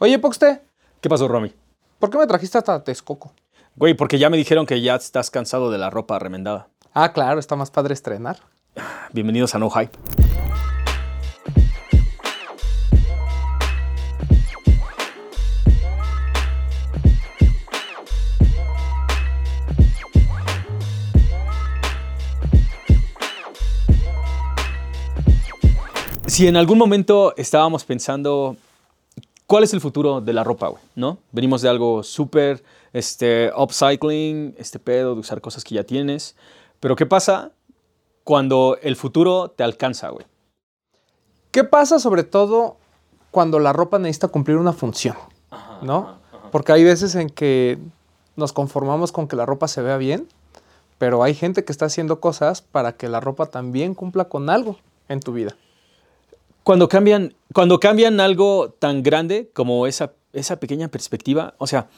Oye, Poxte, ¿Qué pasó, Romy? ¿por qué me trajiste hasta Texcoco? Güey, porque ya me dijeron que ya estás cansado de la ropa remendada. Ah, claro, está más padre estrenar. Bienvenidos a No Hype. Si en algún momento estábamos pensando cuál es el futuro de la ropa, güey, ¿no? Venimos de algo súper, este, upcycling, este pedo de usar cosas que ya tienes. Pero ¿qué pasa cuando el futuro te alcanza, güey? ¿Qué pasa sobre todo cuando la ropa necesita cumplir una función? ¿No? Porque hay veces en que nos conformamos con que la ropa se vea bien, pero hay gente que está haciendo cosas para que la ropa también cumpla con algo en tu vida. Cuando cambian, cuando cambian algo tan grande como esa, esa pequeña perspectiva, o sea,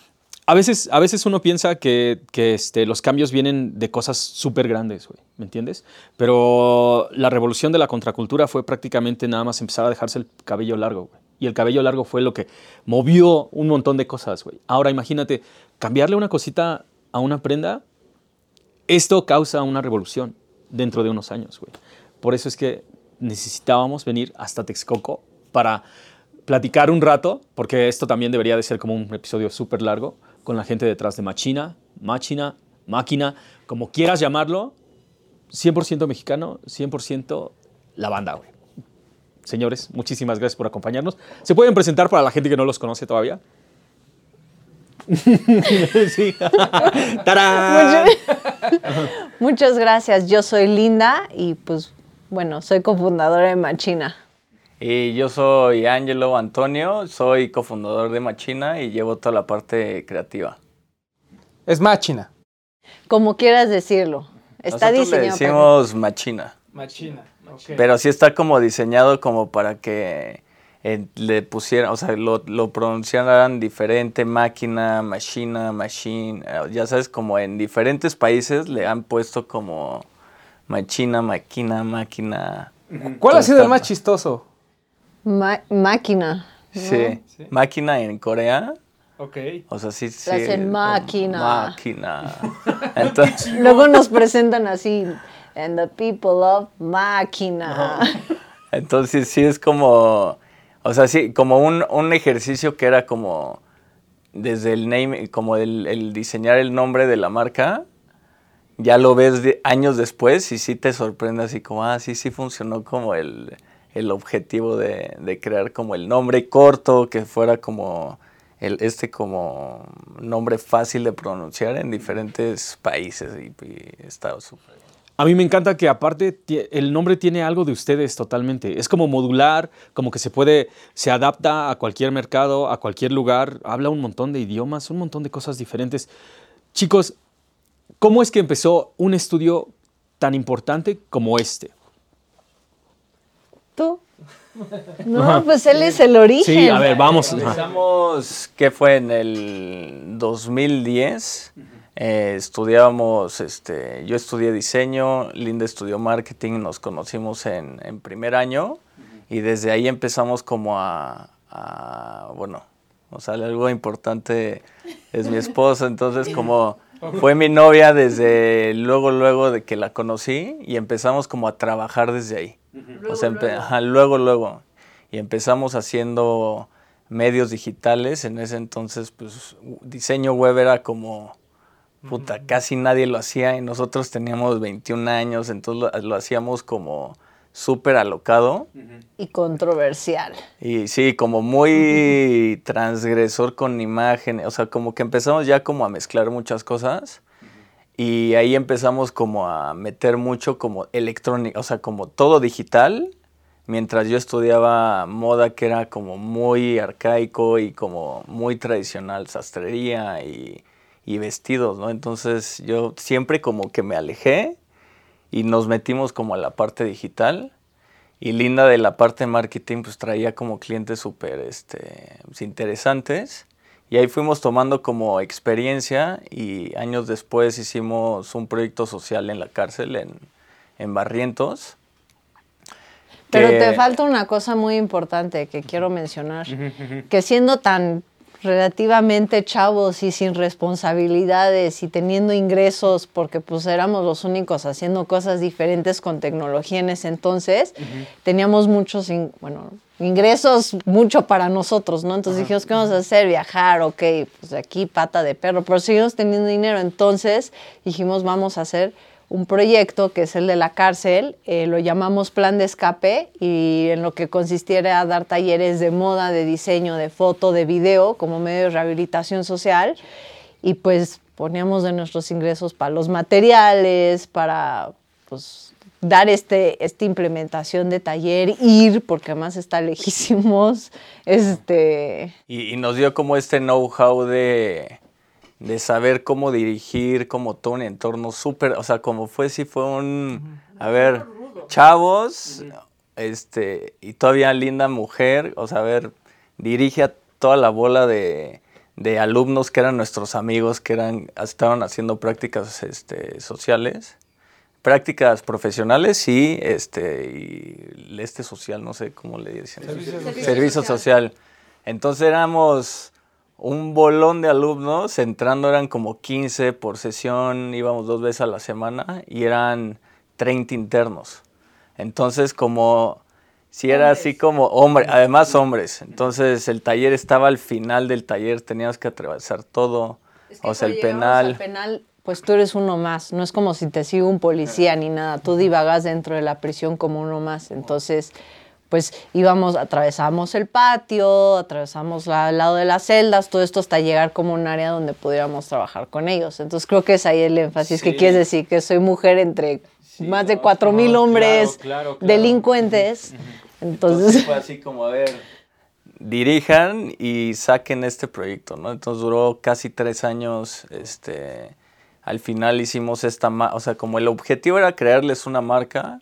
a veces, a veces uno piensa que, que, este, los cambios vienen de cosas súper grandes, güey, ¿me entiendes? Pero la revolución de la contracultura fue prácticamente nada más empezar a dejarse el cabello largo, güey. Y el cabello largo fue lo que movió un montón de cosas, güey. Ahora imagínate, cambiarle una cosita a una prenda, esto causa una revolución dentro de unos años, güey. Por eso es que necesitábamos venir hasta Texcoco para platicar un rato, porque esto también debería de ser como un episodio súper largo, con la gente detrás de Machina, Máquina, Máquina, como quieras llamarlo, 100% mexicano, 100% la banda, güey. Señores, muchísimas gracias por acompañarnos. ¿Se pueden presentar para la gente que no los conoce todavía? sí. ¡Tarán! Muchas gracias. Yo soy Linda y pues bueno, soy cofundadora de Machina. Y yo soy Angelo Antonio, soy cofundador de Machina y llevo toda la parte creativa. Es máquina. Como quieras decirlo. Está Nosotros le diseñado para- decimos Machina, Machina. pero sí está como diseñado como para que eh, le pusieran, o sea, lo, lo pronunciaran diferente, máquina, machina, machine, eh, ya sabes, como en diferentes países le han puesto como machina, máquina, máquina. ¿Cuál ha sido el más chistoso? Ma- máquina. Sí. Sí. máquina en Corea. Ok. O sea, sí, sí. hacen máquina. Máquina. Entonces, Luego nos presentan así. And the people of máquina. entonces sí es como, o sea, sí, como un, un ejercicio que era como desde el name, como el, el diseñar el nombre de la marca, ya lo ves años después y sí te sorprende así como, ah, sí, sí funcionó como el, el objetivo de, de crear como el nombre corto, que fuera como el, este como nombre fácil de pronunciar en diferentes países y, y Estados. A mí me encanta que aparte el nombre tiene algo de ustedes totalmente. Es como modular, como que se puede, se adapta a cualquier mercado, a cualquier lugar, habla un montón de idiomas, un montón de cosas diferentes. Chicos, ¿cómo es que empezó un estudio tan importante como este? ¿Tú? No, pues él es el origen. Sí, a ver, vamos. Empezamos, ¿qué fue? En el 2010. eh, estudiábamos, este, yo estudié diseño, Linda estudió marketing, nos conocimos en, en primer año y desde ahí empezamos como a, a, bueno, o sea, algo importante es mi esposa, entonces como fue mi novia desde luego, luego de que la conocí y empezamos como a trabajar desde ahí. O sea, empe- ajá, luego, luego. Y empezamos haciendo medios digitales. En ese entonces, pues, diseño web era como, puta, casi nadie lo hacía y nosotros teníamos 21 años, entonces lo, lo hacíamos como súper alocado. Y controversial. Y sí, como muy transgresor con imágenes, o sea, como que empezamos ya como a mezclar muchas cosas y ahí empezamos como a meter mucho como electrónica, o sea, como todo digital, mientras yo estudiaba moda que era como muy arcaico y como muy tradicional, sastrería y, y vestidos, ¿no? Entonces yo siempre como que me alejé y nos metimos como a la parte digital. Y Linda de la parte de marketing pues traía como clientes súper este, pues, interesantes. Y ahí fuimos tomando como experiencia y años después hicimos un proyecto social en la cárcel, en, en Barrientos. Pero que- te falta una cosa muy importante que quiero mencionar, que siendo tan relativamente chavos y sin responsabilidades y teniendo ingresos, porque pues éramos los únicos haciendo cosas diferentes con tecnología en ese entonces, teníamos muchos, in- bueno, ingresos mucho para nosotros, ¿no? Entonces dijimos, ¿qué vamos a hacer? Viajar, ok, pues de aquí pata de perro, pero seguimos teniendo dinero, entonces dijimos, vamos a hacer un proyecto que es el de la cárcel, eh, lo llamamos Plan de Escape y en lo que consistiera dar talleres de moda, de diseño, de foto, de video como medio de rehabilitación social. Y pues poníamos de nuestros ingresos para los materiales, para pues dar este, esta implementación de taller, ir, porque además está lejísimos, este... Y nos dio como este know-how de, de saber cómo dirigir, como todo un entorno súper, o sea, como fue, si fue un, a ver, chavos, este, y todavía linda mujer, o sea, a ver, dirige a toda la bola de, de alumnos que eran nuestros amigos, que eran, estaban haciendo prácticas este, sociales. Prácticas profesionales y este, y este social, no sé cómo le dicen. Servicio, social. Entonces éramos un bolón de alumnos, entrando eran como 15 por sesión, íbamos dos veces a la semana y eran 30 internos. Entonces como, si era así como hombre, además hombres. Entonces el taller estaba al final del taller, teníamos que atravesar todo, o sea, el penal. Al penal, pues tú eres uno más. No es como si te sigue un policía ni nada. Tú divagas dentro de la prisión como uno más. Entonces, pues íbamos, atravesamos el patio, atravesamos al lado de las celdas, todo esto hasta llegar como un área donde pudiéramos trabaar con ellos. Entonces creo que es ahí el énfasis que Sí. quieres decir, que soy mujer entre más de no, cuatro mil no, hombres claro, claro, claro. delincuentes. Entonces Entonces, fue así como, a ver, dirijan y saquen este proyecto, ¿no? Entonces duró casi tres años, este, al final hicimos esta, o sea, como el objetivo era crearles una marca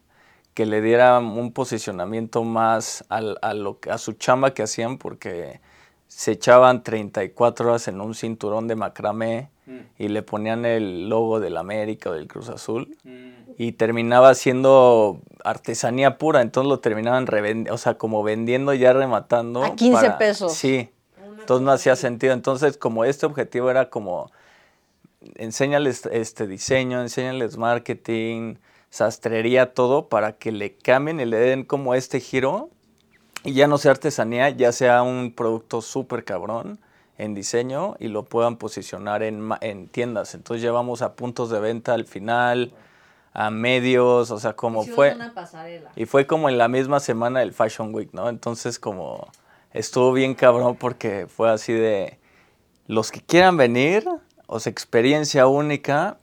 que le diera un posicionamiento más al- a, lo, que- a su chamba que hacían porque se echaban 34 horas en un cinturón de macramé y le ponían el logo del América o del Cruz Azul y terminaba siendo artesanía pura, entonces lo terminaban revendiendo, o sea, como vendiendo ya rematando. A 15 pesos. Sí, entonces no hacía sentido. Entonces, como este objetivo era como, enséñales este diseño, enséñales marketing, sastrería, todo, para que le cambien y le den como este giro y ya no sea artesanía, ya sea un producto súper cabrón en diseño y lo puedan posicionar en, en tiendas. Entonces llevamos a puntos de venta al final, a medios, o sea, como fue... Y fue como en la misma semana del Fashion Week, ¿no? Entonces como estuvo bien cabrón porque fue así de los que quieran venir, o sea, experiencia única,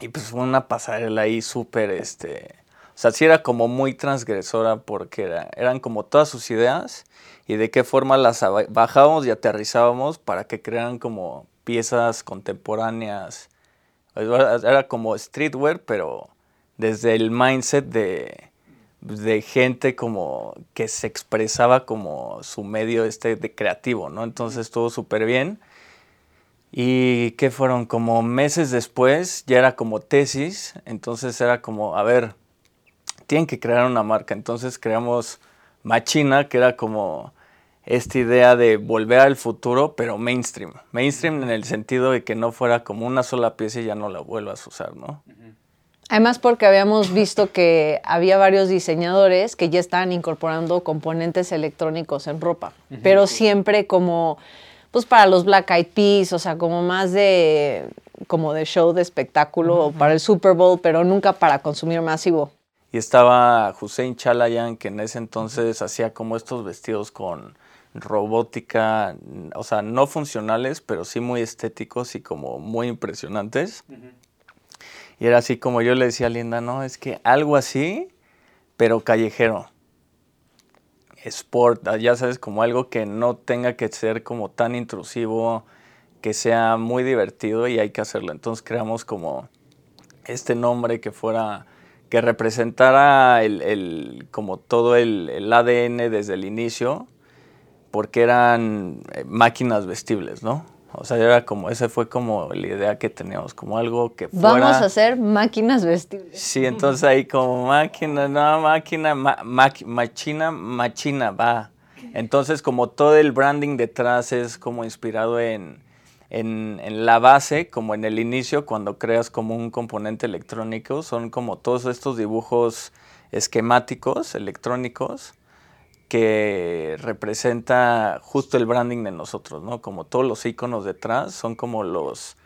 y pues fue una pasarela ahí súper, este, o sea, sí era como muy transgresora porque era- eran como todas sus ideas y de qué forma las bajábamos y aterrizábamos para que crearan como piezas contemporáneas. Era era como streetwear, pero desde el mindset de, de gente como que se expresaba como su medio este de creativo, ¿no? Entonces estuvo súper bien. Y que fueron como meses después, ya era como tesis, entonces era como, a ver, tienen que crear una marca. Entonces creamos Machina, que era como esta idea de volver al futuro, pero mainstream. Mainstream en el sentido de que no fuera como una sola pieza y ya no la vuelvas a usar, ¿no? Además porque habíamos visto que había varios diseñadores que ya estaban incorporando componentes electrónicos en ropa, pero siempre como pues para los Black Eyed Peas, o sea, como más de como de show de espectáculo o para el Super Bowl, pero nunca para consumir masivo. Y estaba Hussein Chalayan, que en ese entonces hacía como estos vestidos con robótica, o sea, no funcionales, pero sí muy estéticos y como muy impresionantes. Y era así como yo le decía a Linda, no, es que algo así, pero callejero. Sport, ya sabes, como algo que no tenga que ser como tan intrusivo, que sea muy divertido y hay que hacerlo. Entonces creamos como este nombre que fuera, que representara el, el- como todo el, el ADN desde el inicio, porque eran eh, máquinas vestibles, ¿no? O sea, era como, esa fue como la idea que teníamos, como algo que fuera... Vamos a hacer máquinas vestibles. Sí, entonces ahí como máquina, no, máquina, ma- maqui- machina, machina, va. Entonces como todo el branding detrás es como inspirado en, en, en la base, como en el inicio, cuando creas como un componente electrónico, son como todos estos dibujos esquemáticos, electrónicos, que representa justo el branding de nosotros, ¿no? Como todos los iconos detrás son como los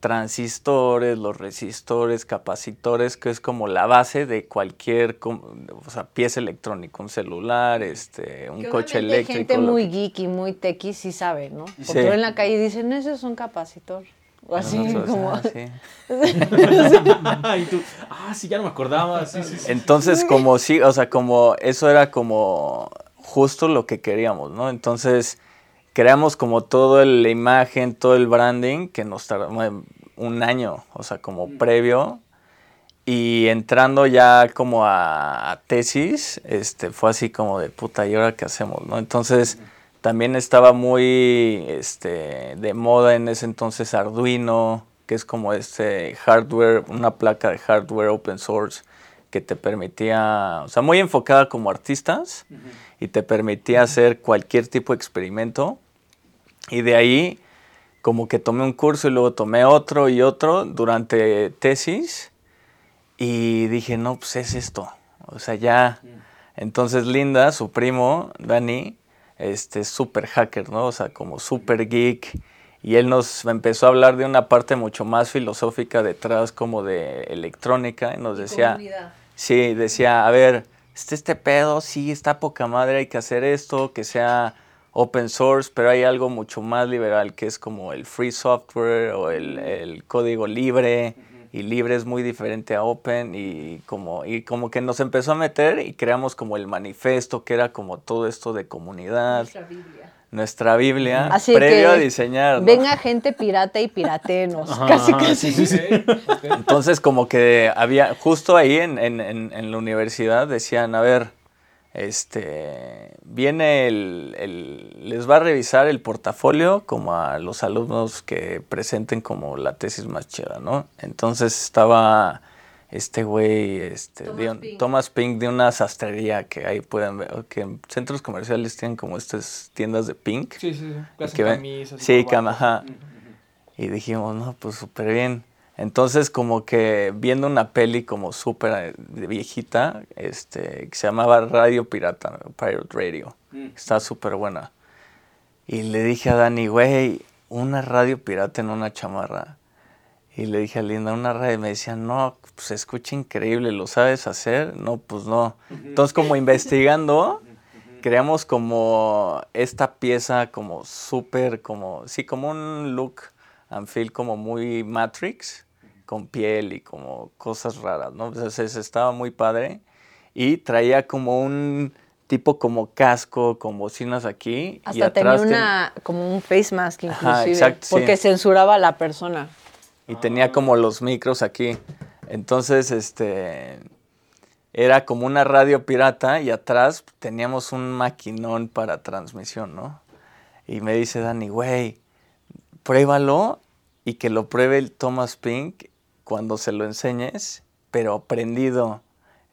transistores, los resistores, capacitores, que es como la base de cualquier com- o sea, pieza electrónica, un celular, este, un Que coche eléctrico. gente lo muy que- geeky, muy tequi, sí sabe, ¿no? Porque Sí. en la calle dicen, ese es un capacitor. O así Nosotros, como... ah, sí. y tú, ah, sí, ya no me acordaba. Sí, sí, sí. Entonces, como sí, o sea, como eso era como justo lo que queríamos, ¿no? Entonces, creamos como toda la imagen, todo el branding, que nos tardó un año, o sea, como previo. Y entrando ya como a, a tesis, este, fue así como de puta, ¿y ahora qué hacemos, no? Entonces, también estaba muy este, de moda en ese entonces Arduino, que es como este hardware, una placa de hardware open source que te permitía, o sea, muy enfocada como artistas y te permitía hacer cualquier tipo de experimento. Y de ahí, como que tomé un curso y luego tomé otro y otro durante tesis y dije, no, pues es esto. O sea, ya. Entonces Linda, su primo, Dani, este, súper hacker, ¿no? O sea, como súper geek. Y él nos empezó a hablar de una parte mucho más filosófica detrás, como de electrónica. Y nos decía, sí, decía, a ver, este, este pedo, sí, está poca madre, hay que hacer esto, que sea open source, pero hay algo mucho más liberal, que es como el free software o el, el código libre. Y libre es muy diferente a open y como, y como que nos empezó a meter y creamos como el manifesto, que era como todo esto de comunidad. Nuestra Biblia. Así previo que a diseñar. ¿no? Venga gente pirata y piratenos. Casi, casi. Sí, sí, sí. Entonces, como que había, justo ahí en, en- en- en la universidad decían, a ver, este, viene el, el- les va a revisar el portafolio como a los alumnos que presenten como la tesis más chida, ¿no? Entonces estaba este güey, este, Thomas de un- Pink. Thomas Pink de una sastrería que ahí pueden ver, que en centros comerciales tienen como estas tiendas de Pink. Sí, sí, sí. Que camisas y sí, corbatas. cam- ajá. Y dijimos, no, pues súper bien. Entonces, como que viendo una peli como súper eh, viejita, este, que se llamaba Radio Pirata, Pirate Radio. Está súper buena. Y le dije a Dani, güey, una radio pirata en una chamarra. Y le dije a Linda, una radio. Y me decía, no, pues se escucha increíble, ¿lo sabes hacer? No, pues no. Entonces, como investigando, creamos como esta pieza como súper, como, sí, como un look and feel como muy Matrix, con piel y como cosas raras, ¿no? Entonces estaba muy padre y traía como un tipo como casco, con bocinas aquí. y Hasta tenía atrás ten- una, como un face mask Ajá, inclusive, exacto, sí. porque censuraba a la persona. Y tenía como los micros aquí. Entonces, este, era como una radio pirata y atrás teníamos un maquinón para transmisión, ¿no? Y me dice Dani, güey, pruébalo y que lo pruebe el Thomas Pink cuando se lo enseñes, pero prendido.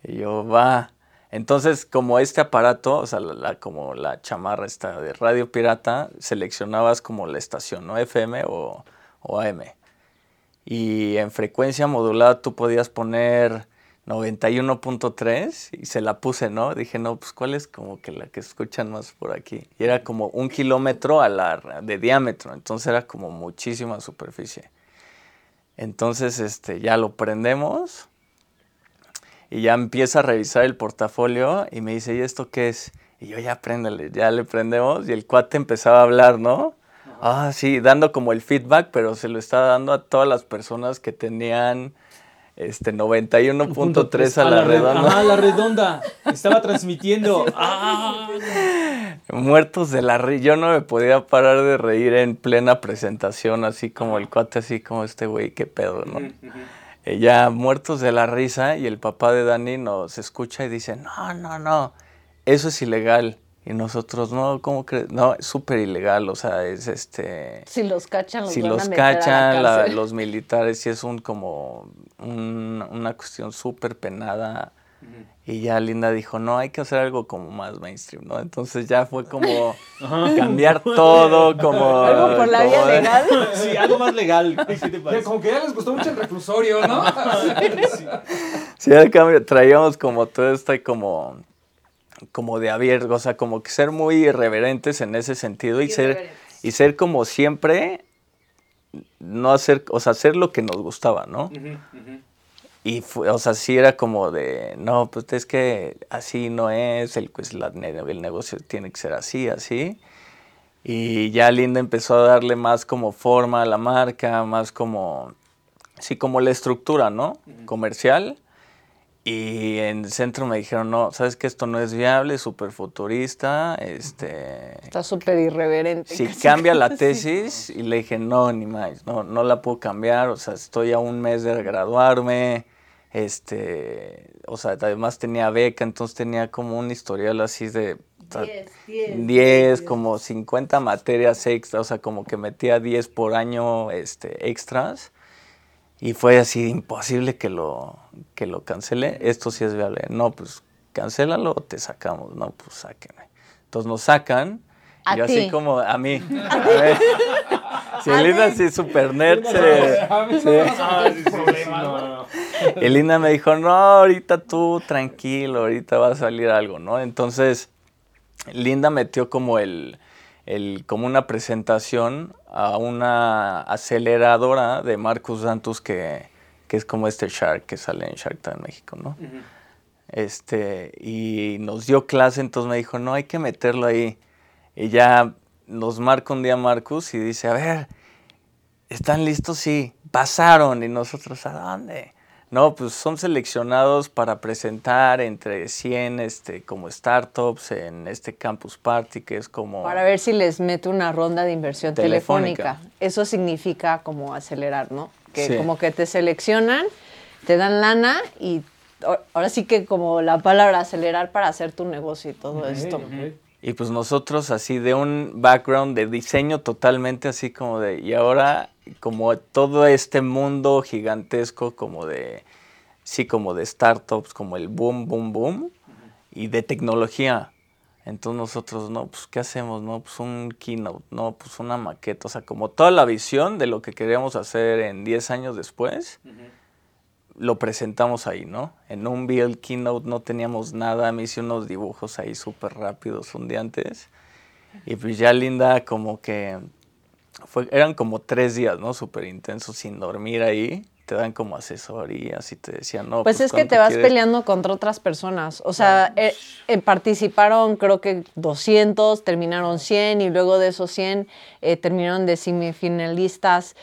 Y yo, va. Entonces, como este aparato, o sea, como la chamarra esta de radio pirata, seleccionabas como la estación, ¿no? FM o, o AM. Y en frecuencia modulada tú podías poner 91.3 y se la puse, ¿no? Dije, no, pues cuál es como que la que escuchan más por aquí. Y era como un kilómetro a la, de diámetro, entonces era como muchísima superficie. Entonces, este, ya lo prendemos y ya empieza a revisar el portafolio y me dice, ¿y esto qué es? Y yo, ya préndele, ya le prendemos y el cuate empezaba a hablar, ¿no? Ah, sí, dando como el feedback, pero se lo estaba dando a todas las personas que tenían este 91.3 a la re- redonda. Ajá, la redonda. Estaba transmitiendo. Ah. Muertos de la risa. Yo no me podía parar de reír en plena presentación, así como el cuate, así como este güey, qué pedo, ¿no? Eh, ya muertos de la risa y el papá de Dani nos escucha y dice, no, no, no, eso es ilegal. Y nosotros, no, ¿cómo crees? No, es súper ilegal, o sea, es este... Si los cachan, los si van a los meter a la cachan la- los militares, sí es un como un- una cuestión súper penada. Y ya Linda dijo, no, hay que hacer algo como más mainstream, ¿no? Entonces ya fue como cambiar todo, como... Algo por la vía legal. Sí, algo más legal. ¿Qué te parece? Como que ya les gustó mucho el reclusorio, ¿no? Sí, al cambio, traíamos como todo esto como, como de abierto, o sea, como que ser muy irreverentes en ese sentido y ser, y ser como siempre, no hacer, o sea, hacer lo que nos gustaba, ¿no? Y, fue, o sea, sí era como de, no, pues es que así no es, el, pues, la el negocio tiene que ser así, así. Y ya Linda empezó a darle más como forma a la marca, más como, sí, como la estructura, ¿no? Comercial. Y en el centro me dijeron, no, sabes que esto no es viable, súper futurista, este... Está súper irreverente. Si casi, cambia la tesis y le dije, no, ni más, no, no la puedo cambiar, o sea, estoy a un mes de graduarme, este, o sea, además tenía beca, entonces tenía como un historial así de o sea, 10, 10, 10, como 50 materias extras, o sea, como que metía 10 por año este, extras. Y fue así imposible que lo, que lo cancele. Esto sí es viable. No, pues cancélalo o te sacamos. No, pues sáquenme. Entonces nos sacan. A y yo así como a mí. A ver. Si Elina así super nerd se- se- Elina me dijo, no, ahorita tú tranquilo, ahorita va a salir algo, ¿no? Entonces, Linda metió como el, el- como una presentación a una aceleradora de Marcus Dantus que, que es como este Shark que sale en Shark Tank México, ¿no? Este, y nos dio clase, entonces me dijo, no, hay que meterlo ahí. Y ya nos marca un día Marcus y dice, a ver, ¿están listos? Sí, pasaron. Y nosotros, ¿a dónde? No, pues son seleccionados para presentar entre 100 este, como startups en este Campus Party, que es como... Para ver si les mete una ronda de inversión telefónica. Telefónica. Eso significa como acelerar, ¿no? Que Sí. como que te seleccionan, te dan lana y ahora sí que como la palabra acelerar para hacer tu negocio y todo esto. Y pues nosotros así de un background de diseño totalmente así como de, y ahora como todo este mundo gigantesco como de, sí, como de startups, como el boom, boom, boom, y de tecnología. Entonces nosotros, no, pues, ¿qué hacemos? No, pues un keynote, no, pues una maqueta, o sea, como toda la visión de lo que queríamos hacer en 10 años después, lo presentamos ahí, ¿no? En un Build Keynote no teníamos nada, me hice unos dibujos ahí súper rápidos un día antes. Y pues ya Linda como que, fue, eran como tres días, ¿no? Súper intensos, sin dormir ahí. Te dan como asesorías y te decían, no. Pues es que ¿cuánto te vas quieres? peleando contra otras personas. O sea, eh, eh, participaron creo que 200, terminaron 100 y luego de esos 100 eh, terminaron de semifinalistas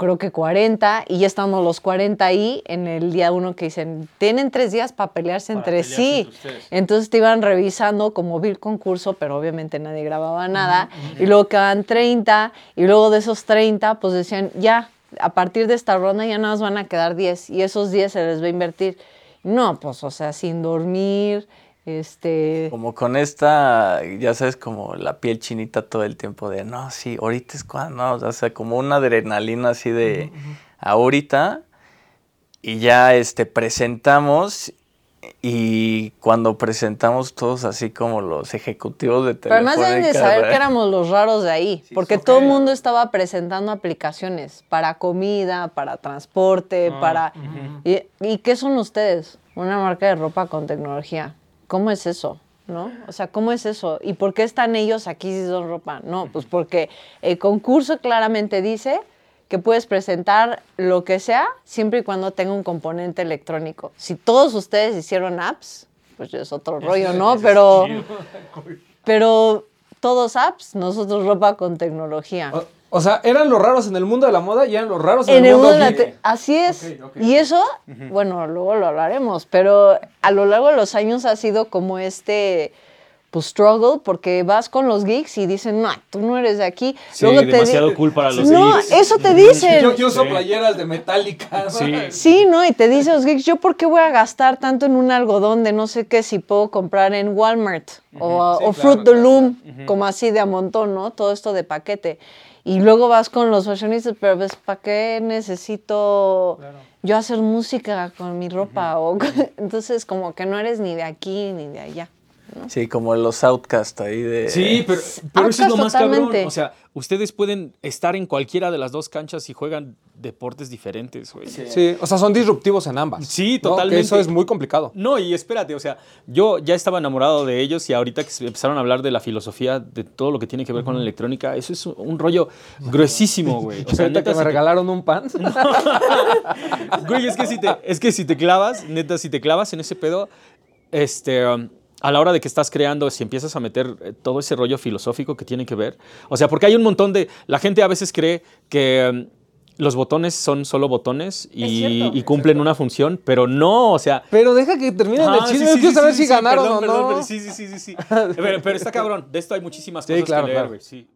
creo que 40 y ya estamos los 40 ahí en el día uno que dicen, tienen tres días para pelearse entre pelearse sí. entre. Entonces te iban revisando como vi el concurso, pero obviamente nadie grababa nada. Y luego quedaban 30 y luego de esos 30 pues decían, ya, a partir de esta ronda ya nada más van a quedar 10 y esos 10 se les va a invertir. No, pues o sea, sin dormir, este... Como con esta, ya sabes, como la piel chinita todo el tiempo de, no, sí, ahorita es cuando, o sea, como una adrenalina así de, ahorita, y ya este, presentamos, y cuando presentamos todos así como los ejecutivos de Pero además deben de Telefónica, saber que éramos los raros de ahí, porque todo el mundo estaba presentando aplicaciones para comida, para transporte, para... ¿Y, ¿Y qué son ustedes? Una marca de ropa con tecnología. ¿Cómo es eso? ¿No? O sea, ¿cómo es eso? ¿Y por qué están ellos aquí si son ropa? No, pues porque el concurso claramente dice que puedes presentar lo que sea siempre y cuando tenga un componente electrónico. Si todos ustedes hicieron apps, pues es otro rollo, ¿no? Pero, pero todos apps, nosotros ropa con tecnología. O sea, eran los raros en el mundo de la moda y eran los raros en, En el mundo de la te- así es. Y eso, bueno, luego lo hablaremos, pero a lo largo de los años ha sido como este, pues struggle porque vas con los geeks y dicen, no, tú no eres de aquí. Sí, demasiado cool para los no, geeks. eso te dicen. Yo, yo uso playeras de Metallica. Sí. Sí, ¿no? Y te dicen los geeks, ¿yo por qué voy a gastar tanto en un algodón de no sé qué si puedo comprar en Walmart o, Sí, o claro, Fruit claro. de Loom, como así de a montón, ¿no? Todo esto de paquete. Y luego vas con los fashionistas, pero ves, ¿para qué necesito yo hacer música con mi ropa? O, entonces, como que no eres ni de aquí ni de allá. Sí, como los outcasts ahí de... Sí, pero, pero eso es lo más cabrón. totalmente. O sea, ustedes pueden estar en cualquiera de las dos canchas y juegan deportes diferentes, güey. Sí, o sea, son disruptivos en ambas. Sí, totalmente. eso es muy complicado. No, y espérate, o sea, yo ya estaba enamorado de ellos y ahorita que se empezaron a hablar de la filosofía, de todo lo que tiene que ver con la electrónica, eso es un rollo gruesísimo, güey. O sea, Ahorita neta, que me si te- regalaron un pan. Güey, es que, si te, es que si te clavas, neta, si te clavas en ese pedo, este, um, a la hora de que estás creando, si empiezas a meter eh, todo ese rollo filosófico que tiene que ver, o sea, porque hay un montón de, la gente a veces cree que um, los botones son solo botones y, cierto. y cumplen una función, pero no, o sea... Pero deja que terminen Ah, el sí, chisme. sí, Yo quiero sí, saber sí, si sí, ganaron perdón, o perdón, no. pero sí, sí, sí, sí, sí. pero, pero está cabrón, de esto hay muchísimas Sí, cosas claro, que leer, claro. güey, sí.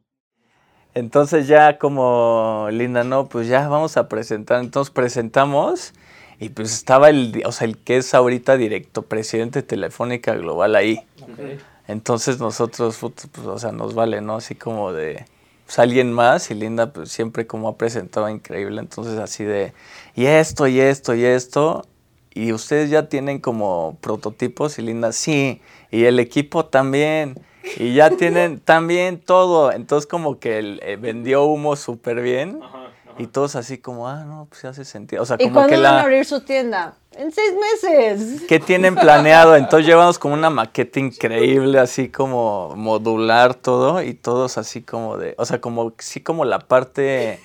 Entonces ya como Linda, no, pues ya vamos a presentar. Entonces presentamos y pues estaba el, o sea, el que es ahorita directo presidente de Telefónica Global ahí. Entonces nosotros, pues, o sea, nos vale, ¿no? Así como de, pues alguien más y Linda pues siempre como ha presentado increíble. Entonces así de, y esto, y esto, y esto. Y ustedes ya tienen como prototipos y Linda, sí. Y el equipo también. Y ya tienen también todo. Entonces como que el- eh, vendió humo súper bien. Y todos así como, ah, no, pues hace sentido. O sea, ¿Y como cuándo que van a abrir su tienda? En seis meses. ¿Qué tienen planeado? Entonces llevamos como una maqueta increíble, así como modular todo y todos así como de, o sea, como sí como la parte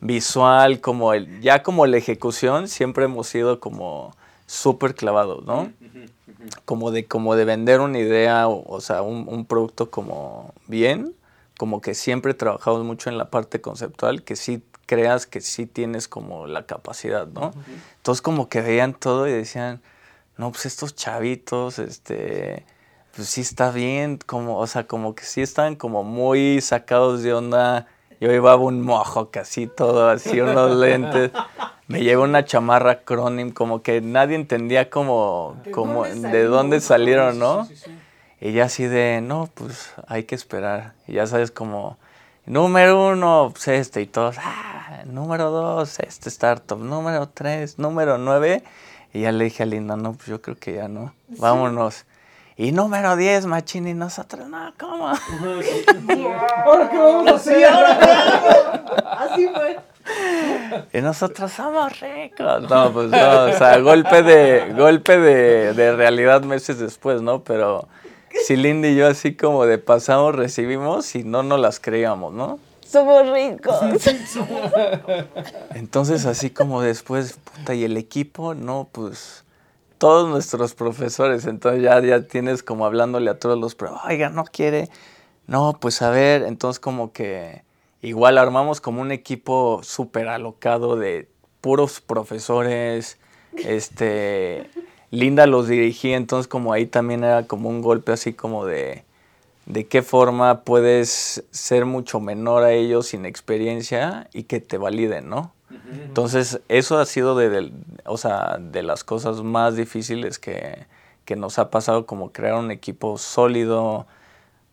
visual, como el, ya como la ejecución, siempre hemos sido como súper clavados, ¿no? Como de, como de vender una idea, o, o sea, un, un producto como bien, como que siempre trabajamos mucho en la parte conceptual, que sí creas que sí tienes como la capacidad, ¿no? Entonces como que veían todo y decían, no, pues estos chavitos, este, pues sí está bien, como, o sea, como que sí están como muy sacados de onda. Yo llevaba un mojo casi todo, así unos lentes. Me llevé una chamarra Cronim, como que nadie entendía como, como de dónde salieron, ¿no? Y ya así de, no, pues hay que esperar. Y ya sabes como, número uno, pues este, y todos, ah, número dos, este startup, número tres, número nueve. Y ya le dije a Linda, no, pues yo creo que ya no, vámonos. Y número 10, machín, y nosotros, no, ¿cómo? ¿Ahora qué vamos a hacer? Así fue. Y nosotros somos ricos. No, pues no, o sea, golpe de, golpe de, de realidad meses después, ¿no? Pero si Linda y yo así como de pasamos, recibimos y no nos las creíamos, ¿no? Somos ricos. Entonces así como después, puta, y el equipo, no, pues todos nuestros profesores, entonces ya, ya tienes como hablándole a todos los, pero, oiga, no quiere, no, pues a ver, entonces como que igual armamos como un equipo súper alocado de puros profesores, este, Linda los dirigía, entonces como ahí también era como un golpe así como de, de qué forma puedes ser mucho menor a ellos sin experiencia y que te validen, ¿no? Entonces, eso ha sido de, del- o sea, de las cosas más difíciles que, que nos ha pasado, como crear un equipo sólido,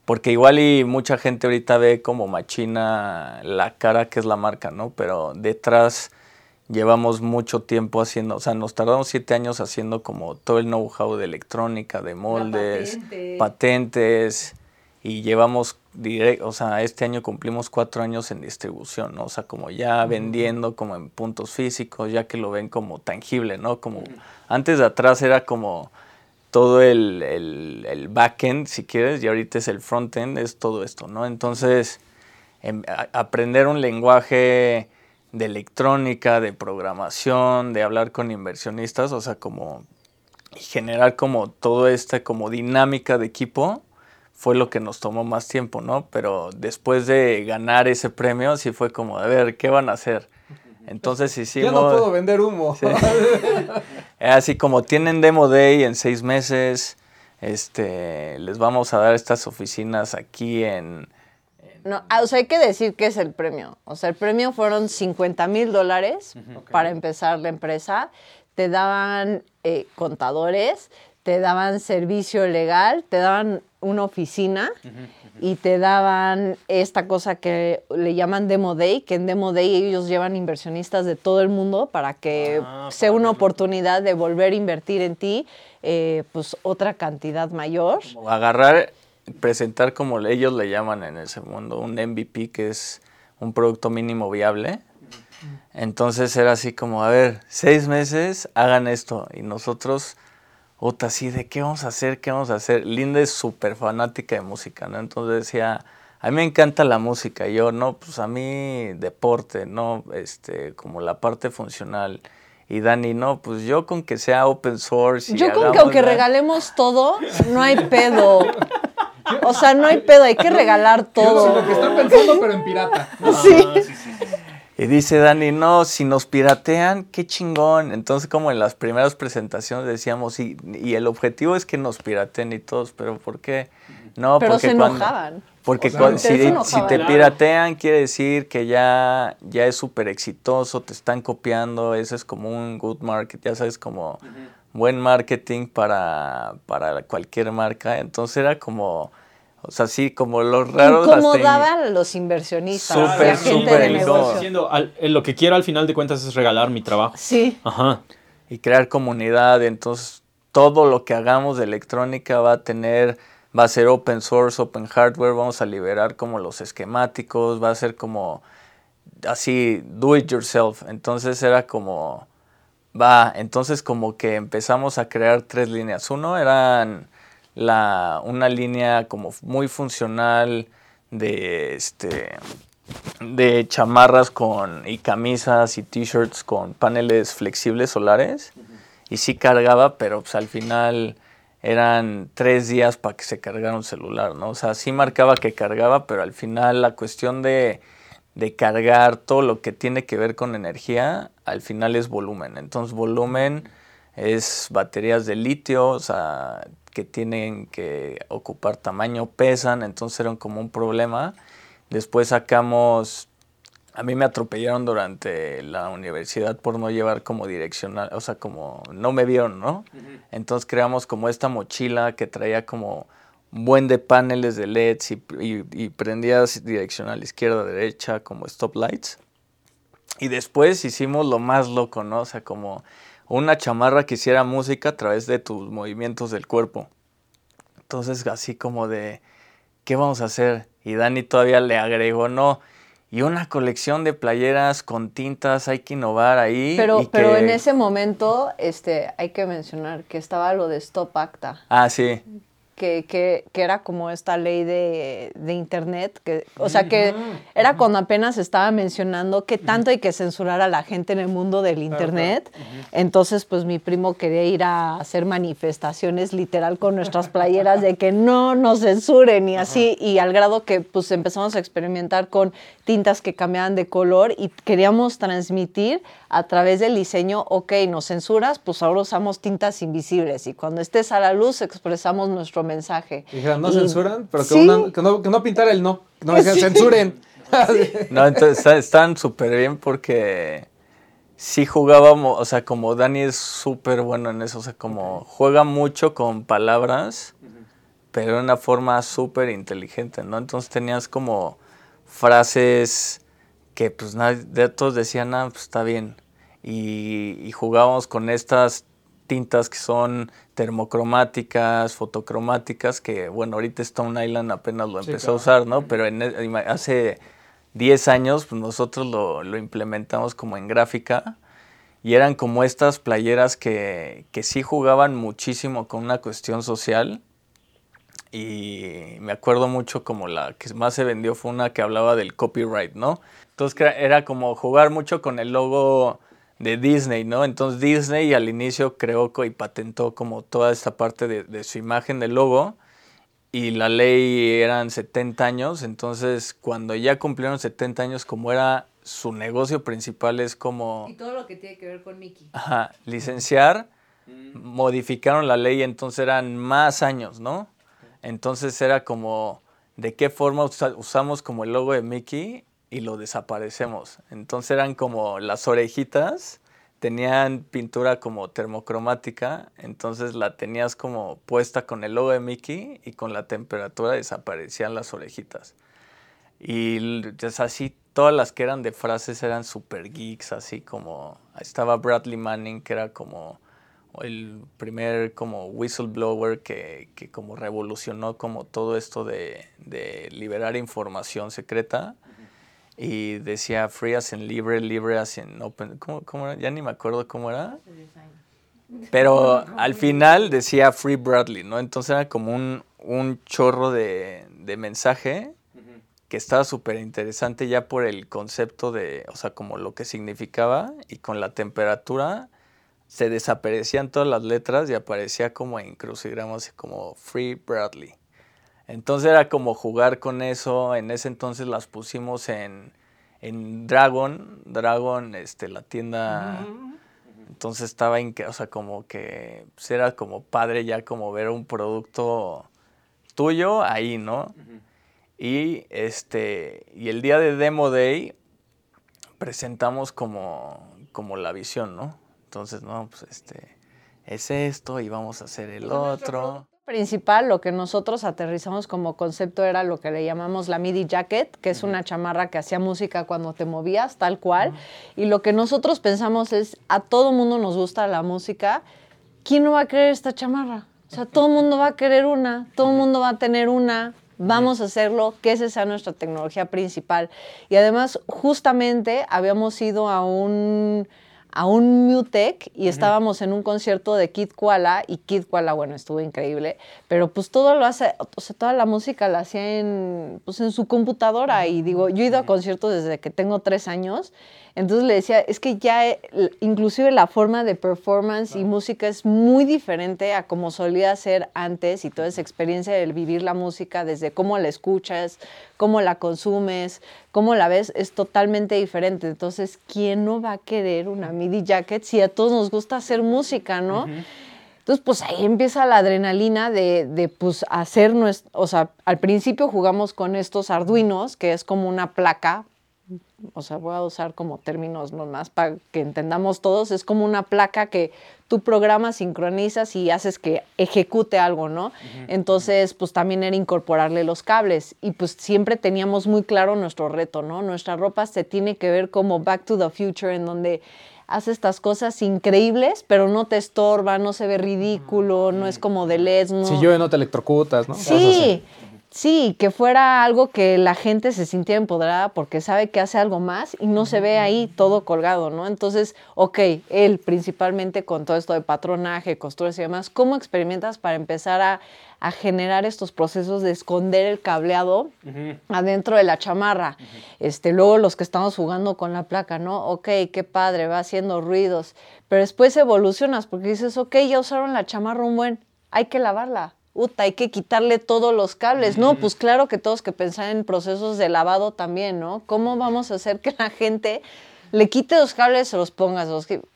porque igual y mucha gente ahorita ve como machina la cara que es la marca, ¿no? Pero detrás llevamos mucho tiempo haciendo, o sea, nos tardamos siete años haciendo como todo el know-how de electrónica, de moldes, patente. patentes, y llevamos, direct, o sea, este año cumplimos cuatro años en distribución, ¿no? O sea, como ya vendiendo como en puntos físicos, ya que lo ven como tangible, ¿no? Como antes de atrás era como todo el, el, el backend, si quieres, y ahorita es el frontend, es todo esto, ¿no? Entonces, em, a- aprender un lenguaje de electrónica, de programación, de hablar con inversionistas, o sea, como y generar como toda esta como dinámica de equipo fue lo que nos tomó más tiempo, ¿no? Pero después de ganar ese premio, sí fue como, a ver, ¿qué van a hacer? Entonces Ya hicimos... no puedo vender humo. Sí. Así como tienen Demo Day en seis meses, este, les vamos a dar estas oficinas aquí en... No, ah, o sea, hay que decir qué es el premio. O sea, el premio fueron 50 mil dólares para empezar la empresa. Te daban eh, contadores, te daban servicio legal, te daban una oficina y te daban esta cosa que le llaman Demo Day, que en Demo Day ellos llevan inversionistas de todo el mundo para que Ah, sea para una verlo. oportunidad de volver a invertir en ti, eh, pues otra cantidad mayor. como agarrar, presentar como ellos le llaman en ese mundo, un MVP que es un producto mínimo viable. Entonces era así como, a ver, seis meses, hagan esto. Y nosotros, otra así, ¿de qué vamos a hacer? ¿Qué vamos a hacer? Linda es súper fanática de música, ¿no? Entonces decía, a mí me encanta la música. Y yo, no, pues a mí deporte, no, este, como la parte funcional. Y Dani, no, pues yo con que sea open source. y Yo con que aunque la- regalemos todo, no hay pedo. O sea, no hay pedo, hay que regalar todo. que están pensando, pero en pirata. Sí. Y dice Dani, no, si nos piratean, qué chingón. Entonces, como en las primeras presentaciones decíamos, y, y el objetivo es que nos pirateen y todos, pero ¿por qué? No, Pero porque se cuando- enojaban. Porque O sea, cuando- se si, enojaban. si te piratean, quiere decir que ya, ya es súper exitoso, te están copiando, eso es como un good market, ya sabes, como buen marketing para, para cualquier marca. Entonces era como, o sea, sí, como los raros. Incomodaban a los inversionistas, Súper, súper. Diciendo, al- eh, lo que quiero al final de cuentas es regalar mi trabajo. Sí. Ajá. y crear comunidad. Entonces, todo lo que hagamos de electrónica va a tener, va a ser open source, open hardware, vamos a liberar como los esquemáticos, va a ser como así, do it yourself. Entonces era como, va, entonces como que empezamos a crear tres líneas. Uno eran la, una línea como muy funcional de este de chamarras con y camisas y t-shirts con paneles flexibles solares. Y sí cargaba pero pues al final eran tres días para que se cargara un celular no o sea sí marcaba que cargaba pero al final la cuestión de de cargar todo lo que tiene que ver con energía al final es volumen. Entonces volumen es baterías de litio o sea que tienen que ocupar tamaño pesan entonces eran como un problema. Después sacamos, a mí me atropellaron durante la universidad por no llevar como direccional, o sea, como no me vieron, ¿no? Entonces creamos como esta mochila que traía como buen de paneles de LEDs y, y, y prendías direccional izquierda, derecha, como stop lights. Y después hicimos lo más loco, ¿no? O sea, como una chamarra que hiciera música a través de tus movimientos del cuerpo. Entonces, así como de, ¿qué vamos a hacer? Y Dani todavía le agregó, no, y una colección de playeras con tintas, hay que innovar ahí. Pero, y pero que- en ese momento este, hay que mencionar que estaba lo de Stop Acta, Ah, sí. Que, que, que era como esta ley de, de Internet, que, o sea, que era cuando apenas estaba mencionando que tanto hay que censurar a la gente en el mundo del Internet. Entonces, pues mi primo quería ir a hacer manifestaciones literal con nuestras playeras de que no nos censuren y así, y al grado que pues empezamos a experimentar con tintas que cambiaban de color y queríamos transmitir a través del diseño, ok, nos censuras, pues ahora usamos tintas invisibles y cuando estés a la luz expresamos nuestro mensaje. Dijeron, no Y- censuran, pero que, Sí. una- que no, que no pintara el no. Que no dijeran, censuren. No, entonces está- están súper bien porque sí jugábamos, o sea, como Dani es súper bueno en eso, o sea, como juega mucho con palabras, pero de una forma súper inteligente, ¿no? Entonces tenías como frases que pues nadie, de todos decían, ah, pues está bien. Y, y jugábamos con estas tintas que son termocromáticas, fotocromáticas, que bueno, ahorita Stone Island apenas lo Sí, empezó a usar, ¿no? Pero en, e- hace 10 años pues nosotros lo, lo implementamos como en gráfica y eran como estas playeras que, que sí jugaban muchísimo con una cuestión social y me acuerdo mucho como la que más se vendió fue una que hablaba del copyright, ¿no? Entonces era como jugar mucho con el logo de Disney, ¿no? Entonces Disney al inicio creó y patentó como toda esta parte de, de su imagen del logo y la ley eran 70 años, entonces cuando ya cumplieron 70 años como era su negocio principal es como todo lo que tiene que ver con Mickey. Ajá, licenciar, modificaron la ley, entonces eran más años, ¿no? Entonces era como, ¿de qué forma usamos como el logo de Mickey y lo desaparecemos? Entonces eran como las orejitas, tenían pintura como termocromática, entonces la tenías como puesta con el logo de Mickey y con la temperatura desaparecían las orejitas. Y es así, todas las que eran de frases eran super geeks, así como estaba Bradley Manning, que era como el primer como whistleblower que, que como revolucionó como todo esto de, de liberar información secreta y decía free as in libre, libre as in open, ¿cómo, cómo era? Ya ni me acuerdo cómo era. Pero al final decía Free Bradley, ¿no? Entonces era como un, un chorro de, de mensaje que estaba súper interesante ya por el concepto de, o sea, como lo que significaba y con la temperatura se desaparecían todas las letras y aparecía como en crucigramas como Free Bradley. Entonces era como jugar con eso. En ese entonces las pusimos en, en Dragon. Dragon, este, la tienda. Entonces estaba, en, o sea, como que pues, era como padre ya como ver un producto tuyo ahí, ¿no? Y este, y el día de Demo Day presentamos como, como la visión, ¿no? Entonces, no, pues este, es esto y vamos a hacer el otro. Principal, lo que nosotros aterrizamos como concepto era lo que le llamamos la MIDI jacket, que es una chamarra que hacía música cuando te movías, tal cual. Y lo que nosotros pensamos es, a todo mundo nos gusta la música, ¿quién no va a querer esta chamarra? O sea, todo el mundo va a querer una, todo el mundo va a tener una, vamos a hacerlo, que esa sea nuestra tecnología principal. Y además, justamente habíamos ido a un a un Mutec y estábamos en un concierto de Kid Koala y Kid Koala, bueno, estuvo increíble, pero pues todo lo hace, o sea, toda la música la hacía en, pues en su computadora y digo, yo he ido a conciertos desde que tengo tres años entonces le decía, es que ya eh, inclusive la forma de performance y música es muy diferente a como solía ser antes y toda esa experiencia de vivir la música desde cómo la escuchas, cómo la consumes, cómo la ves, es totalmente diferente. Entonces, ¿quién no va a querer una MIDI jacket si a todos nos gusta hacer música, no? Entonces, pues ahí empieza la adrenalina de, de pues, hacer nuestro, o sea, al principio jugamos con estos arduinos, que es como una placa o sea, voy a usar como términos nomás para que entendamos todos, es como una placa que tú programas, sincronizas y haces que ejecute algo, ¿no? Entonces, pues también era incorporarle los cables y pues siempre teníamos muy claro nuestro reto, ¿no? Nuestra ropa se tiene que ver como Back to the Future, en donde hace estas cosas increíbles, pero no te estorba, no se ve ridículo, no es como de LED, ¿no? Si llueve no te electrocutas, ¿no? Sí, Sí, que fuera algo que la gente se sintiera empoderada porque sabe que hace algo más y no se ve ahí todo colgado, ¿no? Entonces, ok, él principalmente con todo esto de patronaje, costuras y demás, ¿cómo experimentas para empezar a, generar estos procesos de esconder el cableado adentro de la chamarra? este, luego los que estamos jugando con la placa, ¿no? Ok, qué padre, va haciendo ruidos, pero después evolucionas porque dices, ok, ya usaron la chamarra un buen, hay que lavarla hay que quitarle todos los cables. No, pues claro que todos que pensar en procesos de lavado también, ¿no? ¿Cómo vamos a hacer que la gente le quite los cables y se los ponga?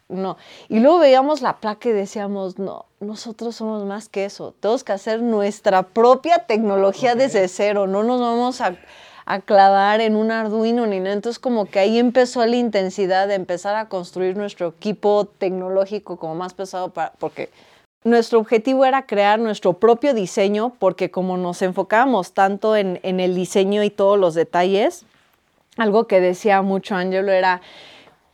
no. Y luego veíamos la placa y decíamos, no, nosotros somos más que eso. Tenemos que hacer nuestra propia tecnología desde cero. No nos vamos a, clavar en un Arduino ni nada. Entonces como que ahí empezó la intensidad de empezar a construir nuestro equipo tecnológico como más pesado para, porque nuestro objetivo era crear nuestro propio diseño porque como nos enfocábamos tanto en, el diseño y todos los detalles, algo que decía mucho Angelo era,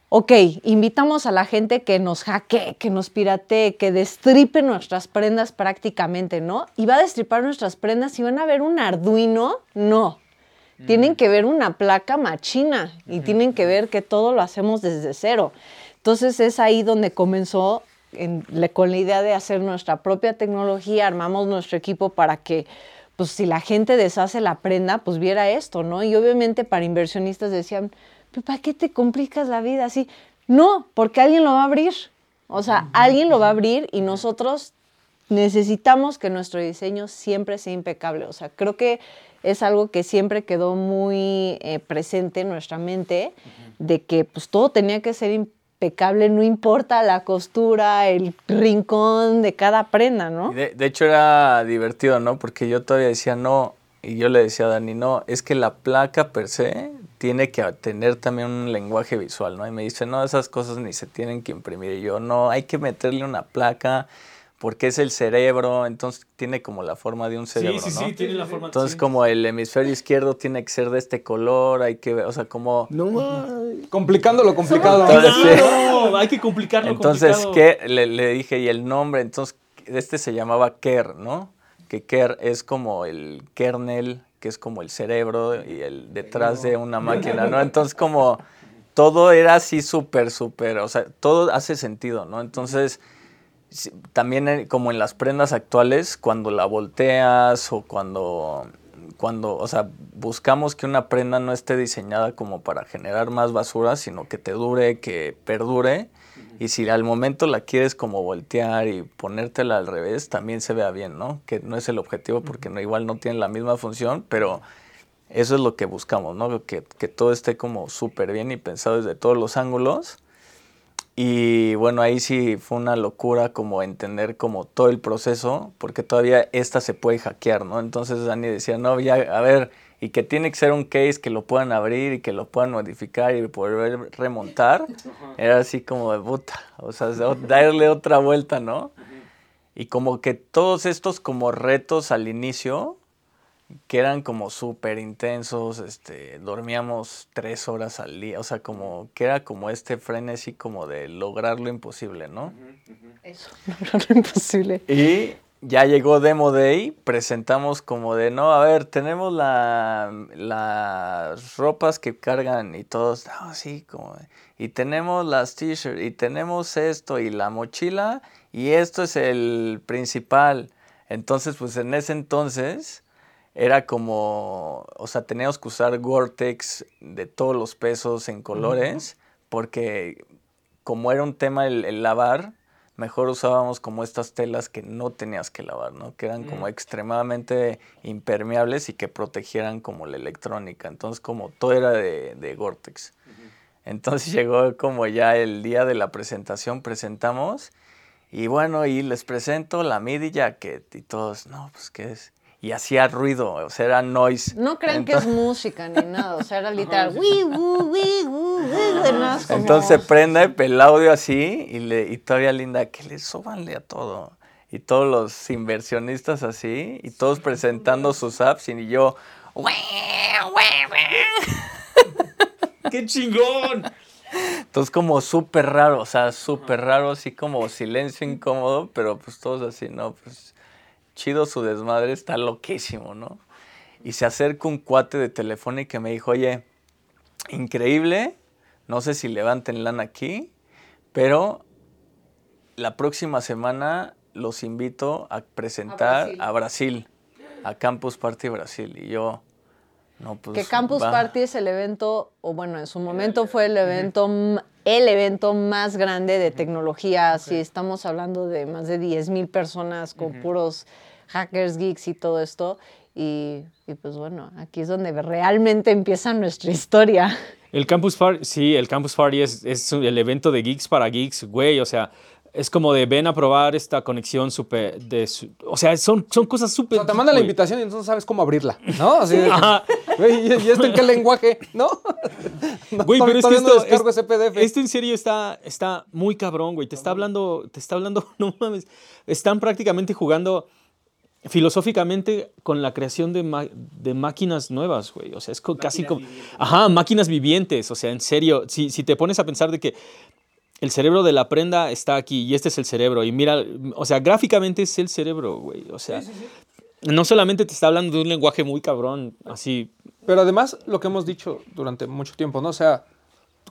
ok, invitamos a la gente que nos hackee, que nos piratee, que destripe nuestras prendas prácticamente, ¿no? Y va a destripar nuestras prendas y van a ver un Arduino, no. Tienen que ver una placa machina y tienen que ver que todo lo hacemos desde cero. Entonces es ahí donde comenzó con la idea de hacer nuestra propia tecnología, armamos nuestro equipo para que, pues si la gente deshace la prenda, pues viera esto, ¿no? Y obviamente para inversionistas decían, ¿para qué te complicas la vida así? No, porque alguien lo va a abrir. O sea, alguien lo va a abrir y nosotros necesitamos que nuestro diseño siempre sea impecable. O sea, creo que es algo que siempre quedó muy eh, presente en nuestra mente, de que pues todo tenía que ser impecable no importa la costura, el rincón de cada prenda, ¿no? De, de hecho era divertido, ¿no? Porque yo todavía decía, no, y yo le decía a Dani, no, es que la placa per se tiene que tener también un lenguaje visual, ¿no? Y me dice, no, esas cosas ni se tienen que imprimir. Y yo, no, hay que meterle una placa porque es el cerebro, entonces tiene como la forma de un cerebro, sí, sí, ¿no? sí, tiene la forma. Entonces sí. como el hemisferio izquierdo tiene que ser de este color, hay que ver, o sea, como... No. Complicando lo complicado. Entonces, sí. Claro, hay que complicarlo Entonces, complicado. ¿qué? Le, le dije, y el nombre, entonces, este se llamaba Ker, ¿no? Que Ker es como el kernel, que es como el cerebro y el detrás de una máquina, ¿no? Entonces, como todo era así súper, súper, o sea, todo hace sentido, ¿no? Entonces, sí, también eh, como en las prendas actuales, cuando la volteas o cuando, cuando, o sea, buscamos que una prenda no esté diseñada como para generar más basura, sino que te dure, que perdure. Y si al momento la quieres como voltear y ponértela al revés, también se vea bien, ¿no? Que no es el objetivo porque no, igual no tiene la misma función, pero eso es lo que buscamos, ¿no? Que, que todo esté como súper bien y pensado desde todos los ángulos. Y bueno, ahí sí fue una locura como entender como todo el proceso, porque todavía esta se puede hackear, ¿no? Entonces Dani decía, no, ya, a ver, y que tiene que ser un case que lo puedan abrir y que lo puedan modificar y poder remontar. Era así como de puta, o sea, darle otra vuelta, ¿no? Y como que todos estos como retos al inicio, que eran como súper intensos, este, dormíamos tres horas al día, o sea, como que era como este frenesí como de lograr lo imposible, ¿no? Eso, no, no, imposible. Y ya llegó Demo Day, presentamos como de, no, a ver, tenemos la, las ropas que cargan y todos, no, sí, como, de- y tenemos las t-shirts, y tenemos esto, y la mochila, y esto es el principal. Entonces, pues en ese entonces era como, o sea, teníamos que usar Gore-Tex de todos los pesos en colores, porque como era un tema el, el lavar, mejor usábamos como estas telas que no tenías que lavar, ¿no? Que eran como extremadamente impermeables y que protegieran como la electrónica. Entonces, como todo era de, de Gore-Tex. Entonces llegó como ya el día de la presentación, presentamos y bueno, y les presento la MIDI jacket y todos, no, pues qué es. Y hacía ruido, o sea, era noise. No crean que es música ni nada, o sea, era literal, "Wii, woo, wii, woo, wii", de nada, es como- Entonces prende el audio así y, le, y todavía linda, que le súbanle a todo. Y todos los inversionistas así, y todos presentando sus apps, y yo, ¡Qué chingón! entonces como súper raro, o sea, súper raro, así como silencio incómodo, pero pues todos así, ¿no? Pues chido su desmadre, está loquísimo, ¿no? Y se acerca un cuate de Telefónica y me dijo, oye, increíble, no sé si levanten lana aquí, pero la próxima semana los invito a presentar Brasil. a Brasil, a, Campus Party Brasil. Y yo, no, pues. Que Campus va. Party es el evento, o bueno, en su momento fue el evento, el evento más grande de tecnología. Si estamos hablando de más de 10 mil personas con puros hackers, geeks y todo esto. Y, y pues bueno, aquí es donde realmente empieza nuestra historia. El Campus Party, sí, el Campus Party es, es el evento de geeks para geeks, güey, o sea, es como de ven a probar esta conexión súper, de, su- o sea, son, son cosas O súper... sea, te manda la invitación y entonces sabes cómo abrirla, ¿no? Así de, Ajá. güey, ¿y y esto en qué lenguaje? ¿No? No, Güey, pero es que no esto, descargo es- ese PDF. esto en serio está, está muy cabrón, güey. Te está hablando, te está hablando, no mames. Están prácticamente jugando filosóficamente con la creación de, de máquinas nuevas, güey. O sea, es co- casi como... Ajá, máquinas vivientes. O sea, en serio, si, si te pones a pensar de que el cerebro de la prenda está aquí y este es el cerebro. Y mira, o sea, gráficamente es el cerebro, güey. O sea, no solamente te está hablando de un lenguaje muy cabrón, así... Pero además, lo que hemos dicho durante mucho tiempo, ¿no? O sea,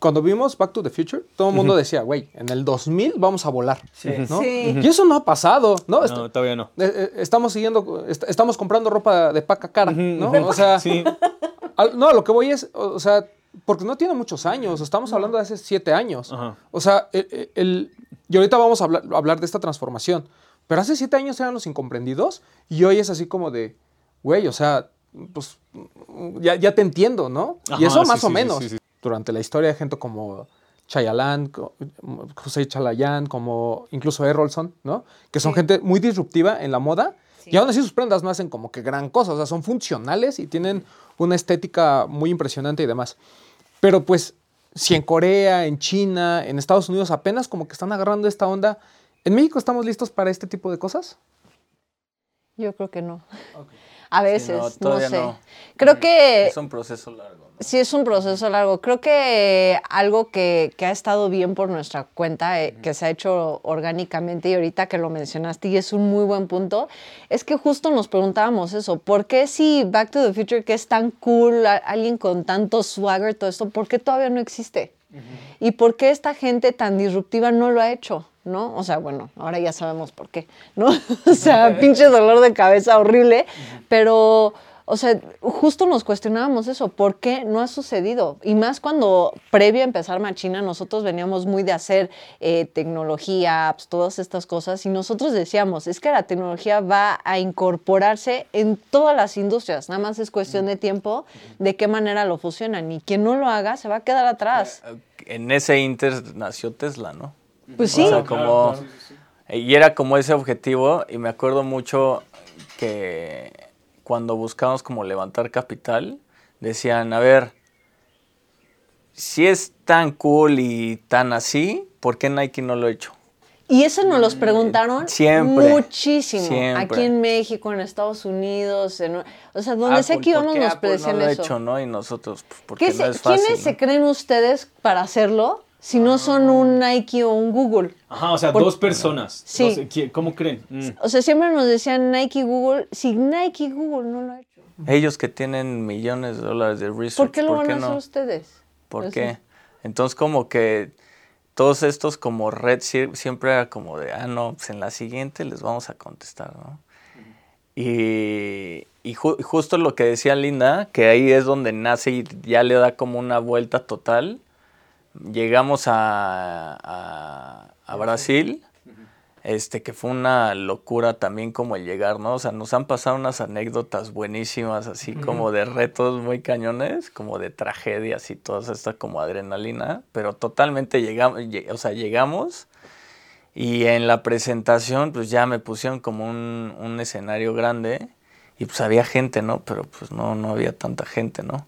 cuando vimos Back to the Future, todo el mundo decía, güey, en el 2000 vamos a volar, ¿no? Sí. Y eso no ha pasado, ¿no? Est- No, todavía no. eh, eh, estamos siguiendo, est- estamos comprando ropa de paca cara, ¿no? O sea, Sí. al- no, lo que voy es, o, o sea, porque no tiene muchos años, estamos hablando de hace siete años. O sea, el, el- el- y ahorita vamos a hablar, a hablar de esta transformación, pero hace siete años eran los incomprendidos y hoy es así como de, güey, o sea, pues ya, ya te entiendo, ¿no? y eso sí, más sí, o sí, menos. Durante la historia de gente como Chayalan, José Chalayán, como incluso Errolson, ¿no? Que son gente muy disruptiva en la moda. Y aún así sus prendas no hacen como que gran cosa, o sea, son funcionales y tienen una estética muy impresionante y demás. Pero pues, si en Corea, en China, en Estados Unidos apenas como que están agarrando esta onda, ¿en México estamos listos para este tipo de cosas? Yo creo que no. A veces, no, sé. Creo que... Es un proceso largo. Sí, es un proceso largo. Creo que algo que, ha estado bien por nuestra cuenta, eh, que se ha hecho orgánicamente y ahorita que lo mencionaste y es un muy buen punto, es que justo nos preguntábamos eso, ¿por qué si Back to the Future, que es tan cool, alguien con tanto swagger, todo esto, ¿por qué todavía no existe? ¿Y por qué esta gente tan disruptiva no lo ha hecho? ¿no? O sea, bueno, ahora ya sabemos por qué, ¿no? o sea, pinche dolor de cabeza horrible, pero, o sea, justo nos cuestionábamos eso, ¿por qué no ha sucedido? Y más cuando previo a empezar Machina, nosotros veníamos muy de hacer eh, tecnología, apps, todas estas cosas, y nosotros decíamos, es que la tecnología va a incorporarse en todas las industrias, nada más es cuestión de tiempo de qué manera lo fusionan, y quien no lo haga se va a quedar atrás. En ese inter nació Tesla, ¿no? Pues sí. como, y era como ese objetivo y me acuerdo mucho que cuando buscamos como levantar capital, decían, a ver, si es tan cool y tan así, ¿por qué Nike no lo ha hecho? Y eso nos los preguntaron siempre, muchísimo. Aquí en México, en Estados Unidos, o sea, donde sea que íbamos nos pedían no lo eso. Hecho, ¿no? Y nosotros, pues, porque no es fácil, ¿Quiénes se creen ustedes para hacerlo? Si no son un Nike o un Google. Ajá, o sea, dos personas. Sí. ¿Cómo creen? Mm. O sea, siempre nos decían Nike y Google. Si Nike y Google no lo ha hecho. Ellos que tienen millones de dólares de research. ¿Por qué lo van a hacer ustedes? ¿Por qué? Entonces, como que todos estos como red siempre era como de, ah, no, pues en la siguiente les vamos a contestar, ¿no? Y, y justo lo que decía Linda, que ahí es donde nace y ya le da como una vuelta total llegamos a, Brasil, este, que fue una locura también como el llegar, ¿no? O sea, nos han pasado unas anécdotas buenísimas, así como de retos muy cañones, como de tragedias y toda esta como adrenalina, pero totalmente llegamos, o sea, llegamos y en la presentación pues ya me pusieron como un, un escenario grande y pues había gente, ¿no? Pero pues no, no había tanta gente, ¿no?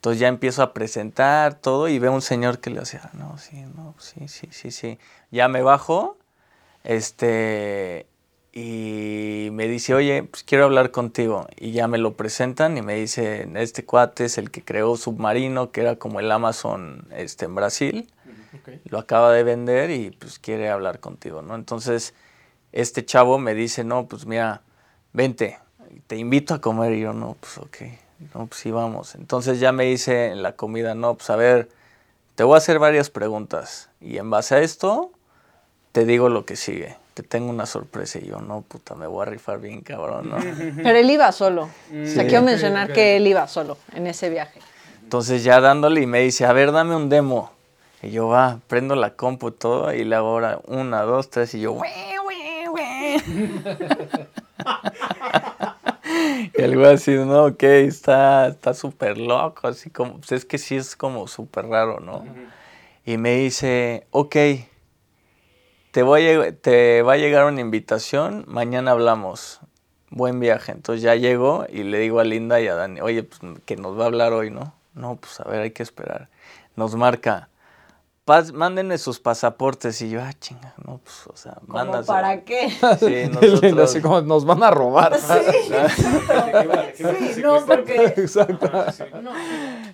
Entonces ya empiezo a presentar todo y veo un señor que le hacía, no, sí, no, sí, sí, sí, sí. Ya me bajo, este, y me dice, oye, pues quiero hablar contigo. Y ya me lo presentan y me dice, este cuate es el que creó Submarino, que era como el Amazon este, en Brasil. Lo acaba de vender y pues quiere hablar contigo, ¿no? Entonces, este chavo me dice, no, pues mira, vente, te invito a comer. Y yo, no, pues ok no, pues sí, vamos. Entonces ya me hice en la comida, no, pues a ver, te voy a hacer varias preguntas y en base a esto te digo lo que sigue. Te tengo una sorpresa y yo, no, puta, me voy a rifar bien cabrón, ¿no? Pero él iba solo. O sea, quiero mencionar que él iba solo en ese viaje. Entonces ya dándole y me dice, a ver, dame un demo. Y yo, va, prendo la compu y todo y le hago ahora una, dos, tres y yo, y el güey así, no, ok, está súper loco, así como, pues es que sí es como súper raro, ¿no? Y me dice, ok, te, voy a, te va a llegar una invitación, mañana hablamos, buen viaje. Entonces ya llego y le digo a Linda y a Dani, oye, pues que nos va a hablar hoy, ¿no? No, pues a ver, hay que esperar. Nos marca, mándenme sus pasaportes. Y yo, ah, chinga, no, pues, o sea, ¿Cómo ¿Para qué? Sí, nosotros... Así como nos van a robar. Sí, no, porque... Exacto.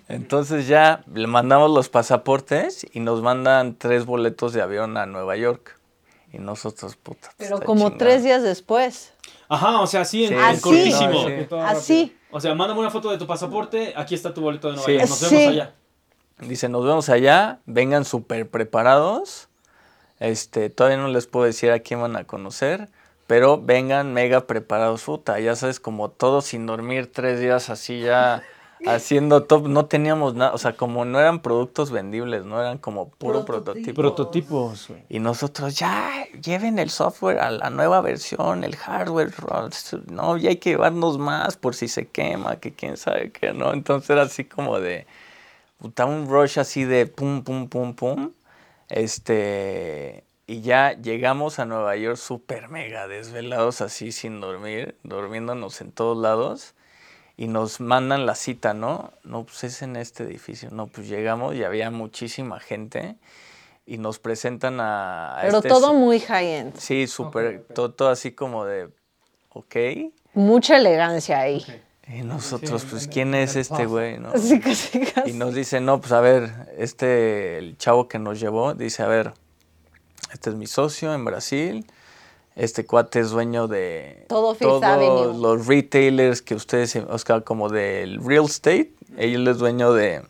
Entonces ya le mandamos los pasaportes y nos mandan tres boletos de avión a Nueva York. Y nosotros, puta. Pues, Pero como tres días después. Ajá, o sea, así en, así, cortísimo. Así. O sea, mándame una foto de tu pasaporte, aquí está tu boleto de Nueva York. Nos vemos allá. Dice, nos vemos allá, vengan súper preparados. Este, todavía no les puedo decir a quién van a conocer, pero vengan mega preparados, puta. Ya sabes, como todos sin dormir tres días así ya haciendo top. No teníamos nada, o sea, como no eran productos vendibles, no eran como puro prototipo. Prototipos. Y nosotros ya lleven el software a la nueva versión, el hardware. No, ya hay que llevarnos más por si se quema, que quién sabe qué, ¿no? Entonces era así como de puta, un rush así de pum, pum, pum, pum. Este, y ya llegamos a Nueva York súper mega desvelados así sin dormir, durmiéndonos en todos lados. Y nos mandan la cita, ¿no? No, pues es en este edificio. No, pues llegamos y había muchísima gente y nos presentan a... a Pero este todo muy high-end. Sí, súper, todo, todo así como de, ok. Mucha elegancia ahí. Y nosotros, pues, ¿quién es este güey, no? Así casi, casi. Y nos dice, no, pues a ver, este, el chavo que nos llevó, dice, a ver, este es mi socio en Brasil, este cuate es dueño de Todo Fifth Avenue. los retailers que ustedes, o sea, como del real estate, él es dueño de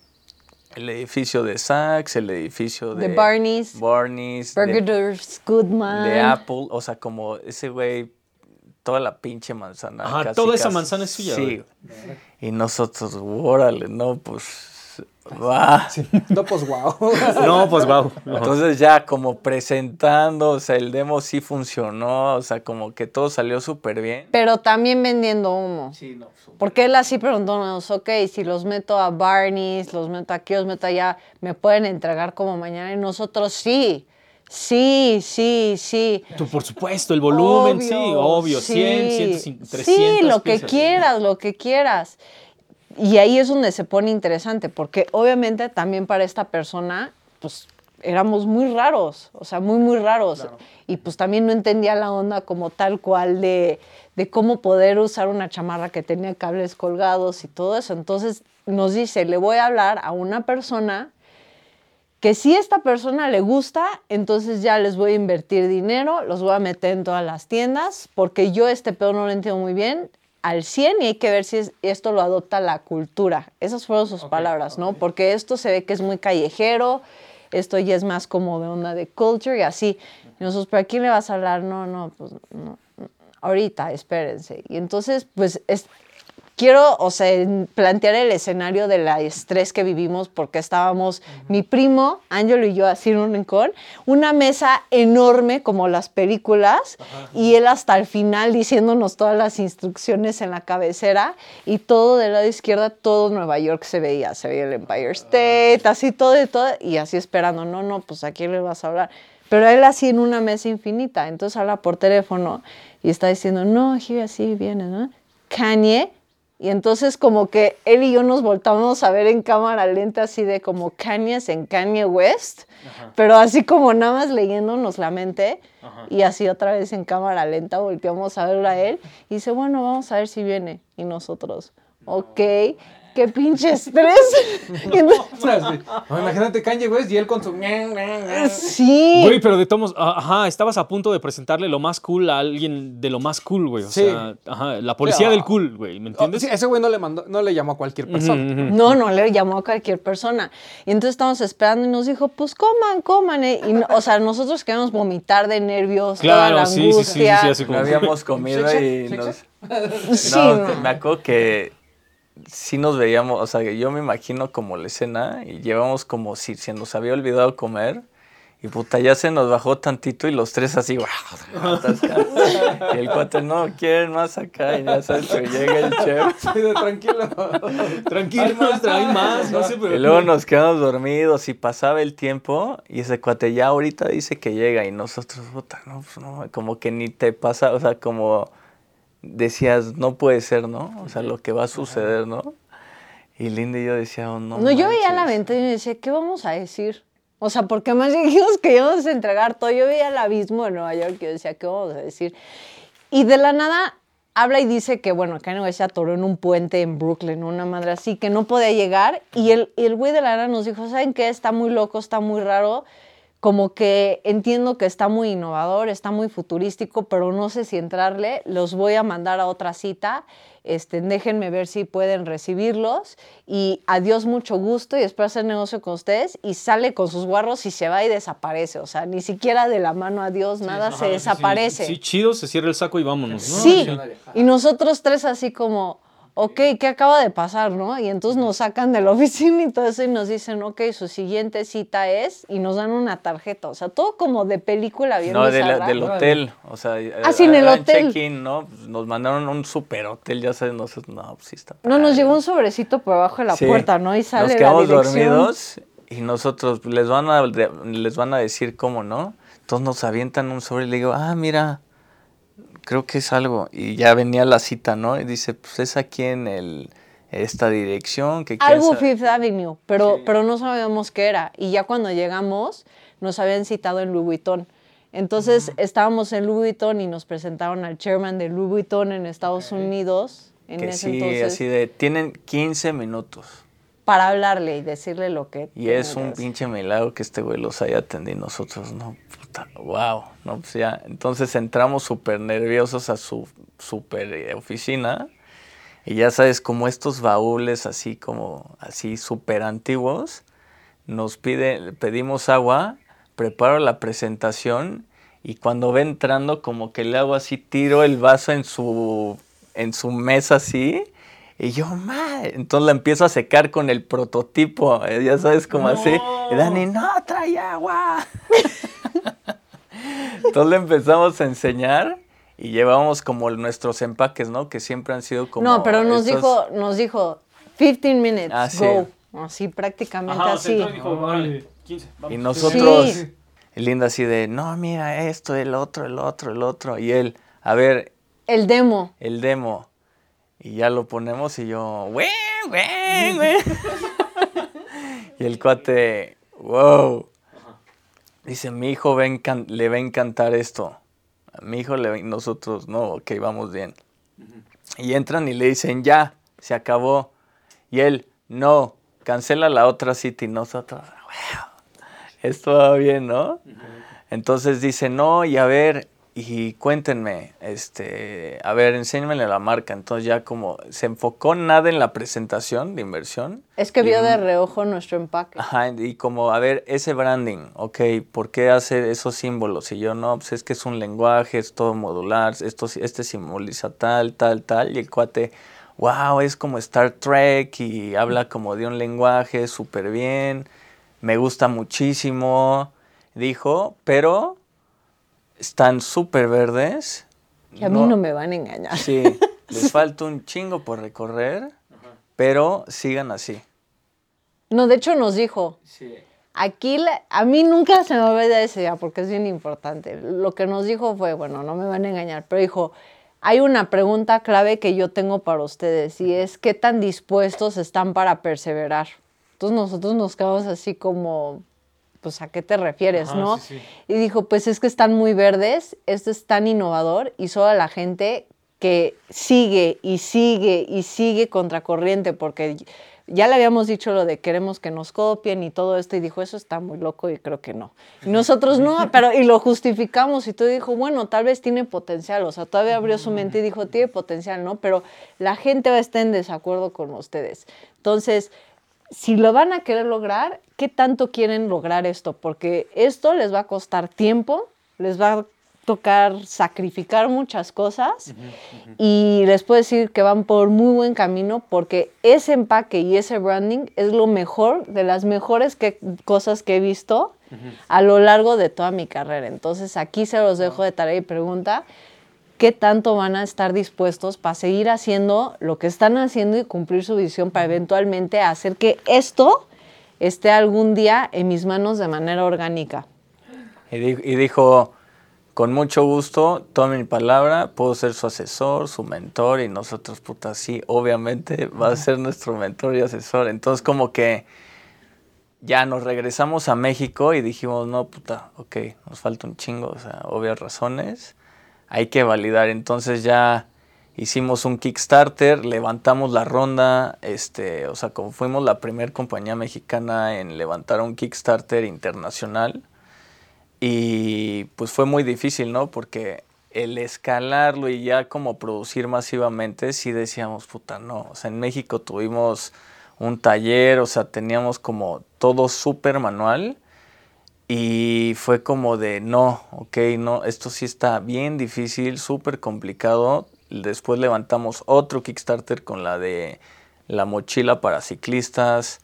el edificio de Saks, el edificio de, De Barney's, Barney's, de- Burgers, Goodman. de Apple, o sea, como ese güey, toda la pinche manzana. Ajá, casi, toda esa manzana es suya, Sí. güey. Y nosotros, órale, no, pues, va. No, pues wow. No, pues wow. Entonces ya como presentando, o sea, el demo sí funcionó, o sea, como que todo salió súper bien. Pero también vendiendo humo. Sí, no. Porque él así preguntó, ok, si los meto a Barney's, los meto aquí, los meto allá, ¿me pueden entregar como mañana? Y nosotros sí, sí, sí, sí. Tú, por supuesto, el volumen, sí, obvio. 100, 150, 300 Sí, lo que quieras, lo que quieras. Y ahí es donde se pone interesante, porque obviamente también para esta persona, pues éramos muy raros, o sea, muy, muy raros. Y pues también no entendía la onda como tal cual de, de cómo poder usar una chamarra que tenía cables colgados y todo eso. Entonces nos dice, le voy a hablar a una persona que si esta persona le gusta, entonces ya les voy a invertir dinero, los voy a meter en todas las tiendas, porque yo este pedo no lo entiendo muy bien al 100 y hay que ver si es- esto lo adopta la cultura. Esas fueron sus palabras, ¿no? Porque esto se ve que es muy callejero, esto ya es más como de onda de culture y así. Y nosotros, ¿pero a quién le vas a hablar? No, no, pues no. Ahorita, espérense. Y entonces, pues es, quiero, o sea, plantear el escenario del estrés que vivimos porque estábamos mi primo, Ángelo y yo así en un rincón, una mesa enorme como las películas y él hasta el final diciéndonos todas las instrucciones en la cabecera y todo del lado izquierdo, todo Nueva York se veía, se veía el Empire State, así todo y todo y así esperando, no, no, pues a quién le vas a hablar. Pero él así en una mesa infinita, entonces habla por teléfono y está diciendo, no, así viene, ¿no? Kanye, y entonces como que él y yo nos voltamos a ver en cámara lenta así de como Kanye's en Kanye West, pero así como nada más leyéndonos la mente y así otra vez en cámara lenta volteamos a verlo a él y dice, bueno, vamos a ver si viene. Y nosotros, ok, qué pinche estrés. Entonces- No, imagínate Kanye West y él con su... sí. Güey, pero de tomos, ajá, estabas a punto de presentarle lo más cool a alguien de lo más cool, güey. O Sí. sea, ajá, la policía Ah. del cool, güey, ¿me Oh, entiendes? sí, ese güey no le mandó, no le llamó a cualquier persona. No, no le llamó a cualquier persona. Y entonces estábamos esperando y nos dijo, pues coman, coman. eh. Y, no- o sea, nosotros queríamos vomitar de nervios, toda Claro, la sí, sí, sí, sí, así No como... habíamos comido y nos... Sí, no, no. me acuerdo que sí nos veíamos, o sea, que yo me imagino como la escena y llevamos como si se nos había olvidado comer y puta, ya se nos bajó tantito y los tres así, y el cuate, no, quieren más acá y ya sabes que llega el chef. Sí, de tranquilo. Tranquilo, maestra, hay más, no sé, pero... Y luego nos quedamos dormidos y pasaba el tiempo y ese cuate ya ahorita dice que llega y nosotros, puta, no, pues no, como que ni te pasa, o sea, como decías, no puede ser, ¿no? O sea, lo que va a suceder, ¿no? Y Linda y yo decíamos, no. No, yo veía la manches". ventana y decía, ¿qué vamos a decir? O sea, porque más dijimos que íbamos a entregar todo. Yo veía el abismo de Nueva York y yo decía, ¿qué vamos a decir? Y de la nada habla y dice que, bueno, Kanye West se atoró en un puente en Brooklyn, una madre así, que no podía llegar. Y el, y el güey de la nada nos dijo, ¿saben qué? Está muy loco, está muy raro. Como que entiendo que está muy innovador, está muy futurístico, pero no sé si entrarle. Los voy a mandar a otra cita. Este, déjenme ver si pueden recibirlos. Y adiós, mucho gusto y espero hacer negocio con ustedes. Y sale con sus guarros y se va y desaparece. O sea, ni siquiera de la mano adiós, nada, Ajá, se sí, sí, desaparece. Sí, chido, se cierra el saco y vámonos, ¿no? Sí, y nosotros tres así como, ok, ¿qué acaba de pasar, no? Y entonces nos sacan de la oficina y todo eso y nos dicen, ok, su siguiente cita es, y nos dan una tarjeta, o sea, todo como de película bien No, de la- del hotel, o sea, Ah, sí, en el hotel. check-in, ¿no? Pues Nos mandaron un super hotel, ya sabes, nosotros, no, pues sí está. No, nos llegó un sobrecito por abajo de la Sí. puerta, ¿no? Y sale Nos la quedamos dirección. dormidos Y nosotros les van a, les van a decir cómo, ¿no? Entonces nos avientan un sobre y le digo, ah, mira, creo que es algo. Y ya venía la cita, ¿no? Y dice, pues es aquí en el, esta dirección. Que algo Fifth Avenue, pero, pero no sabíamos qué era. Y ya cuando llegamos, nos habían citado en Louis Vuitton. Entonces estábamos en Louis Vuitton y nos presentaron al chairman de Louis Vuitton en Estados Unidos. En que sí, así de, tienen 15 minutos. Para hablarle y decirle lo que... Y es un pinche milagro que este güey los haya atendido nosotros, ¿no? Wow, ¿no? Pues ya, entonces entramos súper nerviosos a su super eh, oficina y ya sabes, como estos baúles así como, así súper antiguos, nos pide, pedimos agua, preparo la presentación y cuando ve entrando como que le hago así, tiro el vaso en su, en su mesa así. Y yo, madre, entonces la empiezo a secar con el prototipo, eh, ya sabes, como así. Y Dani, no, trae agua. entonces le empezamos a enseñar y llevamos como nuestros empaques, ¿no? Que siempre han sido como... No, pero nos dijo, nos dijo, 15 minutes, ah, go. Así, prácticamente así. Y nosotros, Linda así de, no, mira esto, el otro, el otro, el otro. Y él, a ver. El demo. El demo. Y ya lo ponemos y yo, güey, güey, güey. y el cuate, wow. Dice, mi hijo le va a encantar esto. A mi hijo le nosotros, no, ok, vamos bien. Y entran y le dicen, ya, se acabó. Y él, no, cancela la otra cita y nosotros, wow esto va bien, ¿no? Entonces dice, no, y a ver, y cuéntenme, este, a ver, enséñenme la marca. Entonces ya como se enfocó nada en la presentación de inversión. Es que vio de reojo nuestro empaque. Ajá, y como, a ver, ese branding, ok, ¿por qué hace esos símbolos? Y yo, no, pues es que es un lenguaje, es todo modular, esto, este simboliza tal, tal, tal, y el cuate, wow, es como Star Trek y habla como de un lenguaje súper bien me gusta muchísimo, dijo, pero están súper verdes. Y a mí no me van a engañar. Sí, les falta un chingo por recorrer, pero sigan así. No, de hecho nos dijo, sí. aquí a mí nunca se me va a olvidar ese día porque es bien importante. Lo que nos dijo fue, bueno, no me van a engañar, pero dijo, hay una pregunta clave que yo tengo para ustedes y es, ¿qué tan dispuestos están para perseverar? Entonces nosotros nos quedamos así como, pues a qué te refieres, ¿no? Y dijo, pues es que están muy verdes, esto es tan innovador y solo la gente que sigue y sigue y sigue contracorriente, porque ya le habíamos dicho lo de queremos que nos copien y todo esto, y dijo, eso está muy loco y creo que no. Y nosotros no, pero y lo justificamos y todo dijo, bueno, tal vez tiene potencial, o sea, todavía abrió su mente y dijo, tiene potencial, ¿no? Pero la gente va a estar en desacuerdo con ustedes. Entonces, si lo van a querer lograr, ¿qué tanto quieren lograr esto? Porque esto les va a costar tiempo, les va a tocar sacrificar muchas cosas y les puedo decir que van por muy buen camino porque ese empaque y ese branding es lo mejor, de las mejores cosas que he visto a lo largo de toda mi carrera. Entonces aquí se los dejo de tarea y pregunta qué tanto van a estar dispuestos para seguir haciendo lo que están haciendo y cumplir su visión para eventualmente hacer que esto esté algún día en mis manos de manera orgánica. Y, dijo, con mucho gusto, tome mi palabra, puedo ser su asesor, su mentor y nosotros, puta, sí, obviamente va a ser nuestro mentor y asesor. Entonces como que ya nos regresamos a México y dijimos, no, puta, ok, nos falta un chingo, o sea, obvias razones hay que validar. Entonces ya hicimos un Kickstarter, levantamos la ronda, este, o sea, como fuimos la primera compañía mexicana en levantar un Kickstarter internacional. Y pues fue muy difícil, ¿no? Porque el escalarlo y ya como producir masivamente, sí decíamos, puta, no. O sea, en México tuvimos un taller, o sea, teníamos como todo súper manual y fue como de, no, ok, no, esto sí está bien difícil, súper complicado. Después levantamos otro Kickstarter con la de la mochila para ciclistas.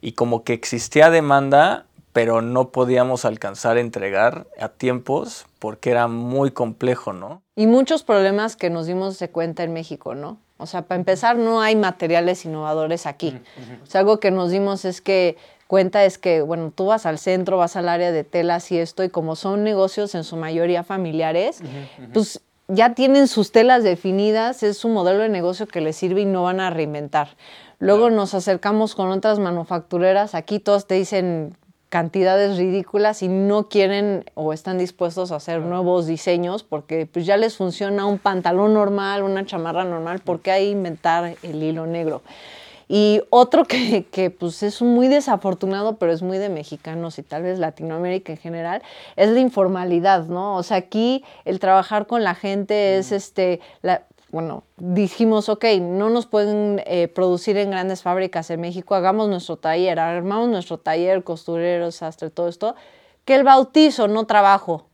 Y como que existía demanda, pero no podíamos alcanzar a entregar a tiempos porque era muy complejo, ¿no? Y muchos problemas que nos dimos de cuenta en México, ¿no? O sea, para empezar, no hay materiales innovadores aquí. O sea, algo que nos dimos es que cuenta es que, bueno, tú vas al centro, vas al área de telas y esto, y como son negocios en su mayoría familiares, pues ya tienen sus telas definidas, es su modelo de negocio que les sirve y no van a reinventar. Luego nos acercamos con otras manufactureras, aquí todos te dicen cantidades ridículas y no quieren o están dispuestos a hacer nuevos diseños porque pues ya les funciona un pantalón normal, una chamarra normal, ¿por qué hay inventar el hilo negro? Y otro que, que, pues es muy desafortunado, pero es muy de mexicanos y tal vez Latinoamérica en general, es la informalidad, ¿no? O sea, aquí el trabajar con la gente es este, la, bueno, dijimos, ok, no nos pueden eh, producir en grandes fábricas en México, hagamos nuestro taller, armamos nuestro taller, costureros, sastre, todo esto, que el bautizo, no trabajo.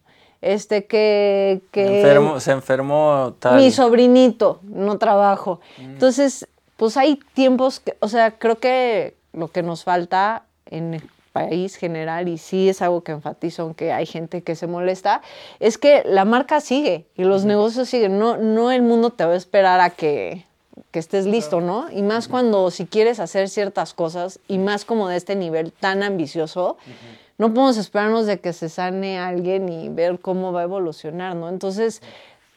Este, que... que se enfermó tal. Mi sobrinito, no trabajo. Mm. Entonces, pues hay tiempos, que, o sea, creo que lo que nos falta en país general, y sí es algo que enfatizo, aunque hay gente que se molesta, es que la marca sigue y los negocios siguen. No, no el mundo te va a esperar a que, que estés listo, ¿no? Y más cuando si quieres hacer ciertas cosas y más como de este nivel tan ambicioso, no podemos esperarnos de que se sane alguien y ver cómo va a evolucionar, ¿no? Entonces,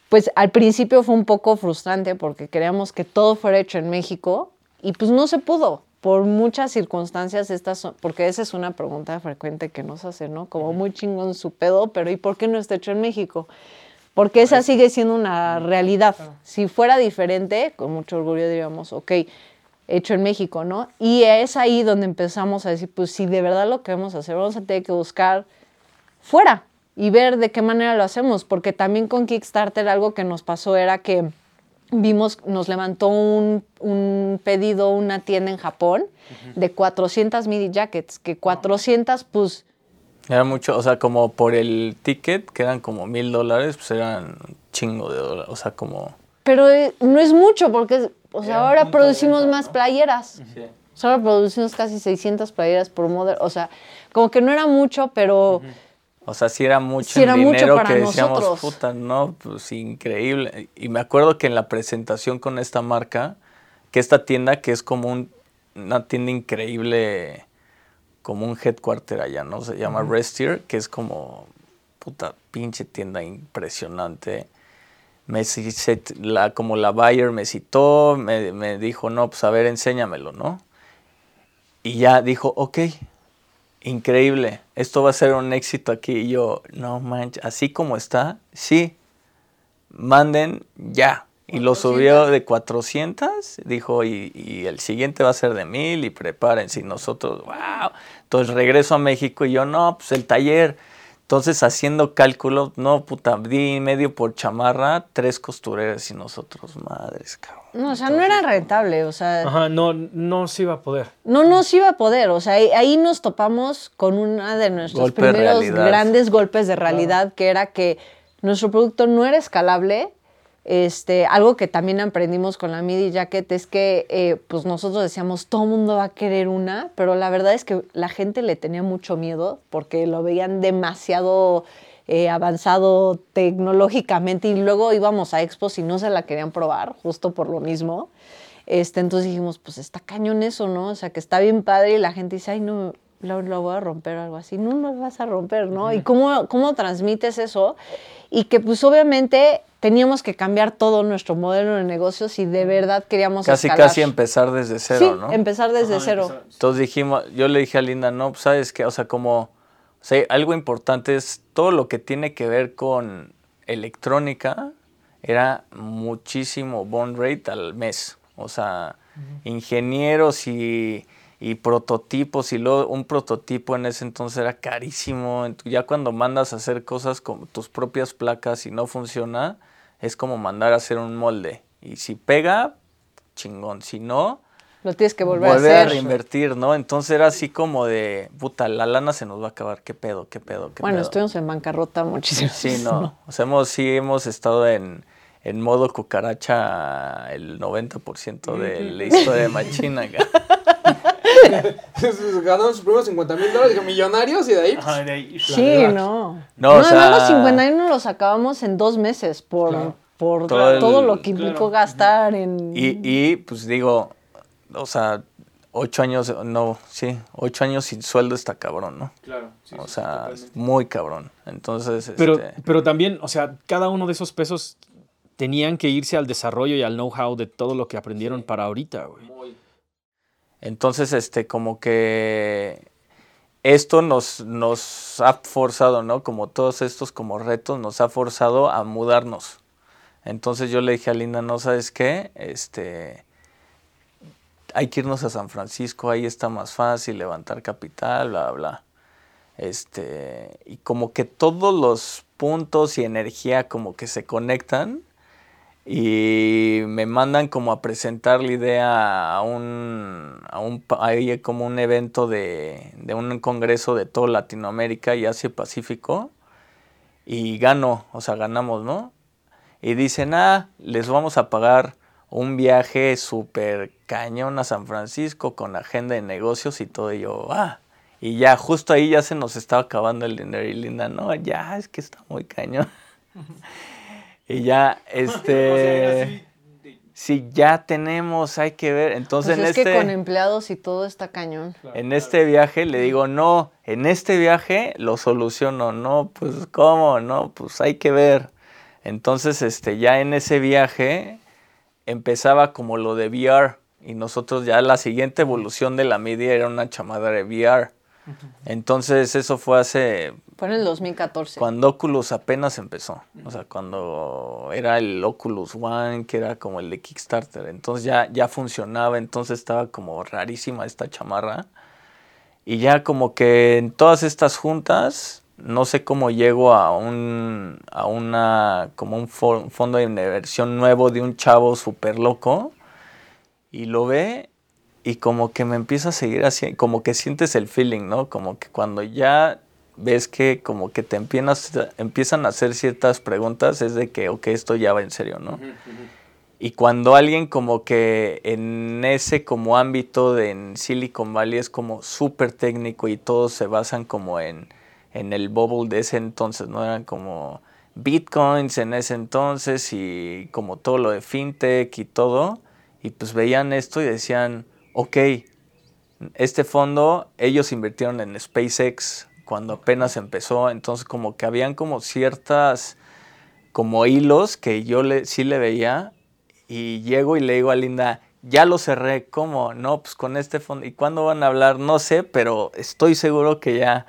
pues al principio fue un poco frustrante porque queríamos que todo fuera hecho en México y pues no se pudo por muchas circunstancias, estas son, porque esa es una pregunta frecuente que nos hacen, ¿no? Como muy chingón su pedo, pero ¿y por qué no está hecho en México? Porque esa sigue siendo una realidad. Si fuera diferente, con mucho orgullo diríamos, ok, hecho en México, ¿no? Y es ahí donde empezamos a decir, pues si de verdad lo queremos hacer, vamos a tener que buscar fuera y ver de qué manera lo hacemos, porque también con Kickstarter algo que nos pasó era que vimos, nos levantó un, un, pedido una tienda en Japón de 400 midi jackets, que 400 pues... Era mucho, o sea, como por el ticket, que eran como mil dólares, pues eran chingo de dólares, o sea, como... Pero eh, no es mucho, porque, o sea, ahora producimos más playeras. ahora producimos casi 600 playeras por modelo, o sea, como que no era mucho, pero... O sea, sí era mucho dinero que decíamos, puta, no, pues increíble. Y me acuerdo que en la presentación con esta marca, que esta tienda que es como un, una tienda increíble, como un headquarter allá, ¿no? Se llama Restier, que es como, puta, pinche tienda impresionante. Me, la, como la buyer me citó, me, me dijo, no, pues a ver, enséñamelo, ¿no? Y ya dijo, ok, increíble, esto va a ser un éxito aquí. Y yo, no manches, así como está, sí, manden ya. Y lo subió de 400, dijo, y, y, el siguiente va a ser de 1000 y prepárense. Y nosotros, wow. Entonces regreso a México y yo, no, pues el taller. Entonces haciendo cálculo, no, puta, di medio por chamarra, tres costureras y nosotros, madres, cabrón. No, o sea, no era rentable, o sea... Ajá, no, no se iba a poder. No, no se iba a poder, o sea, ahí, nos topamos con una de nuestros primeros grandes golpes de realidad, que era que nuestro producto no era escalable, este, algo que también aprendimos con la MIDI Jacket es que eh, pues nosotros decíamos, todo el mundo va a querer una, pero la verdad es que la gente le tenía mucho miedo porque lo veían demasiado eh, avanzado tecnológicamente y luego íbamos a expos y no se la querían probar, justo por lo mismo. Este, entonces dijimos, pues está cañón eso, ¿no? O sea, que está bien padre y la gente dice, ay, no, lo, voy a romper o algo así. No, no lo vas a romper, ¿no? ¿Y cómo, cómo transmites eso? Y que pues obviamente teníamos que cambiar todo nuestro modelo de negocios y de verdad queríamos Casi, casi empezar desde cero, sí, empezar desde cero. Entonces dijimos, yo le dije a Linda, no, pues sabes que, o sea, como sea, algo importante es todo lo que tiene que ver con electrónica, era muchísimo bond rate al mes. O sea, ingenieros y, prototipos, y luego un prototipo en ese entonces era carísimo. Ya cuando mandas a hacer cosas con tus propias placas y no funciona, es como mandar a hacer un molde. Y si pega, chingón. Si no, lo tienes que volver, a hacer. a reinvertir, ¿no? Entonces era así como de, puta, la lana se nos va a acabar, qué pedo, qué pedo, qué bueno, estuvimos en bancarrota muchísimo. Sí, no. O sea, hemos, sí hemos estado en, en modo cucaracha el 90% de la historia de Machina. Ganaron sus primeros 50 mil dólares, millonarios y de ahí. sí, no. No, no o sea... los 50 mil los acabamos en dos meses por por Todo todo, el- lo que implicó gastar en... Y, y, pues digo, o sea, ocho años, no, sí, ocho años sin sueldo está cabrón, ¿no? Claro. o sea, es muy cabrón. Entonces, Pero, este, pero también, o sea, cada uno de esos pesos tenían que irse al desarrollo y al know-how de todo lo que aprendieron para ahorita, güey. Entonces, este, como que esto nos, nos ha forzado, ¿no? Como todos estos como retos nos ha forzado a mudarnos. Entonces yo le dije a Linda, no sabes qué, este, hay que irnos a San Francisco, ahí está más fácil levantar capital, bla, bla. Este, y como que todos los puntos y energía como que se conectan y me mandan como a presentar la idea a un, a un ahí como un evento de, de un congreso de toda Latinoamérica y Asia Pacífico y gano, o sea, ganamos, ¿no? Y dicen, ah, les vamos a pagar un viaje súper cañón a San Francisco con agenda de negocios y todo. Yo, ah, y ya justo ahí ya se nos estaba acabando el dinero. Y Linda, no, ya, es que está muy cañón. Y ya, este, si ya tenemos, hay que ver. Entonces Pues en es este... que con empleados y todo está cañón. En este viaje le digo, no, en este viaje lo soluciono, no, pues cómo, no, pues hay que ver. Entonces, este, ya en ese viaje empezaba como lo de VR y nosotros ya la siguiente evolución de la media era una chamada de VR. Entonces eso fue hace Fue en el 2014. cuando Oculus apenas empezó, o sea, cuando era el Oculus One, que era como el de Kickstarter, entonces ya, ya funcionaba, entonces estaba como rarísima esta chamarra. Y ya como que en todas estas juntas, no sé cómo llego a un, a una, como un fo- fondo de inversión nuevo de un chavo súper loco, y lo ve y como que me empieza a seguir así, como que sientes el feeling, ¿no? Como que cuando ya ves que como que te empiezas, empiezan a hacer ciertas preguntas, es de que, ok, esto ya va en serio, ¿no? Y cuando alguien como que en ese como ámbito de en Silicon Valley es como súper técnico y todos se basan como en, en el bubble de ese entonces, ¿no? Eran como bitcoins en ese entonces y como todo lo de fintech y todo. Y pues veían esto y decían, ok, este fondo ellos invirtieron en SpaceX cuando apenas empezó, entonces como que habían como ciertas como hilos que yo sí le veía y llego y le digo a Linda, ya lo cerré, ¿cómo? No, pues con este fondo. ¿Y cuándo van a hablar? No sé, pero estoy seguro que ya.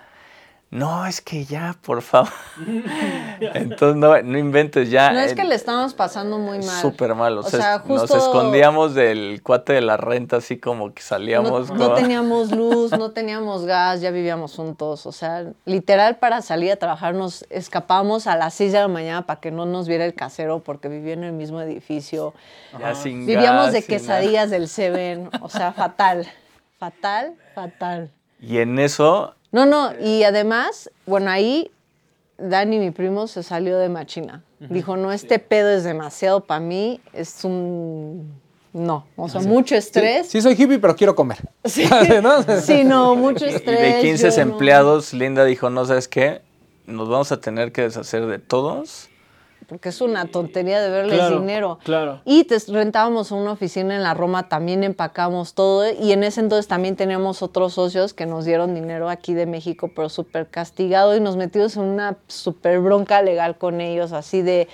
No, es que ya, por favor. Entonces, no, no inventes ya. no es eh, que le estamos pasando muy mal. Súper mal. O, O sea, sea, nos escondíamos del cuate de la renta, así como que No, salíamos. no teníamos luz, no teníamos gas, ya vivíamos juntos. O sea, literal para salir a trabajar nos escapamos a las 6 de la mañana para que no nos viera el casero porque vivía en el mismo edificio. ya sin Vivíamos gas, de sin nada. quesadillas del Seven. O sea, fatal. Fatal, fatal. Y en eso, No, no, y además, bueno, ahí Dani, mi primo, se salió de machina. Dijo, no, este pedo es demasiado para mí, es un... No, o sea, mucho estrés. Sí, soy hippie, pero quiero comer. Sí, ¿No? sí, no, mucho y estrés. de 15 yo no- empleados, Linda dijo, no sabes qué, nos vamos a tener que deshacer de todos. Porque es una tontería de verles Claro, dinero. claro. Y te rentábamos una oficina en la Roma, también empacamos todo. Y en ese entonces también teníamos otros socios que nos dieron dinero aquí de México, pero súper castigado. Y nos metimos en una súper bronca legal con ellos, así de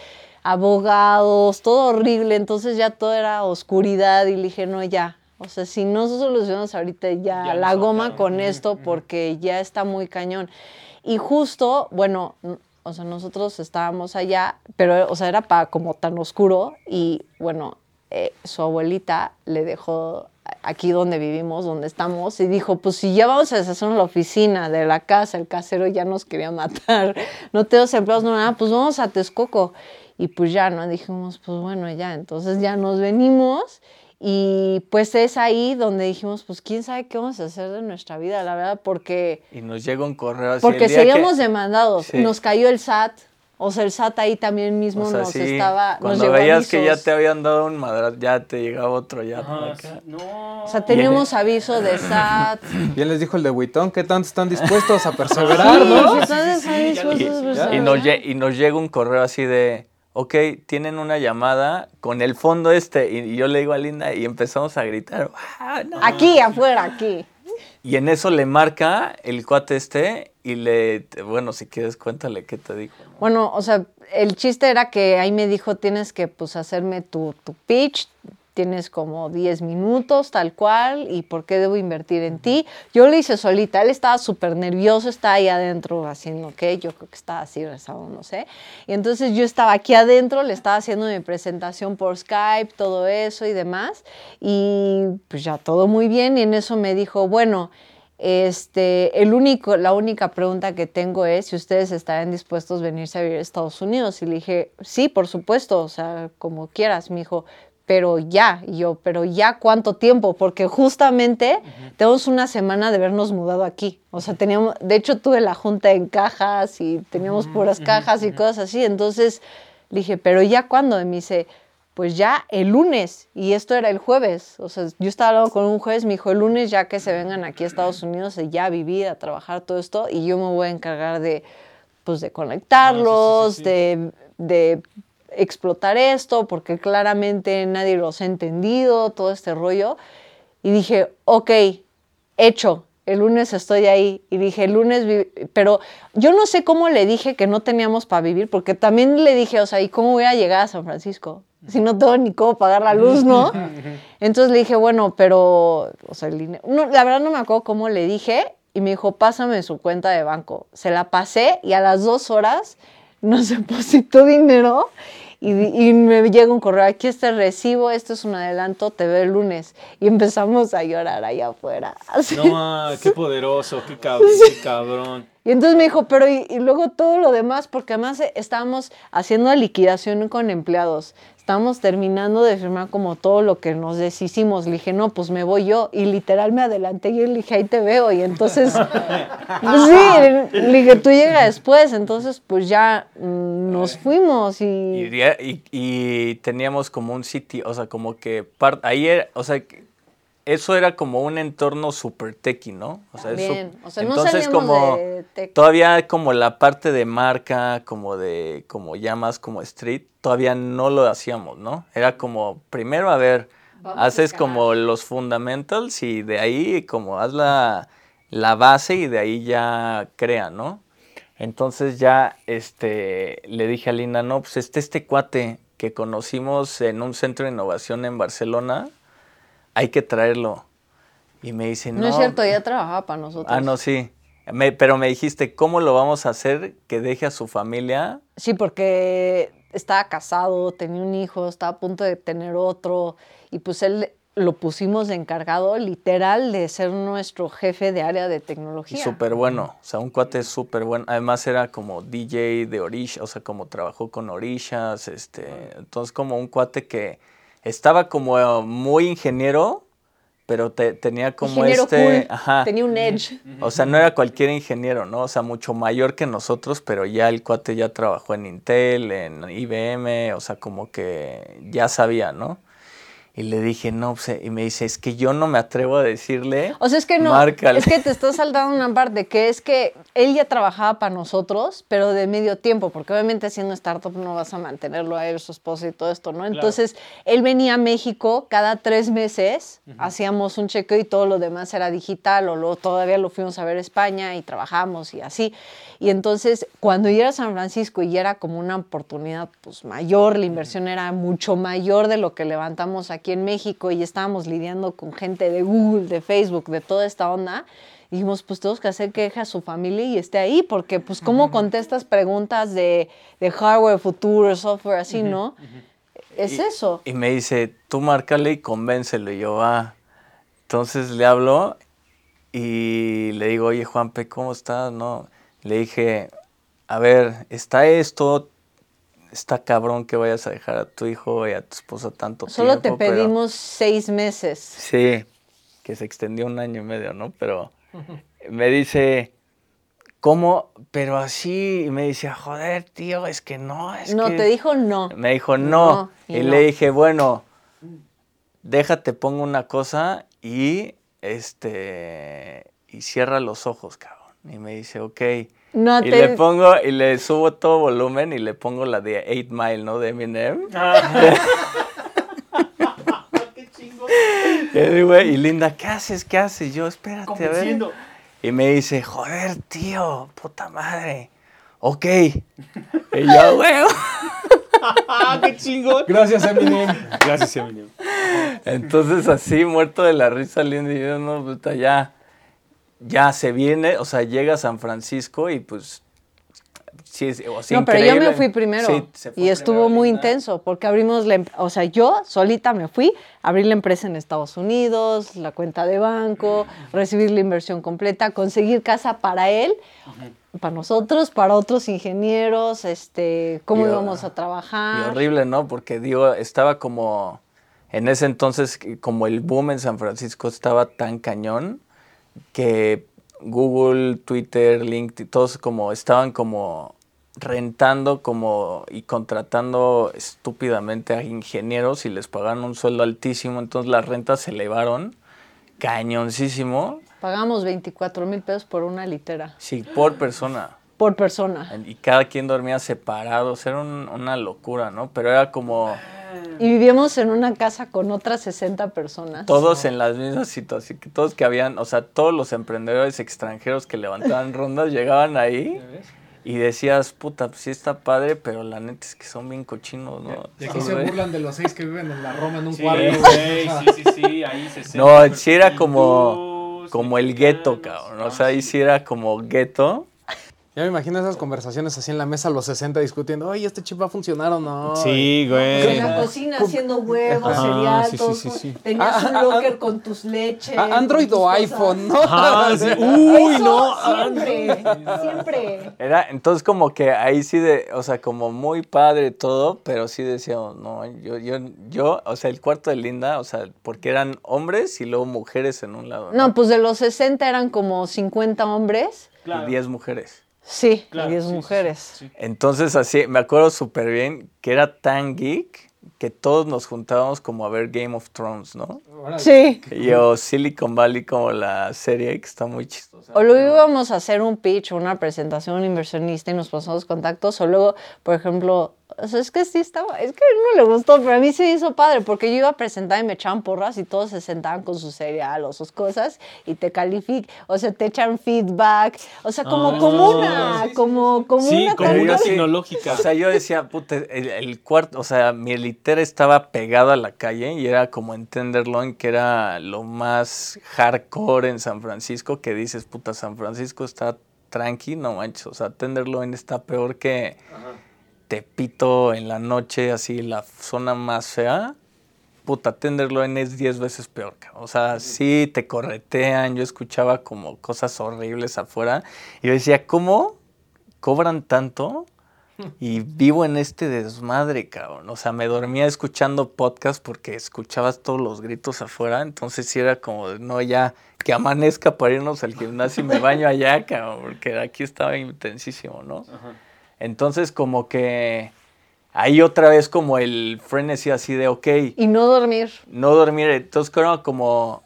abogados, todo horrible. Entonces ya todo era oscuridad. Y le dije, no, ya. O sea, si no solucionamos ahorita ya, Ya la goma sacaron. con esto, porque ya está muy cañón. Y justo, bueno, o sea, nosotros estábamos allá, pero, o sea, era para como tan oscuro y, bueno, eh, su abuelita le dejó aquí donde vivimos, donde estamos, y dijo, pues si ya vamos a deshacer la oficina de la casa, el casero ya nos quería matar, no tenemos empleados, no nada, pues vamos a Texcoco. Y pues ya, ¿no? Dijimos, pues bueno, ya, entonces ya nos venimos y pues es ahí donde dijimos, pues quién sabe qué vamos a hacer de nuestra vida, la verdad, porque... Y nos llega un correo así. Porque el día que- seguíamos demandados. Sí. Nos cayó el SAT. O sea, el SAT ahí también mismo O sea, nos sí, estaba. Nos Cuando veías que ya te habían dado un madrazo, ya te llegaba otro, ya. Ajá, acá. no. O sea, teníamos aviso de SAT. Bien les dijo el de Huitón, ¿qué tanto están dispuestos a perseverar, Sí, no? Y, y nos, lle- y nos llega un correo así de, ok, tienen una llamada con el fondo este. Y yo le digo a Linda y empezamos a gritar. "Ah, no". Aquí, afuera, aquí. Y en eso le marca el cuate este y le, bueno, si quieres cuéntale qué te dijo. ¿no? Bueno, o sea, el chiste era que ahí me dijo, tienes que pues hacerme tu, tu pitch, tienes como 10 minutos tal cual, y por qué debo invertir en ti. Yo lo hice solita, él estaba súper nervioso, estaba ahí adentro haciendo qué, yo creo que estaba así rezado, no sé. Y entonces yo estaba aquí adentro, le estaba haciendo mi presentación por Skype, todo eso y demás, y pues ya todo muy bien, y en eso me dijo, bueno, este, el único, la única pregunta que tengo es si ustedes estarán dispuestos a venirse a vivir a Estados Unidos. Y le dije, sí, por supuesto, o sea, como quieras. Me dijo, pero ya. Y yo, pero ya cuánto tiempo, porque justamente tenemos una semana de habernos mudado aquí. O sea, teníamos, de hecho tuve la junta en cajas y teníamos puras cajas y cosas así. Entonces le dije, pero ya cuándo? Y me dice, pues ya el lunes, y esto era el jueves, o sea, yo estaba hablando con un jueves, me dijo, el lunes ya que se vengan aquí a Estados Unidos, ya a vivir, a trabajar todo esto, y yo me voy a encargar de, pues, de conectarlos, De, de explotar esto, porque claramente nadie los ha entendido, todo este rollo, y dije, ok, hecho, el lunes estoy ahí y dije, el lunes, pero yo no sé cómo le dije que no teníamos para vivir, porque también le dije, o sea, ¿y cómo voy a llegar a San Francisco? Si no tengo ni cómo pagar la luz, ¿no? Entonces le dije, bueno, pero, o sea, el dinero, no, la verdad no me acuerdo cómo le dije y me dijo, pásame su cuenta de banco. Se la pasé y a las dos horas nos depositó dinero y, me llega un correo, aquí está el recibo, esto es un adelanto, te veo el lunes. Y empezamos a llorar allá afuera. así. No, qué poderoso, qué cabrón. Qué cabrón. Y entonces me dijo, pero y, y luego todo lo demás, porque además eh, estábamos haciendo liquidación con empleados. Estábamos terminando de firmar como todo lo que nos deshicimos. Le dije, no, pues me voy yo. Y literal me adelanté y le dije, ahí te veo. Y entonces, pues sí, le dije, tú llega después. Entonces, pues ya mm, nos fuimos Y, y... dia- y- y teníamos como un sitio, o sea, como que par- ahí era, o sea, eso era como un entorno super techy, ¿no? O sea, eso- También, o sea, no de tech. todavía como la parte de marca, como de, como ya más como street, todavía no lo hacíamos, ¿no? Era como, primero, a ver, haces como los fundamentals y de ahí como haz la, la base y de ahí ya crea, ¿no? Entonces ya este, le dije a Linda, no, pues este, este cuate que conocimos en un centro de innovación en Barcelona, hay que traerlo. Y me dice, no. No es cierto, ya trabajaba para nosotros. Ah, no, sí. Me- pero me dijiste, ¿cómo lo vamos a hacer que deje a su familia? Sí, porque estaba casado, tenía un hijo, estaba a punto de tener otro, y pues él lo pusimos de encargado literal de ser nuestro jefe de área de tecnología. súper bueno. O sea, un cuate súper bueno. Además era como DJ de Orisha, o sea, como trabajó con Orishas, este. Entonces, como un cuate que estaba como eh, muy ingeniero, pero te- tenía como Ingeniero este. cool, Ajá. tenía un edge. O sea, no era cualquier ingeniero, ¿no? O sea, mucho mayor que nosotros, pero ya el cuate ya trabajó en Intel, en IBM, o sea, como que ya sabía, ¿no? Y le dije, no, pues, eh", y me dice, es que yo no me atrevo a decirle. O sea, es que no, márcale". es que te estás saltando una parte que es que él ya trabajaba para nosotros, pero de medio tiempo, porque obviamente siendo startup no vas a mantenerlo a él, su esposa y todo esto, ¿no? Entonces, él venía a México cada tres meses, hacíamos un chequeo y todo lo demás era digital, o luego todavía lo fuimos a ver a España y trabajamos y así. Y entonces, cuando yo era a San Francisco y era como una oportunidad pues mayor, la inversión era mucho mayor de lo que levantamos aquí en México y estábamos lidiando con gente de Google, de Facebook, de toda esta onda, dijimos, pues tenemos que hacer que deje a su familia y esté ahí, porque pues cómo contestas preguntas de, de hardware, futuro, software, así, ¿no? Es Y- eso. Y me dice, tú márcale y convéncelo. Y yo, ah. Entonces le hablo y le digo, oye, Juanpe, ¿cómo estás? No. Le dije, a ver, está esto, está cabrón que vayas a dejar a tu hijo y a tu esposa tanto Solo te tiempo, pero- pedimos seis meses. Sí, que se extendió un año y medio, ¿no? Pero me dice, ¿cómo? Pero así, y me dice, joder, tío, es que no, es no, que... te dijo no. Me dijo, no. No, y y no. le dije, bueno, déjate, pongo una cosa y este y cierra los ojos, cabrón. Y me dice, ok. No y te- le pongo, y le subo todo volumen y le pongo la de 8 Mile, ¿no? De Eminem. Y digo, y Linda, ¿qué haces? ¿Qué haces? Yo, espérate, a ver. Y me dice, joder, tío, puta madre. Ok. Y yo, güey. ¡Qué chingón! Gracias, Eminem. Gracias, Eminem. Entonces así, muerto de la risa, Linda, y yo, no, puta, ya, ya se viene, o sea, llega a San Francisco y pues, sí, es- o sea, no, pero yo me fui primero Sí, y estuvo muy intenso porque abrimos la, em- o sea, yo solita me fui, abrí la empresa en Estados Unidos, la cuenta de banco, recibir la inversión completa, conseguir casa para él, para nosotros, para otros ingenieros, este, cómo Y, íbamos a Y trabajar. horrible, ¿no? Porque digo, estaba como, en ese entonces, como el boom en San Francisco estaba tan cañón que Google, Twitter, LinkedIn, todos como estaban como rentando como y contratando estúpidamente a ingenieros y les pagaban un sueldo altísimo, entonces las rentas se elevaron cañoncísimo, Pagamos 24 mil pesos por una litera, sí, por persona. por persona. Y cada quien dormía separados, era un- una locura, ¿no? Pero era como Y vivíamos en una casa con otras 60 personas. todos en las mismas situaciones, todos que habían, o sea, todos los emprendedores extranjeros que levantaban rondas llegaban ahí y decías, puta, pues sí está padre, pero la neta es que son bien cochinos, ¿no? Y aquí se burlan de los seis que viven en la Roma en un Sí, cuarto. güey, sí, sí, sí, ahí se No, sí era como, como el gueto, cabrón, o sea, ahí sí era como gueto. Ya me imagino esas conversaciones así en la mesa a los 60 discutiendo, oye, ¿este chip va a funcionar o no? Sí, En güey. la cocina haciendo huevos, Ajá, cereal, sí, sí, todo. sí, sí. Tenías Ah, un ah, locker ah, con tus leches. Android tus o cosas. iPhone, ¿no? Uy, Eso no. Siempre, siempre. Era, entonces como que ahí sí de, o sea, como muy padre todo, pero sí decíamos, no, yo, yo, yo, o sea, el cuarto de Linda, o sea, porque eran hombres y luego mujeres en un lado, ¿no? No, pues de los 60 eran como 50 hombres. Y 10 mujeres. Sí, Claro, y 10 sí, sí, mujeres. sí, sí. Entonces así, me acuerdo súper bien que era tan geek que todos nos juntábamos como a ver Game of Thrones, ¿no? Sí. Y o Silicon Valley como la serie que está muy chistosa. O luego íbamos a hacer un pitch o una presentación un inversionista y nos pasamos contactos. O luego, por ejemplo, o sea, es que sí estaba, es que no le gustó, pero a mí sí hizo padre porque yo iba a presentar y me echaban porras y todos se sentaban con su cereal o sus cosas y te califican, o sea, te echan feedback, o sea, como, Ah, como una, sí, como, como Sí, una tecnológica. O sea, yo decía, puta, el, el cuarto, o sea, mi litera estaba pegado a la calle y era como en Tenderloin, que era lo más hardcore en San Francisco, que dices, puta, San Francisco está tranqui, no manches, o sea, Tenderloin está peor que Tepito en la noche, así, la zona más fea. Puta, Tenderloin es 10 veces peor. O sea, sí te corretean. Yo escuchaba como cosas horribles afuera. Y yo decía, ¿cómo cobran tanto? Y vivo en este desmadre, cabrón. O sea, me dormía escuchando podcast porque escuchabas todos los gritos afuera. Entonces sí era como, no, ya, que amanezca para irnos al gimnasio y me baño allá, cabrón. Porque aquí estaba intensísimo, ¿no? Entonces como que ahí otra vez como el frenesí así de, ok, Y no dormir. no dormir. Entonces creo como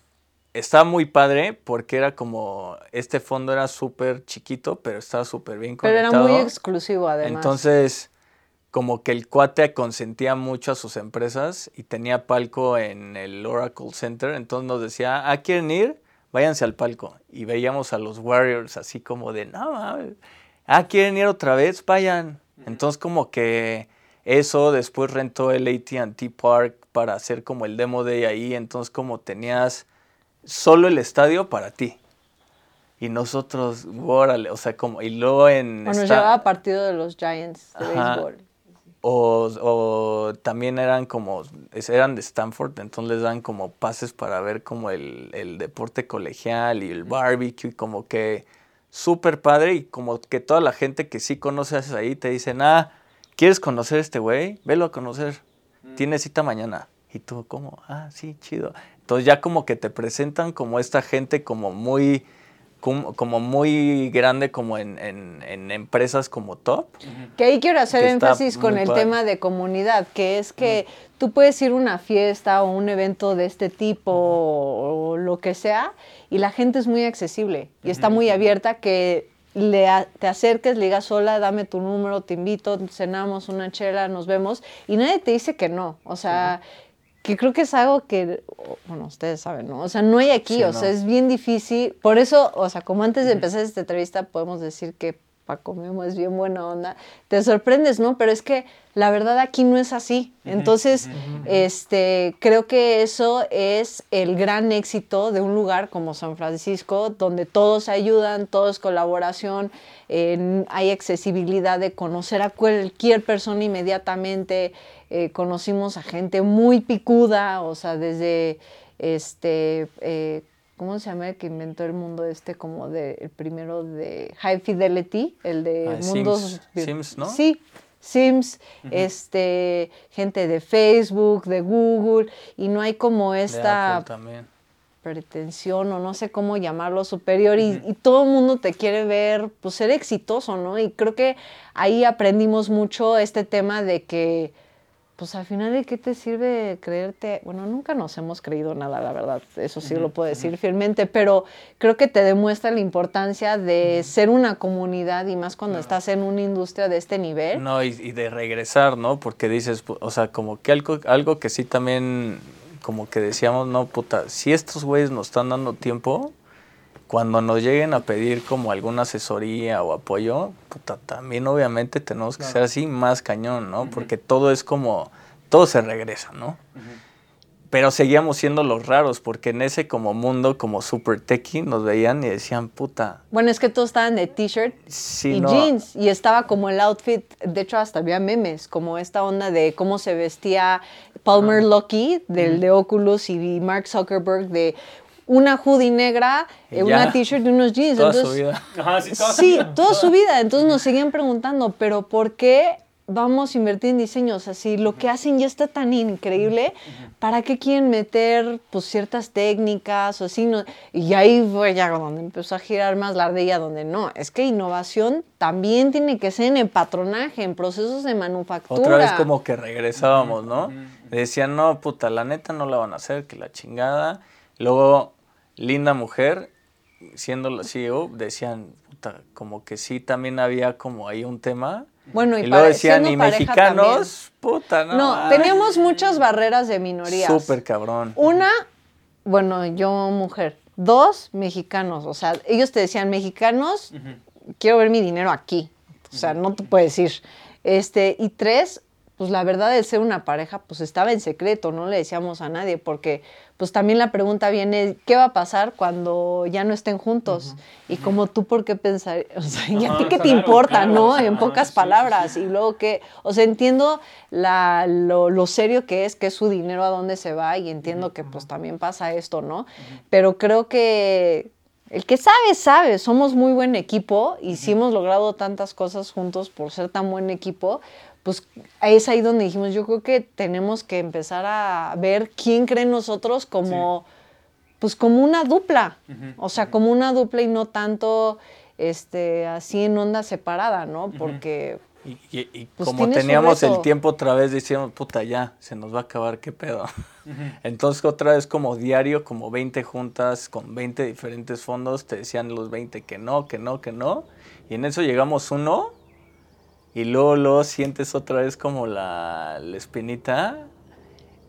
estaba muy padre porque era como este fondo era súper chiquito, pero estaba súper bien Pero era conectado. muy exclusivo además. Entonces como que el cuate consentía mucho a sus empresas y tenía palco en el Oracle Center, entonces nos decía, ah, ¿quieren ir? Váyanse al palco. Y veíamos a los Warriors así como de, no, mames. Ah, ¿quieren ir otra vez? Vayan. Entonces como que eso, después rentó el AT&T Park para hacer como el demo day ahí, entonces como tenías solo el estadio para ti. Y nosotros, órale, o sea, como, y luego en... O nos esta- llevaba partido de los Giants de Ajá. béisbol. o, o también eran como, eran de Stanford, entonces les dan como pases para ver como el, el deporte colegial y el barbecue, y como que súper padre y como que toda la gente que sí conoces ahí te dicen, ah, ¿quieres conocer a este güey? Velo a conocer, tiene cita mañana. Y tú como, ah, sí, chido. Entonces ya como que te presentan como esta gente como muy, como, como muy grande como en, en- en empresas como top. Que ahí quiero hacer énfasis con el padre. tema de comunidad, que es que tú puedes ir a una fiesta o un evento de este tipo o, o lo que sea y la gente es muy accesible y está muy abierta que le te acerques, le digas, hola, dame tu número, te invito, cenamos una chela, nos vemos, y nadie te dice que no. O sea, que creo que es algo que, bueno, ustedes saben, ¿no? O sea, no hay aquí, o sea, es bien difícil. Por eso, o sea, como antes de empezar esta entrevista, podemos decir que Paco Memo es bien buena onda. Te sorprendes, ¿no? Pero es que la verdad aquí no es así. Entonces, este, creo que eso es el gran éxito de un lugar como San Francisco, donde todos ayudan, todo es colaboración, hay accesibilidad de conocer a cualquier persona inmediatamente. Eh, conocimos a gente muy picuda, o sea, desde este, eh, ¿cómo se llama el que inventó el mundo este como de el primero de High Fidelity, el de ah, mundos Sims, ¿no? Sí, Sims, este, gente de Facebook, de Google, y no hay como esta pretensión o no sé cómo llamarlo superior y, y, todo el mundo te quiere ver pues ser exitoso, ¿no? Y creo que ahí aprendimos mucho este tema de que pues al final de qué te sirve creerte, bueno, nunca nos hemos creído nada, la verdad, eso sí lo puedo decir fielmente, pero creo que te demuestra la importancia de ser una comunidad y más cuando estás en una industria de este nivel. No, y, de regresar, ¿no? Porque dices, o sea, como que algo, algo que sí también, como que decíamos, no, puta, si estos güeyes nos están dando tiempo, cuando nos lleguen a pedir como alguna asesoría o apoyo, puta, también obviamente tenemos que ser así más cañón, ¿no? Porque todo es como, todo se regresa, ¿no? Pero seguíamos siendo los raros, porque en ese como mundo como super techie nos veían y decían, puta. Bueno, es que todos estaban de t-shirt y jeans, y estaba como el outfit, de hecho hasta había memes, como esta onda de cómo se vestía Palmer Luckey, del de Oculus, y Mark Zuckerberg de una hoodie negra, eh, una t-shirt y unos jeans. Toda su vida. sí, toda, su vida. Entonces nos seguían preguntando, ¿pero por qué vamos a invertir en diseños? Así, lo que hacen ya está tan increíble, ¿para qué quieren meter pues ciertas técnicas o así? Y ahí fue ya donde empezó a girar más la ardilla, donde no, es que innovación también tiene que ser en el patronaje, en procesos de manufactura. Otra vez como que regresábamos, ¿no? Decían, no, puta, la neta no la van a hacer, que la chingada. Luego linda mujer, siendo la CEO, decían, puta, como que sí también había como ahí un tema. Bueno, y, luego decían, y mexicanos, puta, no. No, teníamos muchas barreras de minorías. Súper cabrón. Una, bueno, yo mujer. Dos, mexicanos. O sea, ellos te decían, mexicanos, quiero ver mi dinero aquí. O sea, no te puedes ir. Este, y tres, pues la verdad de ser una pareja, pues estaba en secreto, no le decíamos a nadie, porque pues también la pregunta viene, ¿qué va a pasar cuando ya no estén juntos? Y como tú, ¿por qué pensar? O sea, ¿y a ti qué te importa, no? En pocas palabras. Y luego que, o sea, entiendo la, lo, serio que es, que es su dinero, a dónde se va, y entiendo que pues también pasa esto, ¿no? Pero creo que el que sabe, sabe, somos muy buen equipo y si hemos logrado tantas cosas juntos por ser tan buen equipo, pues es ahí donde dijimos, yo creo que tenemos que empezar a ver quién cree en nosotros como, pues como una dupla, o sea, como una dupla y no tanto este, así en onda separada, ¿no? Porque... Y, pues, como teníamos el tiempo otra vez, decíamos, puta, ya, se nos va a acabar, qué pedo. Entonces otra vez como diario, como 20 juntas con 20 diferentes fondos, te decían los 20 que no, que no, que no. Y en eso llegamos uno y luego, luego sientes otra vez como la, espinita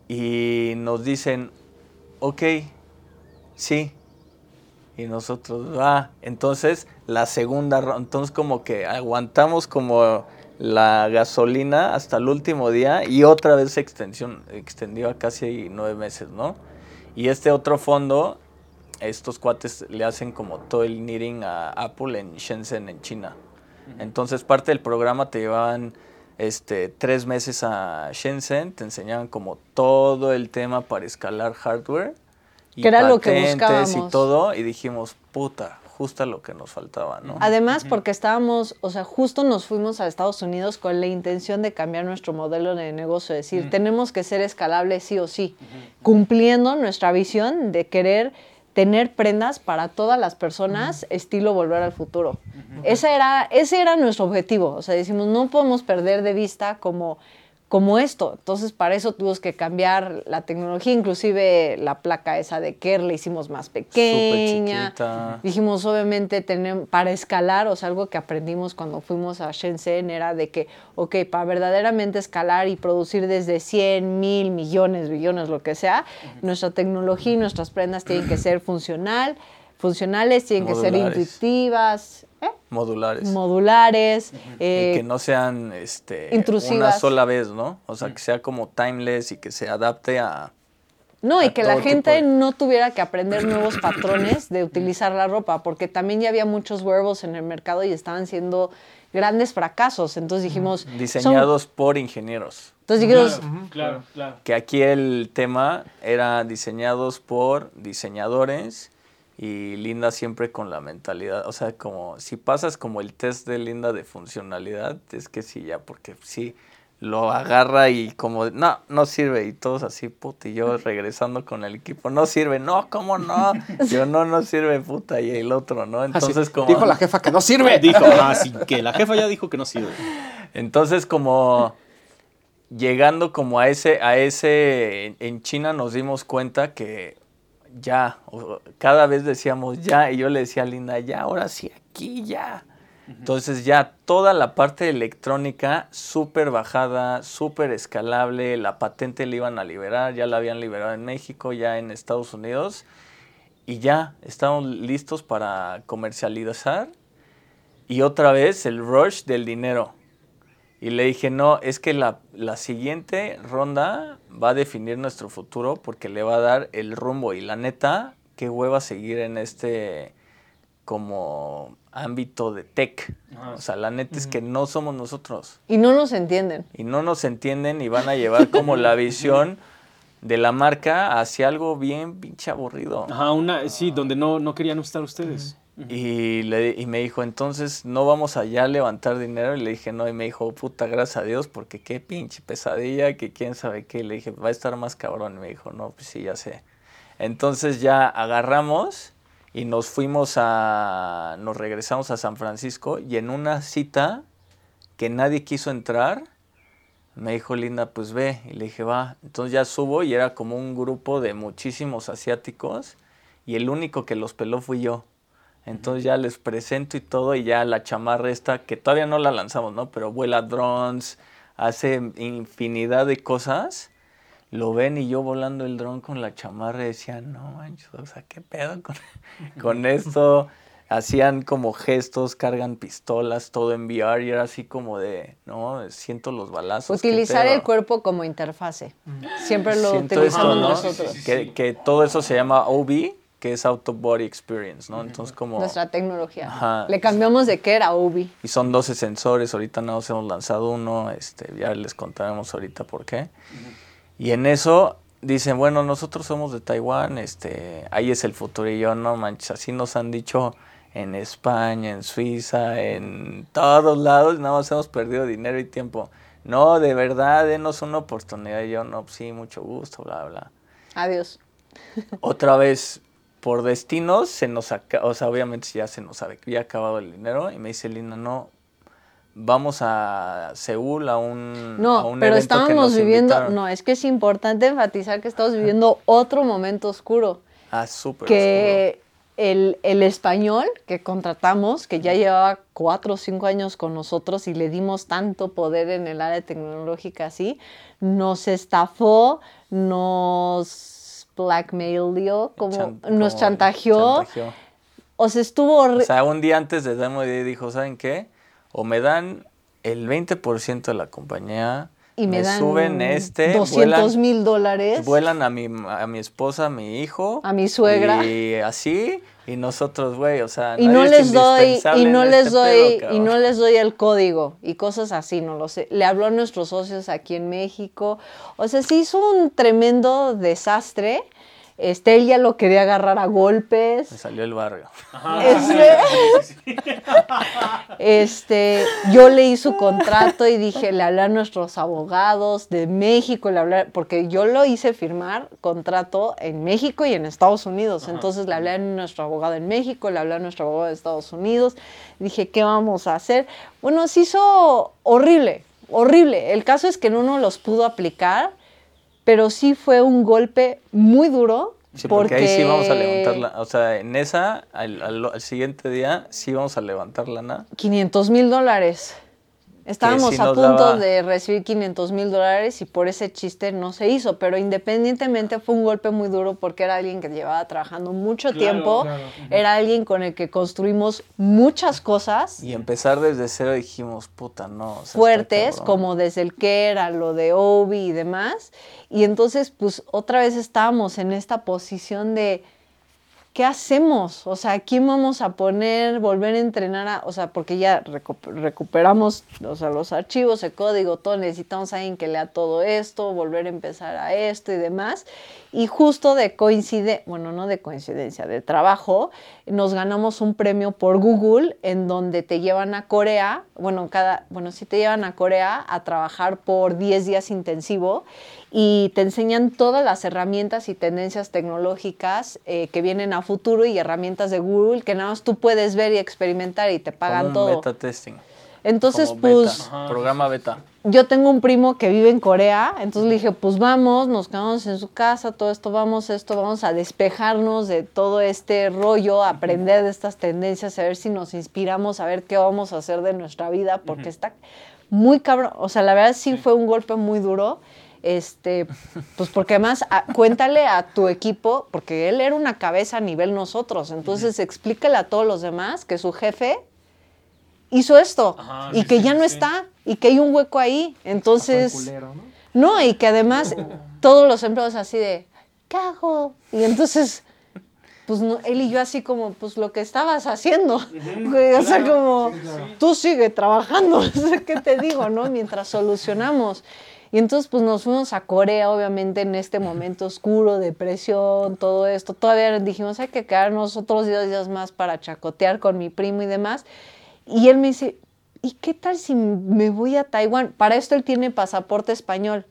y nos dicen, ok, sí. Y nosotros, ah, entonces la segunda, entonces como que aguantamos como la gasolina hasta el último día y otra vez se extendió a casi nueve meses, ¿no? Y este otro fondo, estos cuates le hacen como todo el knitting a Apple en Shenzhen, en China. Entonces parte del programa te llevaban este, tres meses a Shenzhen, te enseñaban como todo el tema para escalar hardware. Y que era lo que buscábamos. Y todo, y dijimos, puta, justo lo que nos faltaba, ¿no? Además, porque estábamos, o sea, justo nos fuimos a Estados Unidos con la intención de cambiar nuestro modelo de negocio, es decir, tenemos que ser escalables sí o sí, cumpliendo nuestra visión de querer tener prendas para todas las personas, estilo volver al futuro. ese, era, ese era nuestro objetivo. O sea, decimos, no podemos perder de vista como como esto. Entonces, para eso tuvimos que cambiar la tecnología, inclusive la placa esa de Kerr la hicimos más pequeña. Dijimos, obviamente, tenem- para escalar, o sea, algo que aprendimos cuando fuimos a Shenzhen era de que, ok, para verdaderamente escalar y producir desde 100, mil, millones, billones, lo que sea, nuestra tecnología y nuestras prendas tienen que ser funcional, funcionales, tienen que ser intuitivas, ¿eh? Modulares. modulares. eh, y que no sean este, una intrusivas. sola vez, ¿no? O sea, que sea como timeless y que se adapte a... No, y que la gente de- no tuviera que aprender nuevos patrones de utilizar la ropa, porque también ya había muchos wearables en el mercado y estaban siendo grandes fracasos. Entonces dijimos... son- Diseñados por ingenieros. entonces dijimos, Claro, claro. Que aquí el tema era diseñados por diseñadores y Linda siempre con la mentalidad, o sea, como si pasas como el test de Linda de funcionalidad, es que sí, ya, porque sí, lo agarra y como, no, no sirve, y todos así, puta, y yo regresando con el equipo, no sirve, no, ¿cómo no? Yo, no, no sirve, puta, y el otro, ¿no? Así, Entonces como... Dijo la jefa que no sirve. Dijo, ah, sí, que la jefa ya dijo que no sirve. Entonces, como llegando como a ese, a ese, en China nos dimos cuenta que ya, o- cada vez decíamos ya, y yo le decía a Linda, ya, ahora sí, aquí ya. Entonces ya toda la parte electrónica súper bajada, súper escalable, la patente la iban a liberar, ya la habían liberado en México, ya en Estados Unidos, y ya estamos listos para comercializar. Y otra vez el rush del dinero. Y le dije, no, es que la, la siguiente ronda va a definir nuestro futuro porque le va a dar el rumbo. Y la neta, qué hueva seguir en este como ámbito de tech. O sea, la neta es que no somos nosotros. y no nos entienden. Y no nos entienden y van a llevar como la visión de la marca hacia algo bien pinche aburrido. Ajá, una, sí, donde no, no querían estar ustedes. Y, le, y me dijo, entonces no vamos allá a levantar dinero. Y le dije, no. Y me dijo, puta, gracias a Dios, porque qué pinche pesadilla, que quién sabe qué. Le dije, va a estar más cabrón. Y me dijo, no, pues sí, ya sé. Entonces ya agarramos y nos fuimos a. Nos regresamos a San Francisco. Y en una cita que nadie quiso entrar, me dijo Linda, pues ve. Y le dije, va. Entonces ya subo y era como un grupo de muchísimos asiáticos. Y el único que los peló fui yo. Entonces ya les presento y todo, y ya la chamarra esta, que todavía no la lanzamos, ¿no? Pero vuela drones, hace infinidad de cosas. Lo ven y yo volando el dron con la chamarra y decía, no manches, o sea, ¿qué pedo con, con esto? Hacían como gestos, cargan pistolas, todo en VR y era así como de, no, siento los balazos. ¿qué Utilizar el pedo?". cuerpo como interfase. Siempre lo Siento utilizamos esto, ¿no? nosotros. Que, que todo eso se llama OB, que es Auto Body Experience, ¿no? Entonces como... Nuestra tecnología. Ajá. Le cambiamos de que era Ubi. Y son 12 sensores, ahorita nada más hemos lanzado uno, este, ya les contaremos ahorita por qué. Y en eso dicen, bueno, nosotros somos de Taiwán, este, ahí es el futuro. Y yo, no manches, así nos han dicho en España, en Suiza, en todos lados, nada más hemos perdido dinero y tiempo. No, de verdad, denos una oportunidad. Y yo, no, pues sí, mucho gusto, bla, bla. Adiós. Otra vez, por destinos, se nos acaba, o sea, obviamente ya se nos había acabado el dinero. Y me dice Linda, no, vamos a Seúl a un, a No, un pero evento que estábamos nos viviendo, invitaron. no, es que es importante enfatizar que estamos viviendo otro momento oscuro. Ah, súper que el, el español que contratamos, que ya llevaba cuatro o cinco años con nosotros y le dimos tanto poder en el área tecnológica así, nos estafó, nos blackmailó, como, Chan- nos como chantajeó. chantajeó. O sea, estuvo O sea, un día antes de Demo Day dijo, ¿saben qué? O me dan el 20% de la compañía, y me, dan suben este, 200 vuelan, mil dólares. vuelan a mi, a mi esposa, a mi hijo. A mi suegra. Y así, y nosotros, güey, o sea, y no es les doy y no este les doy pedo, y no les doy el código y cosas así no lo sé le habló a nuestros socios aquí en México o sea se hizo un tremendo desastre este él ya lo quería agarrar a golpes Me salió el barrio. este, este, yo leí su contrato y dije, le hablé a nuestros abogados de México, le hablé, porque yo lo hice firmar contrato en México y en Estados Unidos. Entonces le hablé a nuestro abogado en México, le hablé a nuestro abogado de Estados Unidos. Dije, ¿qué vamos a hacer? Bueno, se hizo horrible. horrible. El caso es que no nos los pudo aplicar, pero sí fue un golpe muy duro. Sí, porque, ahí sí vamos a levantarla. O sea, en esa, al, al siguiente día, sí vamos a levantar lana. 500 mil dólares. Estábamos sí a punto daba- de recibir 500 mil dólares y por ese chiste no se hizo, pero independientemente fue un golpe muy duro porque era alguien que llevaba trabajando mucho tiempo, era alguien con el que construimos muchas cosas Y empezar desde cero dijimos, puta, no. o sea, está fuertes, como desde el que era lo de Obi y demás. Y entonces, pues otra vez estábamos en esta posición de, ¿qué hacemos? O sea, ¿a quién vamos a poner, volver a entrenar? A, o sea, porque ya recu- recuperamos o sea, los archivos, el código, todo, necesitamos a alguien que lea todo esto, volver a empezar a esto y demás. Y justo de coincide, bueno, no de coincidencia, de trabajo, nos ganamos un premio por Google en donde te llevan a Corea, bueno, cada, bueno, sí te llevan a Corea a trabajar por 10 días intensivo y te enseñan todas las herramientas y tendencias tecnológicas eh, que vienen a futuro y herramientas de Google que nada más tú puedes ver y experimentar y te pagan todo. beta testing. Entonces, como beta, pues programa beta. yo tengo un primo que vive en Corea, entonces le dije, pues vamos, nos quedamos en su casa, todo esto, vamos esto, vamos a despejarnos de todo este rollo, a aprender de estas tendencias, a ver si nos inspiramos, a ver qué vamos a hacer de nuestra vida, porque está muy cabrón, o sea, la verdad sí, fue un golpe muy duro. Este, pues porque además a- cuéntale a tu equipo, porque él era una cabeza a nivel nosotros, entonces explícale a todos los demás que su jefe hizo esto Ajá, y sí, que sí, ya no sí. está y que hay un hueco ahí. Entonces, culero, ¿no? no, y que además todos los empleados así de, ¿qué hago? Y entonces, pues no, él y yo así como, pues lo que estabas haciendo. O sea, como, tú sigue trabajando, qué te digo, ¿no? Mientras solucionamos. Y entonces, pues nos fuimos a Corea, obviamente, en este momento oscuro, depresión, todo esto. Todavía dijimos, hay que quedarnos otros 10 días más para chacotear con mi primo y demás. Y él me dice, ¿y qué tal si me voy a Taiwán? Para esto él tiene pasaporte español.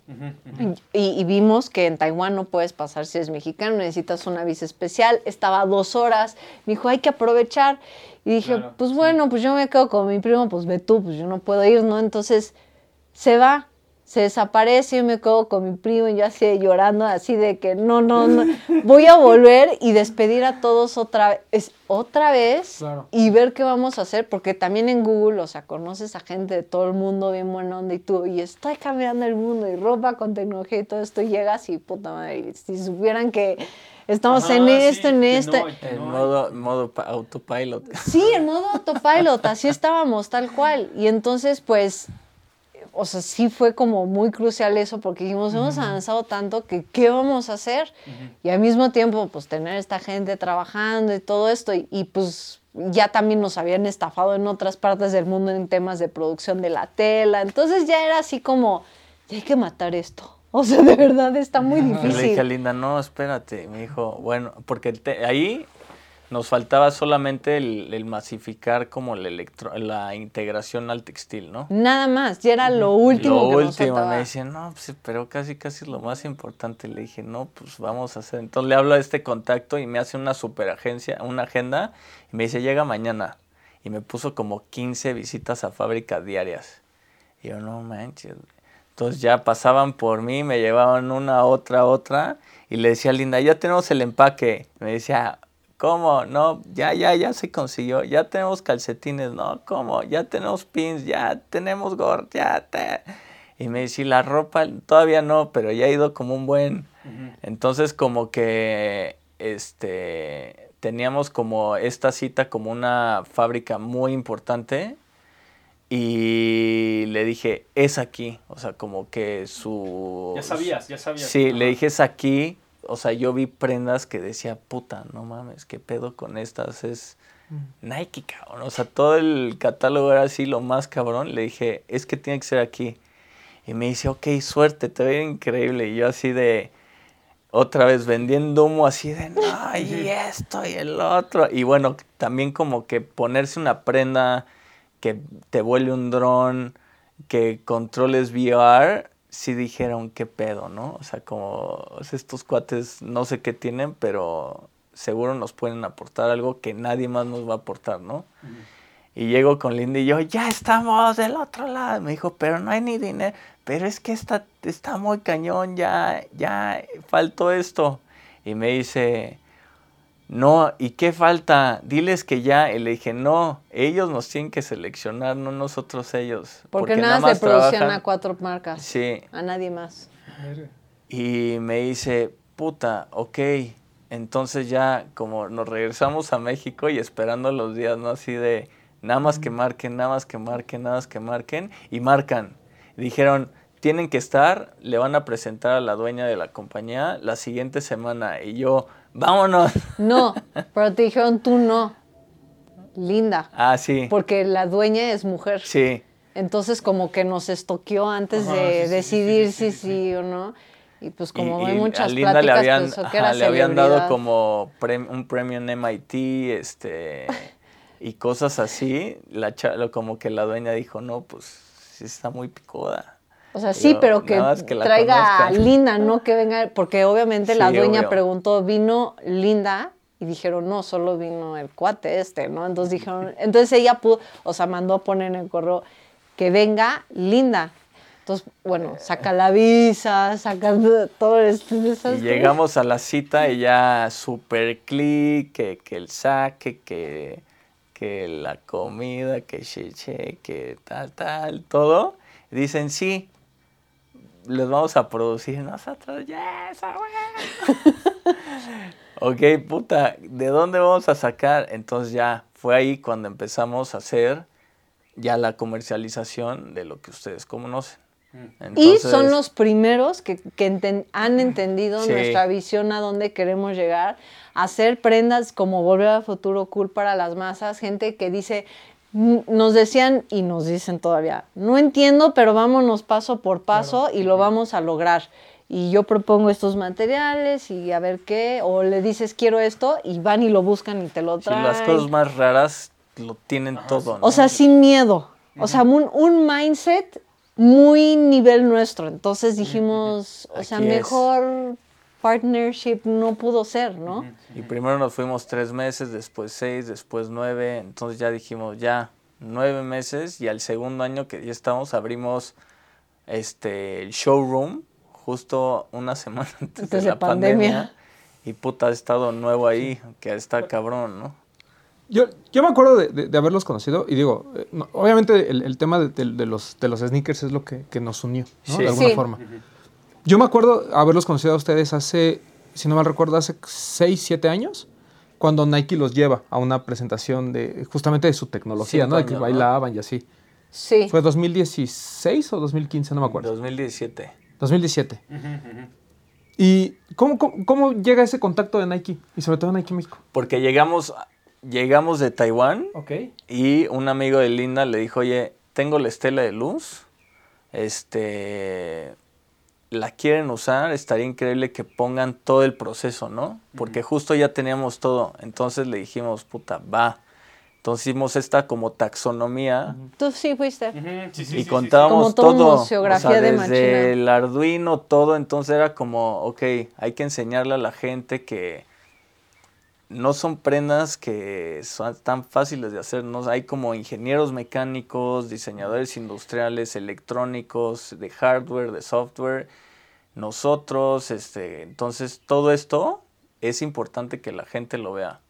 Y, y vimos que en Taiwán no puedes pasar si eres mexicano, necesitas una visa especial. Estaba a dos horas. Me dijo, hay que aprovechar. Y dije, Claro, pues bueno, pues yo me quedo con mi primo, pues ve tú, pues yo no puedo ir, ¿no? Entonces se va, se desaparece, yo me quedo con mi primo y yo así llorando, así de que no, no, no, voy a volver y despedir a todos otra vez, otra vez Claro. y ver qué vamos a hacer, porque también en Google, o sea, conoces a gente de todo el mundo bien buena onda y tú, y estoy cambiando el mundo y ropa con tecnología y todo esto, y llegas y puta madre, si supieran que estamos Ajá, en sí, esto, en esto. no, que En no modo, modo autopilot. Sí, en modo autopilot, así estábamos, tal cual. Y entonces, pues, o sea, sí fue como muy crucial eso porque dijimos, hemos avanzado tanto que ¿qué vamos a hacer? Y al mismo tiempo, pues, tener esta gente trabajando y todo esto. Y, y, pues, ya también nos habían estafado en otras partes del mundo en temas de producción de la tela. Entonces ya era así como, ya hay que matar esto. O sea, de verdad está muy Y le dije a difícil. Linda, no, espérate. Me dijo, bueno, porque te- ahí nos faltaba solamente el, el masificar como la, electro, la integración al textil, ¿no? Nada más, ya era lo último lo que último, me dice, no, pues, pero casi, casi es lo más importante. Le dije, no, pues vamos a hacer. Entonces le hablo a este contacto y me hace una super agencia, una agenda, y me dice, llega mañana. Y me puso como 15 visitas a fábrica diarias. Y yo, no manches. Entonces ya pasaban por mí, me llevaban una, otra, otra, y le decía a Linda, ya tenemos el empaque. Me decía, ¿cómo? No, ya, ya, ya se consiguió, ya tenemos calcetines, no, ¿cómo? Ya tenemos pins, ya tenemos gorro, ya te... Y me decía, la ropa todavía no, pero ya ha ido como un buen... Entonces como que, este, teníamos como esta cita como una fábrica muy importante y le dije, es aquí, o sea, como que su... Ya sabías, ya sabías. Sí, le dije, es aquí, o sea, yo vi prendas que decía, puta, no mames, qué pedo con estas, es Nike, cabrón, o sea, todo el catálogo era así, lo más cabrón, le dije, es que tiene que ser aquí. Y me dice, ok, suerte, te ve increíble, y yo así de... Otra vez vendiendo humo así de, no, y esto y el otro. Y bueno, también como que ponerse una prenda que te vuele un dron, que controles VR, sí dijeron qué pedo, ¿no? O sea, como estos cuates no sé qué tienen, pero seguro nos pueden aportar algo que nadie más nos va a aportar, ¿no? Y llego con Linda y yo, ya estamos del otro lado. Me dijo, pero no hay ni dinero. Pero es que está, está muy cañón, ya, ya faltó esto. Y me dice, no, ¿y qué falta? Diles que ya. Y le dije, no, ellos nos tienen que seleccionar, no nosotros ellos. Porque, nada, más se producían a cuatro marcas. Sí. A nadie más. Y me dice, puta, ok. Entonces ya como nos regresamos a México y esperando los días, ¿no? Así de nada más que marquen, nada más que marquen, nada más que marquen. Y marcan. dijeron, tienen que estar, le van a presentar a la dueña de la compañía la siguiente semana. Y yo, vámonos. No, pero te dijeron tú no. Linda. Ah, sí. Porque la dueña es mujer. Sí. Entonces como que nos estoqueó antes de decidir si sí, o no. Y pues como hay muchas Linda pláticas, le habían, que era le habían dado como un premio en MIT, este, y cosas así. La, como que la dueña dijo, no, pues sí está muy picuda. O sea, sí, pero que, traiga a Linda, no que venga, porque obviamente la dueña preguntó, ¿vino Linda? Y dijeron, no, solo vino el cuate este, ¿no? Entonces dijeron, entonces ella pudo, o sea, mandó a poner en el correo que venga Linda. Entonces, bueno, saca la visa, saca todo esto. Y llegamos a la cita y ya super clic, que, que el saque, que, que la comida, que cheche, que tal, tal, todo. dicen, sí, les vamos a producir nosotros, yes, ok, puta, ¿de dónde vamos a sacar? Entonces ya fue ahí cuando empezamos a hacer ya la comercialización de lo que ustedes conocen. Mm. y son los primeros que, han entendido nuestra visión a dónde queremos llegar, hacer prendas como Volver al Futuro Cool para las masas, gente que dice, nos decían y nos dicen todavía, no entiendo, pero vámonos paso por paso y lo vamos a lograr. Y yo propongo estos materiales y a ver qué, o le dices quiero esto y van y lo buscan y te lo traen. las cosas más raras lo tienen todo. O sea, sin miedo. O sea, un, un, mindset muy nivel nuestro. Entonces dijimos, o sea, mejor partnership no pudo ser, ¿no? Y primero nos fuimos tres meses, después seis, después nueve. Entonces ya dijimos, ya, nueve meses. Y al segundo año que ya estamos, abrimos este el showroom justo una semana antes, de la pandemia. Y puta, ha estado nuevo ahí, que está cabrón, ¿no? Yo, yo me acuerdo de, haberlos conocido y digo, eh, obviamente el, tema de, los, de los sneakers es lo que, nos unió, ¿no? De alguna forma. Yo me acuerdo haberlos conocido a ustedes hace, si no mal recuerdo, hace 6, 7 años, cuando Nike los lleva a una presentación de justamente de su tecnología, ¿no? De que bailaban y así. Sí. ¿Fue 2016 o 2015? No me acuerdo. 2017. 2017. ¿Y cómo, cómo, cómo, llega ese contacto de Nike? Y sobre todo Nike México. Porque llegamos llegamos de Taiwán y un amigo de Linda le dijo, oye, tengo la estela de luz, este, la quieren usar, estaría increíble que pongan todo el proceso, ¿no? Porque justo ya teníamos todo, entonces le dijimos, puta, va. Entonces hicimos esta como taxonomía. Tú sí fuiste. y contábamos todo. desde el Arduino, todo. Entonces era como, ok, hay que enseñarle a la gente que, no son prendas que son tan fáciles de hacer, ¿no? Hay como ingenieros mecánicos, diseñadores industriales, electrónicos, de hardware, de software, nosotros, este, entonces todo esto es importante que la gente lo vea.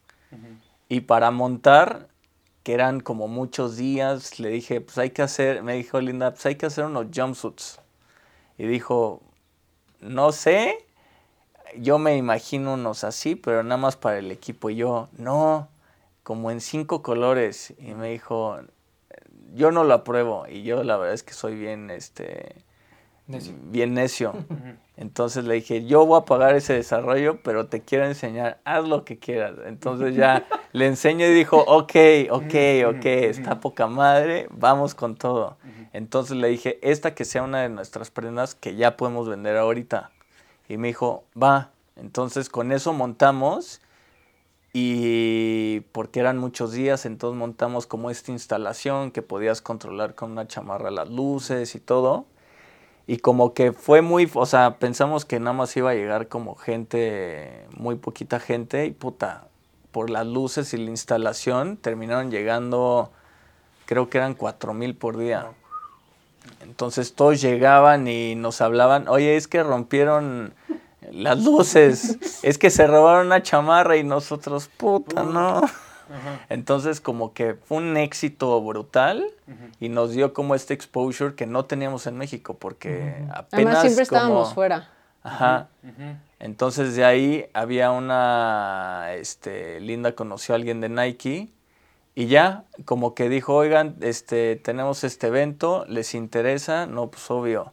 Y para montar, que eran como muchos días, le dije, pues hay que hacer, me dijo Linda, pues hay que hacer unos jumpsuits. Y dijo, no sé, yo me imagino unos así, pero nada más para el equipo. Y yo, no, como en cinco colores. Y me dijo, yo no lo apruebo. Y yo la verdad es que soy bien, este, bien necio. Entonces le dije, yo voy a pagar ese desarrollo, pero te quiero enseñar, haz lo que quieras. Entonces ya le enseño y dijo, ok, ok, ok, está poca madre, vamos con todo. Entonces le dije, esta que sea una de nuestras prendas que ya podemos vender ahorita. Y me dijo, va. Entonces con eso montamos y porque eran muchos días, entonces montamos como esta instalación que podías controlar con una chamarra las luces y todo. Y como que fue muy, o sea, pensamos que nada más iba a llegar como gente, muy poquita gente y puta, por las luces y la instalación terminaron llegando creo que eran cuatro mil por día. Entonces todos llegaban y nos hablaban, oye, es que rompieron las luces, es que se robaron una chamarra y nosotros, puta, no. Entonces como que fue un éxito brutal y nos dio como este exposure que no teníamos en México porque apenas... Además siempre como- estábamos fuera. Ajá. Entonces de ahí había una, este, Linda conoció a alguien de Nike y ya como que dijo, oigan, este, tenemos este evento, ¿les interesa? No, pues obvio.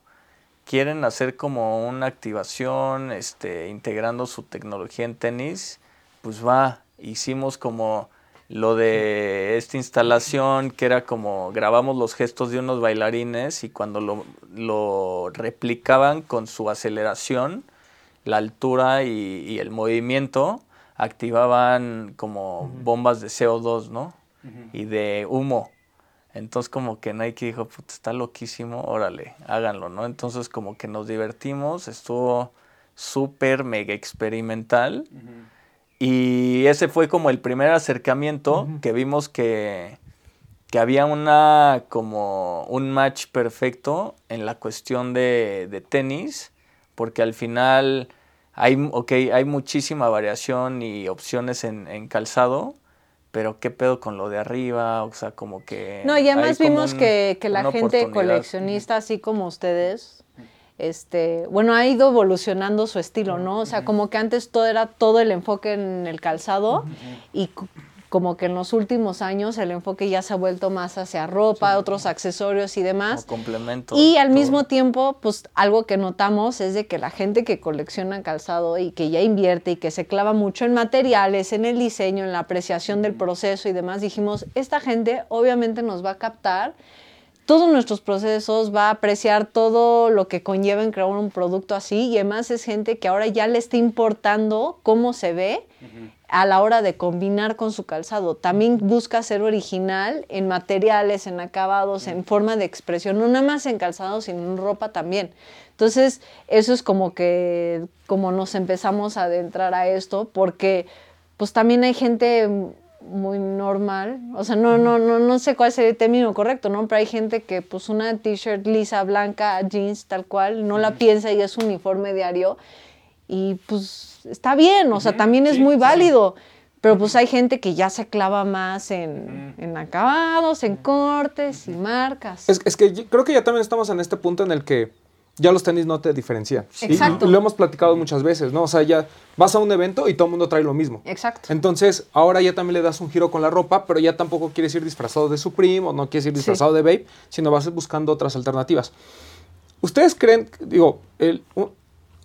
Quieren hacer como una activación, este, integrando su tecnología en tenis, pues va. Hicimos como lo de esta instalación que era como grabamos los gestos de unos bailarines y cuando lo, lo replicaban con su aceleración, la altura y, y el movimiento, activaban como bombas de CO2, ¿no? Y de humo. Entonces como que Nike dijo, puta, está loquísimo, órale, háganlo, ¿no? Entonces como que nos divertimos, estuvo súper mega experimental. Y ese fue como el primer acercamiento que vimos que, que había una como un match perfecto en la cuestión de, de tenis, porque al final hay, okay, hay muchísima variación y opciones en, en calzado, pero qué pedo con lo de arriba, o sea, como que... No, y además vimos un- que, que la gente coleccionista, así como ustedes, este, bueno, ha ido evolucionando su estilo, ¿no? O sea, como que antes todo era todo el enfoque en el calzado y como que en los últimos años el enfoque ya se ha vuelto más hacia ropa, otros accesorios y demás. Como complemento. Y al todo. mismo tiempo, pues algo que notamos es de que la gente que colecciona calzado y que ya invierte y que se clava mucho en materiales, en el diseño, en la apreciación del proceso y demás, dijimos, esta gente obviamente nos va a captar todos nuestros procesos, va a apreciar todo lo que conlleva en crear un producto así y además es gente que ahora ya le está importando cómo se ve a la hora de combinar con su calzado. También busca ser original en materiales, en acabados, en forma de expresión, no nada más en calzado, sino en ropa también. Entonces, eso es como que como nos empezamos a adentrar a esto porque pues también hay gente muy normal, o sea, no, no, no, no sé cuál sería el término correcto, ¿no? Pero hay gente que pues una t-shirt lisa, blanca, jeans, tal cual, no la piensa y es uniforme diario. Y pues está bien, o sea, también es muy válido, pero pues hay gente que ya se clava más en, en acabados, en cortes y marcas. Es, es que yo- creo que ya también estamos en este punto en el que ya los tenis no te diferencian. Y- Exacto. Y, lo hemos platicado muchas veces, ¿no? O sea, ya vas a un evento y todo el mundo trae lo mismo. Exacto. Entonces, ahora ya también le das un giro con la ropa, pero ya tampoco quieres ir disfrazado de Supreme o no quieres ir disfrazado de Babe, sino vas buscando otras alternativas. ¿Ustedes creen, digo, el-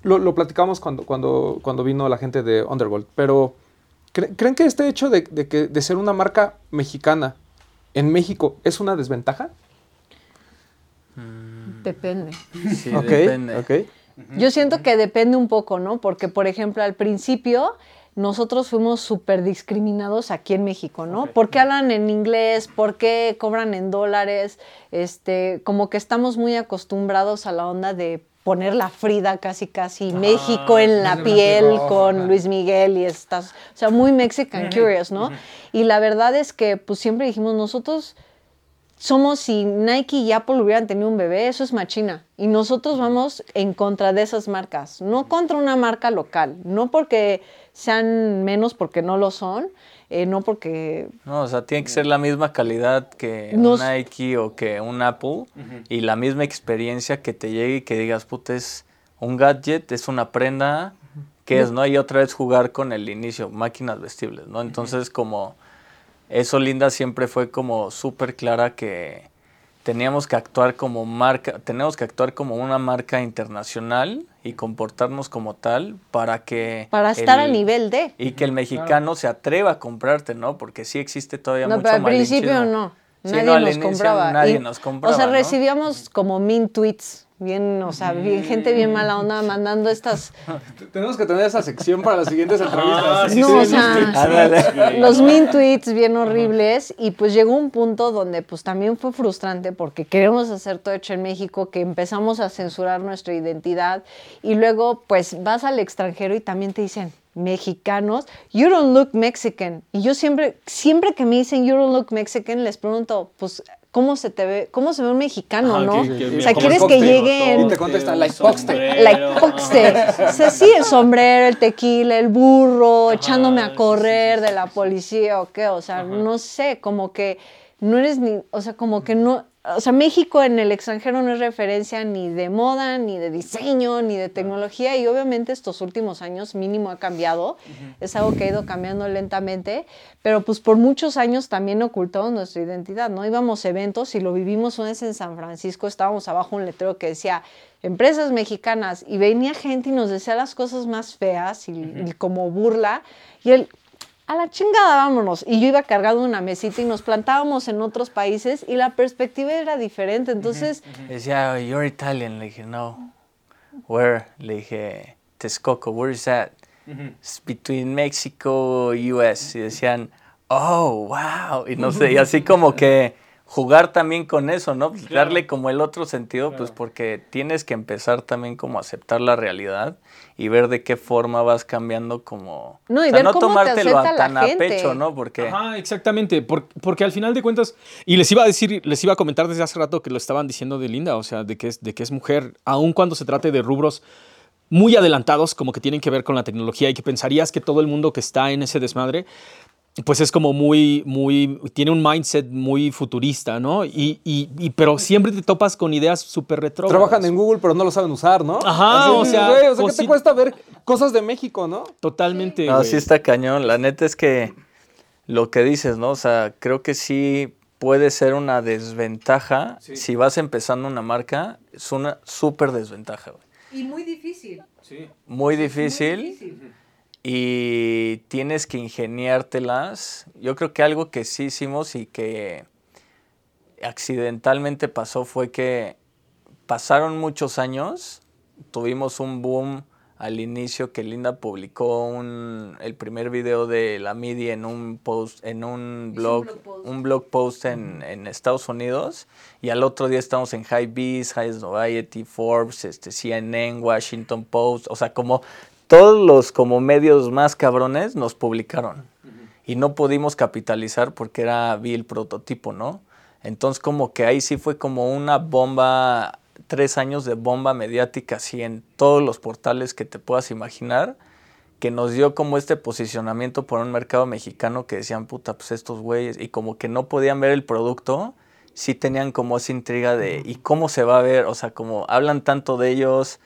lo, lo platicamos cuando, cuando, cuando vino la gente de Underworld, pero ¿cre- ¿creen que este hecho de, de que, de ser una marca mexicana en México es una desventaja? Depende. Sí, Ok, depende. ok. Yo siento que depende un poco, ¿no? Porque, por ejemplo, al principio nosotros fuimos súper discriminados aquí en México, ¿no? ¿Por qué hablan en inglés? ¿Por qué cobran en dólares? Este, como que estamos muy acostumbrados a la onda de poner la Frida casi casi México en la piel con Luis Miguel y estas, o sea, muy Mexican Curious, ¿no? Y la verdad es que pues siempre dijimos nosotros somos si Nike y Apple hubieran tenido un bebé, eso es machina. Y nosotros vamos en contra de esas marcas, no contra una marca local, no porque sean menos porque no lo son, eh, no porque... No, o sea, tiene que ser la misma calidad que Nos- un Nike o que un Apple y la misma experiencia que te llegue y que digas, puta, es un gadget, es una prenda, ¿qué es, no? Y otra vez jugar con el inicio, máquinas vestibles, ¿no? Entonces, como eso, Linda, siempre fue como súper clara que teníamos que actuar como marca, tenemos que actuar como una marca internacional y comportarnos como tal para que... Para estar el- al nivel de... y que el mexicano se atreva a comprarte, ¿no? Porque sí existe todavía No, mucho pero al principio no. Sí, Nadie no, nos compraba. Nadie Y- nos compraba. O sea, ¿no? recibíamos como min tweets, bien, o sea, bien, gente bien mala onda mandando estas... Tenemos que tener esa sección para las siguientes entrevistas. no, o sea, Ándale. los mean tweets bien horribles y pues llegó un punto donde pues también fue frustrante porque queremos hacer todo hecho en México, que empezamos a censurar nuestra identidad y luego pues vas al extranjero y también te dicen mexicanos, you don't look Mexican. Y yo siempre, siempre que me dicen you don't look Mexican, les pregunto, pues, ¿cómo se te ve, cómo se ve un mexicano, no? que- que- o sea, quieres que cóctel, llegue en- Y te contestan, like. Like. O sea, sí, el sombrero, el tequila, el burro, echándome a correr de la policía o qué. O sea, no sé, como que no eres ni. O sea, como que no. O sea, México en el extranjero no es referencia ni de moda, ni de diseño, ni de tecnología. Y obviamente estos últimos años mínimo ha cambiado. Es algo que ha ido cambiando lentamente. Pero pues por muchos años también ocultamos nuestra identidad, ¿no? Íbamos a eventos y lo vivimos una vez en San Francisco. Estábamos abajo un letrero que decía empresas mexicanas y venía gente y nos decía las cosas más feas y, y como burla y él a la chingada vámonos y yo iba cargando una mesita y nos plantábamos en otros países y la perspectiva era diferente entonces Decía, "Oh, you're Italian. Le dije, no. Where? Le dije, Texcoco, where is that? It's between Mexico y US. Y decían, oh, wow. Y no sé, y así como que jugar también con eso, ¿no? Pues Darle como el otro sentido, pues porque tienes que empezar también como a aceptar la realidad y ver de qué forma vas cambiando como... No, y o sea, ver cómo te tomártelo acepta la tan a gente. pecho, ¿no? Porque... Ajá, exactamente, por- porque al final de cuentas, y les iba a decir, les iba a comentar desde hace rato que lo estaban diciendo de Linda, o sea, de que es, de que es mujer, aun cuando se trate de rubros muy adelantados, como que tienen que ver con la tecnología y que pensarías que todo el mundo que está en ese desmadre, pues es como muy, muy, tiene un mindset muy futurista, ¿no? Y, y- y- pero siempre te topas con ideas súper retro. Trabajan en Google, pero no lo saben usar, ¿no? Ajá, Así o sea, güey, o sea, ¿qué te cuesta ver cosas de México, no? Totalmente. No, güey. sí está cañón. La neta es que lo que dices, ¿no? O sea, creo que sí puede ser una desventaja. Si vas empezando una marca, es una súper desventaja, güey. y muy difícil Muy difícil y tienes que ingeniártelas. Yo creo que algo que sí hicimos y que accidentalmente pasó fue que pasaron muchos años, tuvimos un boom al inicio que Linda publicó un, el primer video de la MIDI en un post, en un blog, blog post. un blog post en, en Estados Unidos y al otro día estamos en High Beast, High Society, Forbes, este, CNN, Washington Post, o sea, como todos los como medios más cabrones nos publicaron y no pudimos capitalizar porque era vi el prototipo, ¿no? Entonces como que ahí sí fue como una bomba, tres años de bomba mediática así en todos los portales que te puedas imaginar, que nos dio como este posicionamiento por un mercado mexicano que decían, puta, pues estos güeyes, y como que no podían ver el producto, sí tenían como esa intriga de, ¿y cómo se va a ver? O sea, como hablan tanto de ellos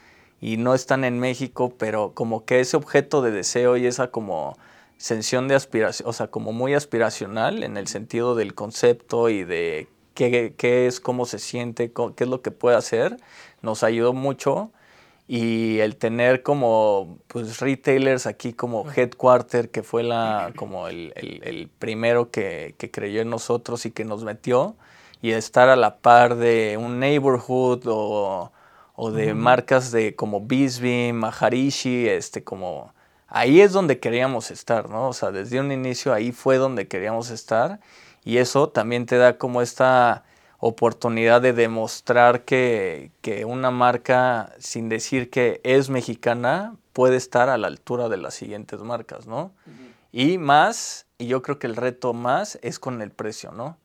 y no están en México, pero como que ese objeto de deseo y esa como sensación de aspiración, o sea, como muy aspiracional en el sentido del concepto y de qué, qué es, cómo se siente, qué es lo que puede hacer, nos ayudó mucho. Y el tener como pues retailers aquí como Headquarter, que fue la, como el, el- el primero que, que creyó en nosotros y que nos metió, y estar a la par de un neighborhood o, o de marcas de como Bisbee, Maharishi, este como ahí es donde queríamos estar, ¿no? O sea, desde un inicio ahí fue donde queríamos estar y eso también te da como esta oportunidad de demostrar que, que una marca, sin decir que es mexicana, puede estar a la altura de las siguientes marcas, ¿no? Y más, y yo creo que el reto más es con el precio, ¿no?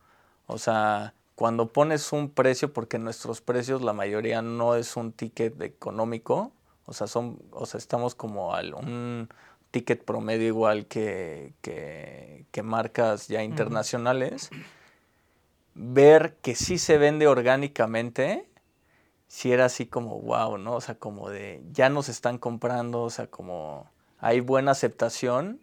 O sea, cuando pones un precio, porque nuestros precios, la mayoría no es un ticket económico, o sea, son, o sea, estamos como al un ticket promedio igual que, que, que marcas ya internacionales. Ver que sí se vende orgánicamente, si era así como wow, ¿no? O sea, como de ya nos están comprando, o sea, como hay buena aceptación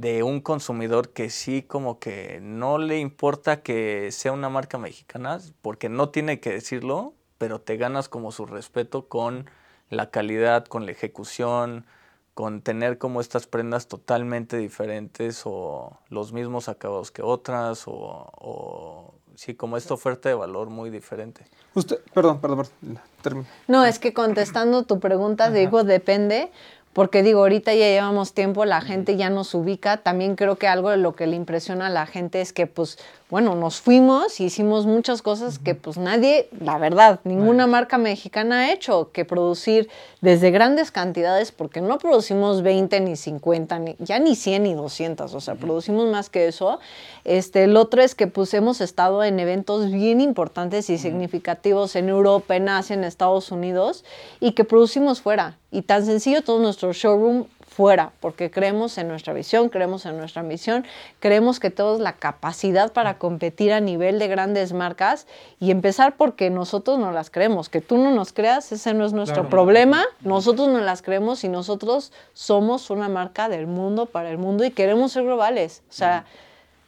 de un consumidor que sí como que no le importa que sea una marca mexicana, porque no tiene que decirlo, pero te ganas como su respeto con la calidad, con la ejecución, con tener como estas prendas totalmente diferentes o los mismos acabados que otras o, o sí, como esta oferta de valor muy diferente. Usted, perdón, perdón, perdón. termino. No, es que contestando tu pregunta, digo, depende, porque digo, ahorita ya llevamos tiempo, la gente ya nos ubica. También creo que algo de lo que le impresiona a la gente es que, pues, bueno, nos fuimos y hicimos muchas cosas que pues nadie, la verdad, ninguna marca mexicana ha hecho, que producir desde grandes cantidades, porque no producimos 20 ni 50, ni, ya ni 100 ni 200, o sea, producimos más que eso. Este, el otro es que pues hemos estado en eventos bien importantes y significativos en Europa, en Asia, en Estados Unidos, y que producimos fuera. Y tan sencillo, todo nuestro showroom fuera, porque creemos en nuestra visión, creemos en nuestra misión, creemos que tenemos la capacidad para competir a nivel de grandes marcas y empezar porque nosotros no las creemos. Que tú no nos creas, ese no es nuestro problema. Nosotros no las creemos y nosotros somos una marca del mundo para el mundo y queremos ser globales. O sea,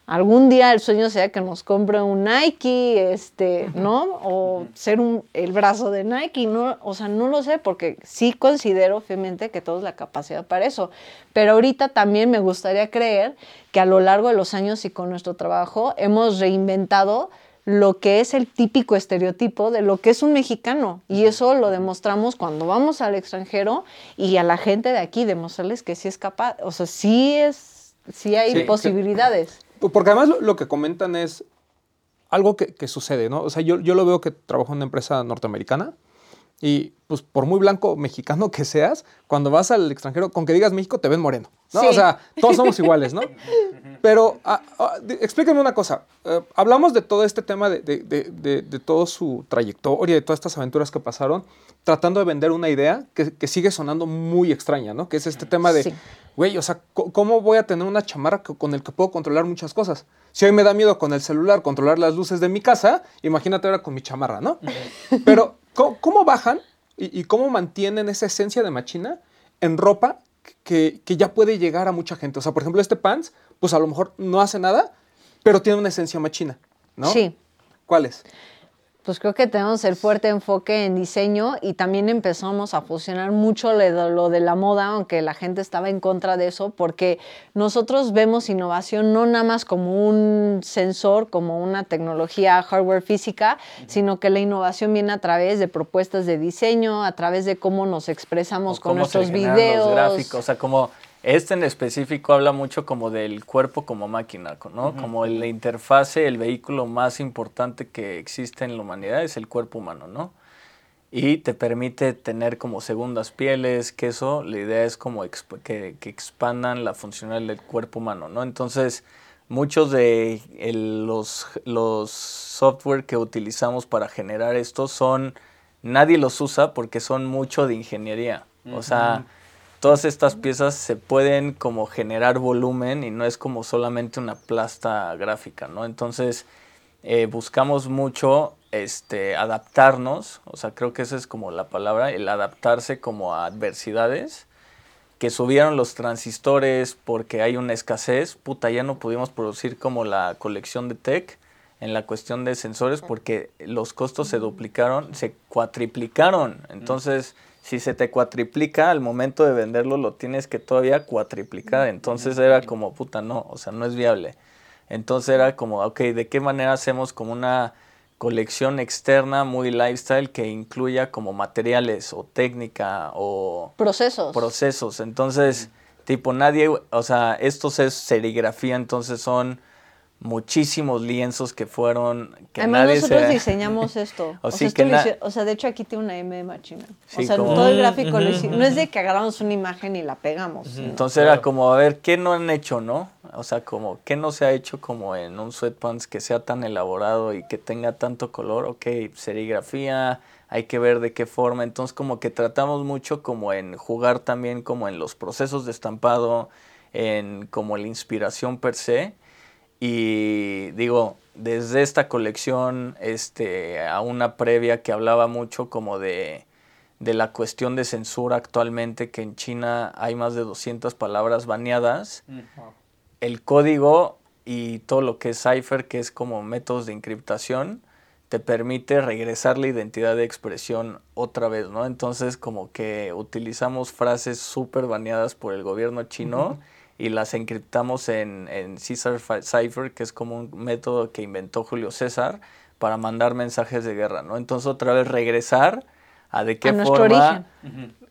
algún día el sueño sea que nos compre un Nike, este, ¿no? O ser un, el brazo de Nike, ¿no? O sea, no lo sé porque sí considero obviamente que tenemos la capacidad para eso. Pero ahorita también me gustaría creer que a lo largo de los años y con nuestro trabajo hemos reinventado lo que es el típico estereotipo de lo que es un mexicano. Y eso lo demostramos cuando vamos al extranjero y a la gente de aquí, demostrarles que sí es capaz, o sea, sí es, sí hay posibilidades. Porque además lo, que comentan es algo que, sucede, ¿no? O sea, yo, yo lo veo que trabajo en una empresa norteamericana y pues por muy blanco mexicano que seas, cuando vas al extranjero, con que digas México, te ven moreno, ¿no? O sea, todos somos iguales, ¿no? Pero ah, ah, explíquenme una cosa. Eh, hablamos de todo este tema, de, de, de, de, toda su trayectoria, de todas estas aventuras que pasaron, tratando de vender una idea que, que sigue sonando muy extraña, ¿no? Que es este tema de, güey, o sea, ¿cómo voy a tener una chamarra con el que puedo controlar muchas cosas? Si hoy me da miedo con el celular controlar las luces de mi casa, imagínate ahora con mi chamarra, ¿no? Pero, ¿cómo, bajan y, cómo mantienen esa esencia de machina en ropa que, que, ya puede llegar a mucha gente? O sea, por ejemplo, este pants, pues a lo mejor no hace nada, pero tiene una esencia machina, ¿no? Sí. ¿Cuál es? Pues creo que tenemos el fuerte enfoque en diseño y también empezamos a fusionar mucho lo de la moda, aunque la gente estaba en contra de eso, porque nosotros vemos innovación no nada más como un sensor, como una tecnología hardware física, sino que la innovación viene a través de propuestas de diseño, a través de cómo nos expresamos con nuestros videos. Los gráficos, o sea, como este en específico habla mucho como del cuerpo como máquina, ¿no? Como la interfase, el vehículo más importante que existe en la humanidad es el cuerpo humano, ¿no? Y te permite tener como segundas pieles, que eso, la idea es como que, expandan la funcionalidad del cuerpo humano, ¿no? Entonces, muchos de los, los software que utilizamos para generar esto son, nadie los usa porque son mucho de ingeniería. O sea todas estas piezas se pueden como generar volumen y no es como solamente una plasta gráfica, ¿no? Entonces eh, buscamos mucho este, adaptarnos, o sea, creo que esa es como la palabra, el adaptarse como a adversidades, que subieron los transistores porque hay una escasez, puta, ya no pudimos producir como la colección de tech en la cuestión de sensores porque los costos se duplicaron, se cuatriplicaron, entonces si se te cuatriplica, al momento de venderlo lo tienes que todavía cuatriplicar. Entonces era como, puta, no, o sea, no es viable. Entonces era como, ok, ¿de qué manera hacemos como una colección externa muy lifestyle que incluya como materiales o técnica o... Procesos. Procesos. Entonces, tipo, nadie, o sea, estos es serigrafía, entonces son muchísimos lienzos que fueron que Además, nosotros diseñamos esto. o, sea, de hecho aquí tiene una M de machina. o sea, todo el gráfico lo hicimos. No es de que agarramos una imagen y la pegamos. Entonces era como, a ver, ¿qué no han hecho, no? O sea, como, ¿qué no se ha hecho como en un sweatpants que sea tan elaborado y que tenga tanto color? Ok, serigrafía, hay que ver de qué forma. Entonces como que tratamos mucho como en jugar también como en los procesos de estampado, en como la inspiración per se y digo, desde esta colección este, a una previa que hablaba mucho como de, de la cuestión de censura actualmente, que en China hay más de 200 palabras baneadas, el código y todo lo que es cipher, que es como métodos de encriptación, te permite regresar la identidad de expresión otra vez, ¿no? Entonces como que utilizamos frases súper baneadas por el gobierno chino y las encriptamos en, en Caesar Cipher, que es como un método que inventó Julio César para mandar mensajes de guerra, ¿no? Entonces otra vez regresar a de qué forma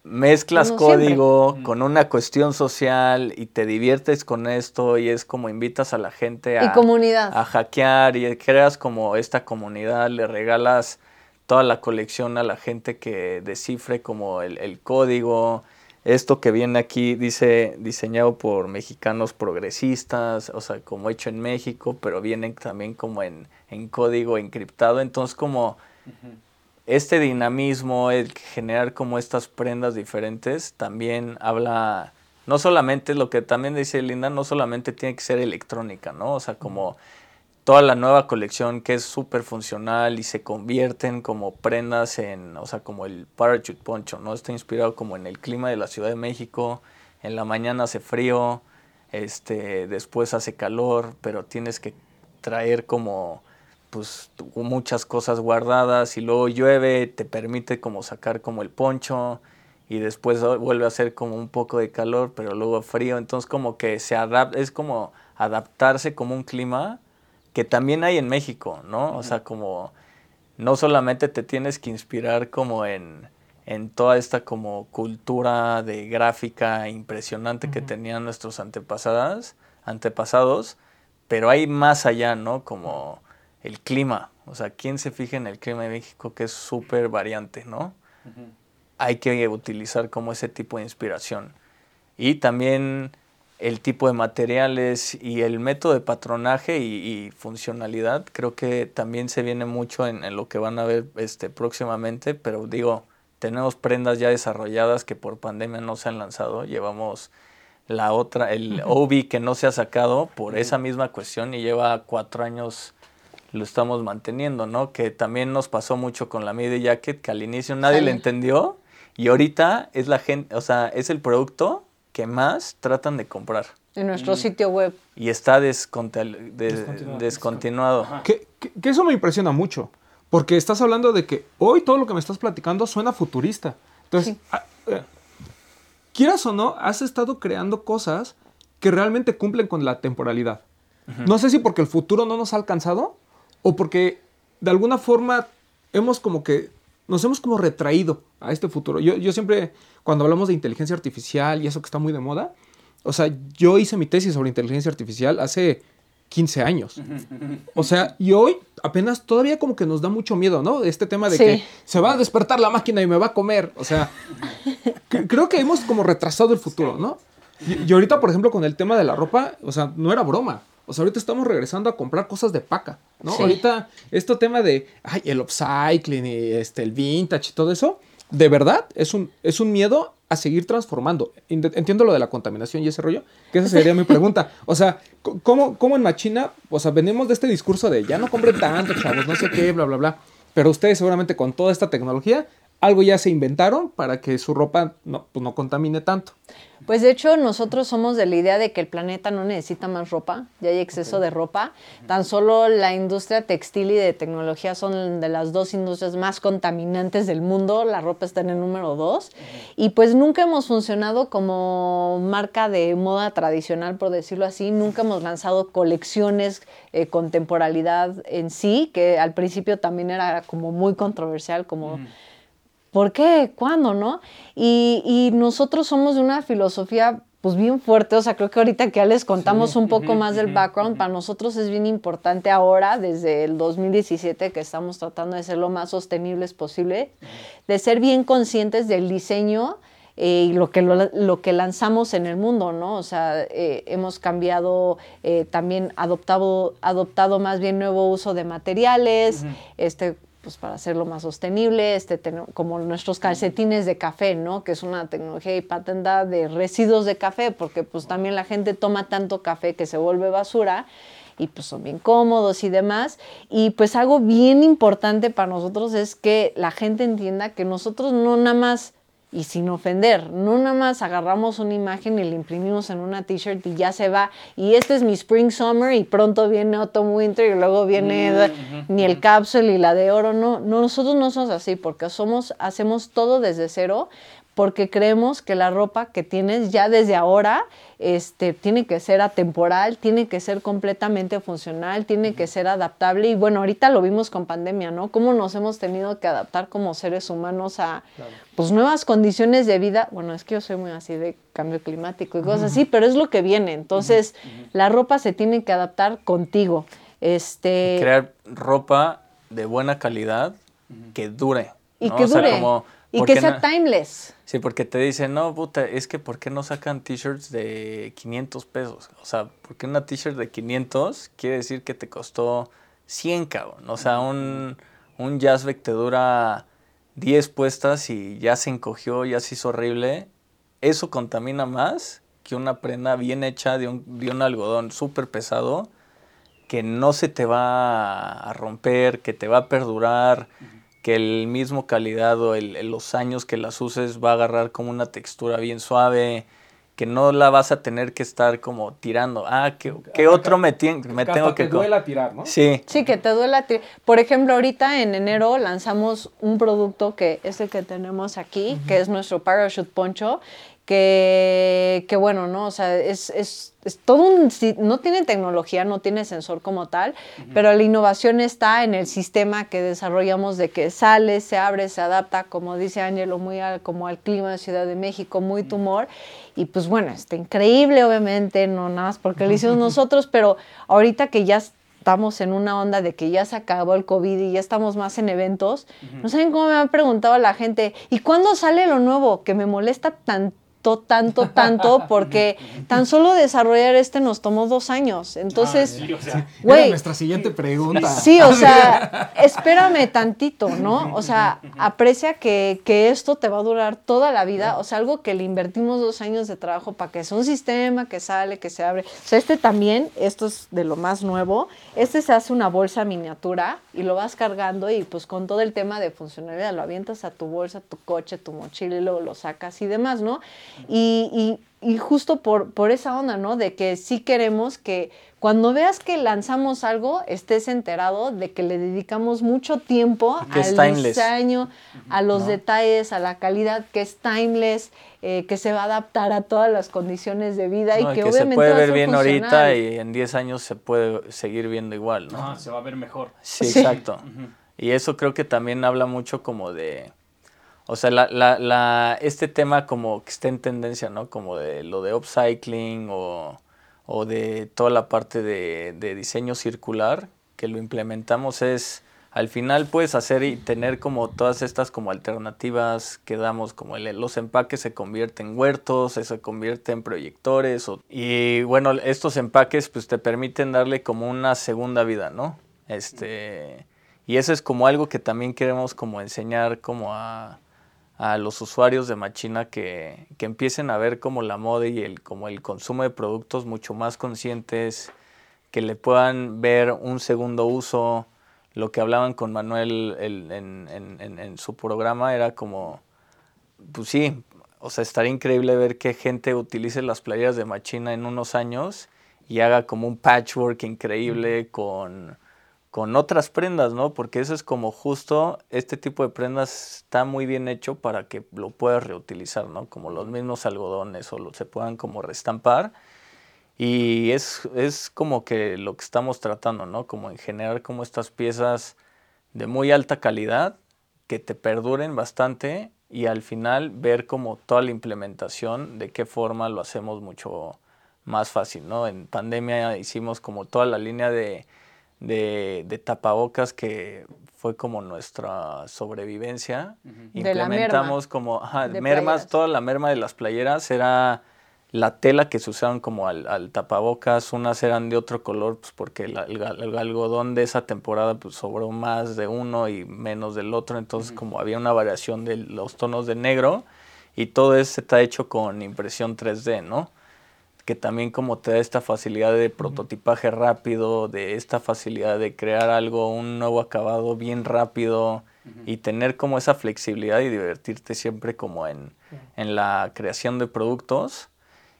mezclas Como siempre. código con una cuestión social y te diviertes con esto y es como invitas a la gente a, Y comunidad. a hackear y creas como esta comunidad, le regalas toda la colección a la gente que descifre como el, el código. Esto que viene aquí dice diseñado por mexicanos progresistas, o sea, como hecho en México, pero vienen también como en, en código encriptado. Entonces como este dinamismo, el generar como estas prendas diferentes, también habla, no solamente lo que también dice Linda, no solamente tiene que ser electrónica, ¿no? O sea, como toda la nueva colección que es súper funcional y se convierten como prendas en, o sea, como el parachute poncho, ¿no? Está inspirado como en el clima de la Ciudad de México, en la mañana hace frío, este, después hace calor, pero tienes que traer como pues muchas cosas guardadas y luego llueve, te permite como sacar como el poncho y después vuelve a hacer como un poco de calor, pero luego frío, entonces como que se adapta, es como adaptarse como un clima que también hay en México, ¿no? O sea, como no solamente te tienes que inspirar como en, en toda esta como cultura de gráfica impresionante que tenían nuestros antepasadas, antepasados, pero hay más allá, ¿no? Como el clima. O sea, ¿quién se fija en el clima de México que es súper variante, ¿no? Hay que utilizar como ese tipo de inspiración. Y también el tipo de materiales y el método de patronaje y, y funcionalidad, creo que también se viene mucho en, en lo que van a ver este, próximamente, pero digo, tenemos prendas ya desarrolladas que por pandemia no se han lanzado, llevamos la otra, el Obi que no se ha sacado por esa misma cuestión y lleva cuatro años lo estamos manteniendo, ¿no? Que también nos pasó mucho con la Midi Jacket, que al inicio nadie le entendió y ahorita es la gente, o sea, es el producto que más tratan de comprar En nuestro sitio web. y está Descontinuado. descontinuado. Que, que- que eso me impresiona mucho. Porque estás hablando de que hoy todo lo que me estás platicando suena futurista. Entonces, Sí. ah, eh, quieras o no, has estado creando cosas que realmente cumplen con la temporalidad. No sé si porque el futuro no nos ha alcanzado o porque de alguna forma hemos como que nos hemos como retraído a este futuro. Yo, yo siempre, cuando hablamos de inteligencia artificial y eso que está muy de moda, o sea, yo hice mi tesis sobre inteligencia artificial hace 15 años. O sea, y hoy apenas todavía como que nos da mucho miedo, ¿no? Este tema de Sí. que se va a despertar la máquina y me va a comer. O sea, cre- creo que hemos como retrasado el futuro, ¿no? Y, y ahorita, por ejemplo, con el tema de la ropa, o sea, no era broma. O sea, ahorita estamos regresando a comprar cosas de paca, ¿no? Sí. Ahorita, este tema de, ay, el upcycling y este, el vintage y todo eso, de verdad, es un, es un miedo a seguir transformando. Ent- Entiendo lo de la contaminación y ese rollo, que esa sería mi pregunta. O sea, ¿cómo, ¿cómo en Machina, o sea, venimos de este discurso de ya no compren tanto, chavos, no sé qué, bla, bla, bla. Pero ustedes seguramente con toda esta tecnología, algo ya se inventaron para que su ropa no, pues, no contamine tanto. Pues de hecho nosotros somos de la idea de que el planeta no necesita más ropa, ya hay exceso de ropa. Tan solo la industria textil y de tecnología son de las dos industrias más contaminantes del mundo, la ropa está en el número dos. Y pues nunca hemos funcionado como marca de moda tradicional, por decirlo así, nunca hemos lanzado colecciones eh, con temporalidad en sí, que al principio también era como muy controversial, como... ¿Por qué? ¿Cuándo? ¿No? Y, y nosotros somos de una filosofía pues bien fuerte, o sea, creo que ahorita que ya les contamos un poco más del background, para nosotros es bien importante ahora, desde el 2017, que estamos tratando de ser lo más sostenibles posible, de ser bien conscientes del diseño eh, y lo que, lo, lo que lanzamos en el mundo, ¿no? O sea, eh, hemos cambiado, eh, también adoptado, adoptado más bien nuevo uso de materiales, este pues para hacerlo más sostenible, este, como nuestros calcetines de café, ¿no? Que es una tecnología y patentada de residuos de café, porque pues también la gente toma tanto café que se vuelve basura y pues son bien cómodos y demás. Y pues algo bien importante para nosotros es que la gente entienda que nosotros no nada más y sin ofender, no nada más agarramos una imagen y la imprimimos en una t-shirt y ya se va. Y este es mi Spring Summer y pronto viene Autumn Winter y luego viene da- ni el capsule y la de oro. No, no, nosotros no somos así porque somos, hacemos todo desde cero porque creemos que la ropa que tienes ya desde ahora este, tiene que ser atemporal, tiene que ser completamente funcional, tiene que ser adaptable. Y bueno, ahorita lo vimos con pandemia, ¿no? Cómo nos hemos tenido que adaptar como seres humanos a pues, nuevas condiciones de vida. Bueno, es que yo soy muy así de cambio climático y cosas así, pero es lo que viene. Entonces, la ropa se tiene que adaptar contigo. Este... Crear ropa de buena calidad que dure. Y que dure. Y que sea timeless. Sí, porque te dicen, no, puta, es que ¿por qué no sacan t-shirts de 500 pesos? O sea, porque una t-shirt de 500 quiere decir que te costó 100, cabrón. O sea, un, un jazzbeck te dura 10 puestas y ya se encogió, ya se hizo horrible. Eso contamina más que una prenda bien hecha de un, de un algodón súper pesado que no se te va a romper, que te va a perdurar que el mismo calidad o el, los años que las uses va a agarrar como una textura bien suave, que no la vas a tener que estar como tirando. Ah, ¿qué, qué otro me, me tengo que... Que te duela tirar, ¿no? Sí. Sí, que te duela tirar. Por ejemplo, ahorita en enero lanzamos un producto que es el que tenemos aquí, que es nuestro Parachute Poncho, que, que bueno, ¿no? O sea, es, es, es, todo un... No tiene tecnología, no tiene sensor como tal, pero la innovación está en el sistema que desarrollamos de que sale, se abre, se adapta, como dice Ángelo, muy al, como al clima de Ciudad de México, muy tumor. Y pues bueno, está increíble, obviamente, no nada más porque lo hicimos nosotros, pero ahorita que ya estamos en una onda de que ya se acabó el COVID y ya estamos más en eventos, no saben cómo me han preguntado la gente, ¿y cuándo sale lo nuevo? Que me molesta tanto tanto, tanto, porque tan solo desarrollar este nos tomó dos años. Entonces, güey. nuestra siguiente pregunta. Sí, o sea, espérame tantito, ¿no? O sea, aprecia que, que, esto te va a durar toda la vida. O sea, algo que le invertimos dos años de trabajo para que sea un sistema que sale, que se abre. O sea, este también, esto es de lo más nuevo. Este se hace una bolsa miniatura y lo vas cargando y pues con todo el tema de funcionalidad lo avientas a tu bolsa, tu coche, tu mochila y luego lo sacas y demás, ¿no? Y, justo por, por esa onda, ¿no? De que sí queremos que cuando veas que lanzamos algo, estés enterado de que le dedicamos mucho tiempo al diseño, a los detalles, a la calidad, que es timeless, eh, que se va a adaptar a todas las condiciones de vida y que, obviamente se puede ver bien ahorita y en 10 años se puede seguir viendo igual, ¿no? se va a ver mejor. Sí, exacto. Y eso creo que también habla mucho como de o sea, la, la, la, este tema como que está en tendencia, ¿no? Como de lo de upcycling o, o de toda la parte de, diseño circular, que lo implementamos es, al final puedes hacer y tener como todas estas como alternativas que damos, como el, los empaques se convierten en huertos, se convierten en proyectores, y bueno, estos empaques pues te permiten darle como una segunda vida, ¿no? Este, y eso es como algo que también queremos como enseñar como a a los usuarios de Machina que, que, empiecen a ver como la moda y el, como el consumo de productos mucho más conscientes, que le puedan ver un segundo uso. Lo que hablaban con Manuel en, en, en, su programa era como, pues sí, o sea, estaría increíble ver que gente utilice las playeras de Machina en unos años y haga como un patchwork increíble con con otras prendas, ¿no? Porque eso es como justo, este tipo de prendas está muy bien hecho para que lo puedas reutilizar, ¿no? Como los mismos algodones o se puedan como restampar. Y es, es como que lo que estamos tratando, ¿no? Como en generar como estas piezas de muy alta calidad que te perduren bastante y al final ver como toda la implementación, de qué forma lo hacemos mucho más fácil, ¿no? En pandemia hicimos como toda la línea de de, de tapabocas que fue como nuestra sobrevivencia. Implementamos como mermas, toda la merma de las playeras era la tela que se usaban como al, tapabocas, unas eran de otro color, pues porque el, algodón de esa temporada pues sobró más de uno y menos del otro, entonces como había una variación de los tonos de negro y todo eso está hecho con impresión 3D, ¿no? Que también como te da esta facilidad de prototipaje rápido, de esta facilidad de crear algo, un nuevo acabado bien rápido y tener como esa flexibilidad y divertirte siempre como en, la creación de productos.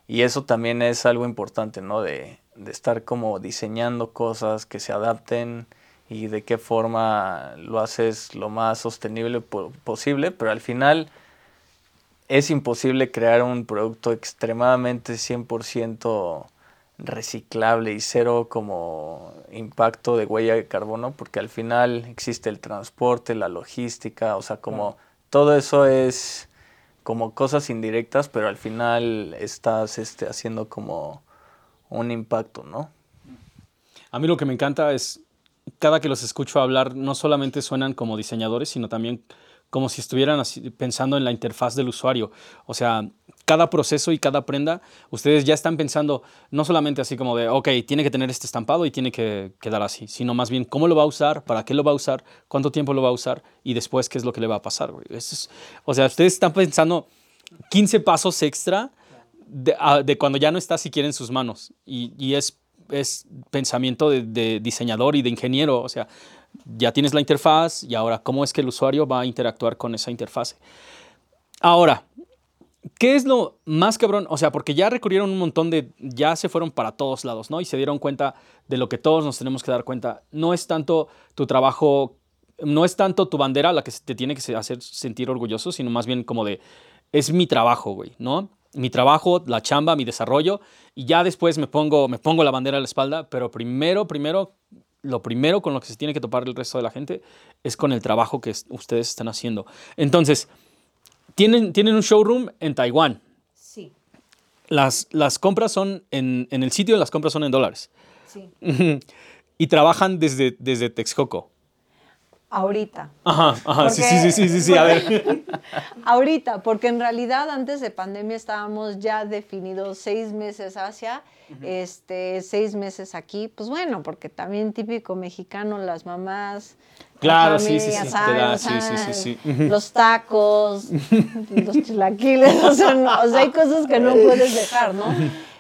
Y eso también es algo importante, ¿no? De, estar como diseñando cosas que se adapten y de qué forma lo haces lo más sostenible posible, pero al final es imposible crear un producto extremadamente 100% reciclable y cero como impacto de huella de carbono, porque al final existe el transporte, la logística, o sea, como todo eso es como cosas indirectas, pero al final estás este, haciendo como un impacto, ¿no? A mí lo que me encanta es, cada que los escucho hablar, no solamente suenan como diseñadores, sino también como si estuvieran pensando en la interfaz del usuario. O sea, cada proceso y cada prenda, ustedes ya están pensando no solamente así como de, ok, tiene que tener este estampado y tiene que quedar así, sino más bien cómo lo va a usar, para qué lo va a usar, cuánto tiempo lo va a usar y después qué es lo que le va a pasar. o sea, ustedes están pensando 15 pasos extra de, cuando ya no está siquiera en sus manos y, es, pensamiento de diseñador y de ingeniero. O sea, ya tienes la interfaz y ahora cómo es que el usuario va a interactuar con esa interfaz. Ahora, ¿qué es lo más cabrón? O sea, porque ya recurrieron un montón de, ya se fueron para todos lados, ¿no? Y se dieron cuenta de lo que todos nos tenemos que dar cuenta. No es tanto tu trabajo, no es tanto tu bandera la que te tiene que hacer sentir orgulloso, sino más bien como de, es mi trabajo, güey, ¿no? Mi trabajo, la chamba, mi desarrollo, y ya después me pongo, me pongo la bandera a la espalda, pero primero, primero lo primero con lo que se tiene que topar el resto de la gente es con el trabajo que ustedes están haciendo. Entonces, tienen, tienen un showroom en Taiwán. Sí. Las, las compras son en, en el sitio, las compras son en dólares. Sí. y trabajan desde, desde Texcoco. Ahorita. Ajá, ajá, sí, sí, sí, sí, sí, a ver. Ahorita, porque en realidad antes de pandemia estábamos ya definidos seis meses hacia, este, seis meses aquí, pues bueno, porque también típico mexicano, las mamás. Claro, sí, sí, sí, sí, sí, Los tacos, los chilaquiles, o sea, o sea, hay cosas que no puedes dejar, ¿no?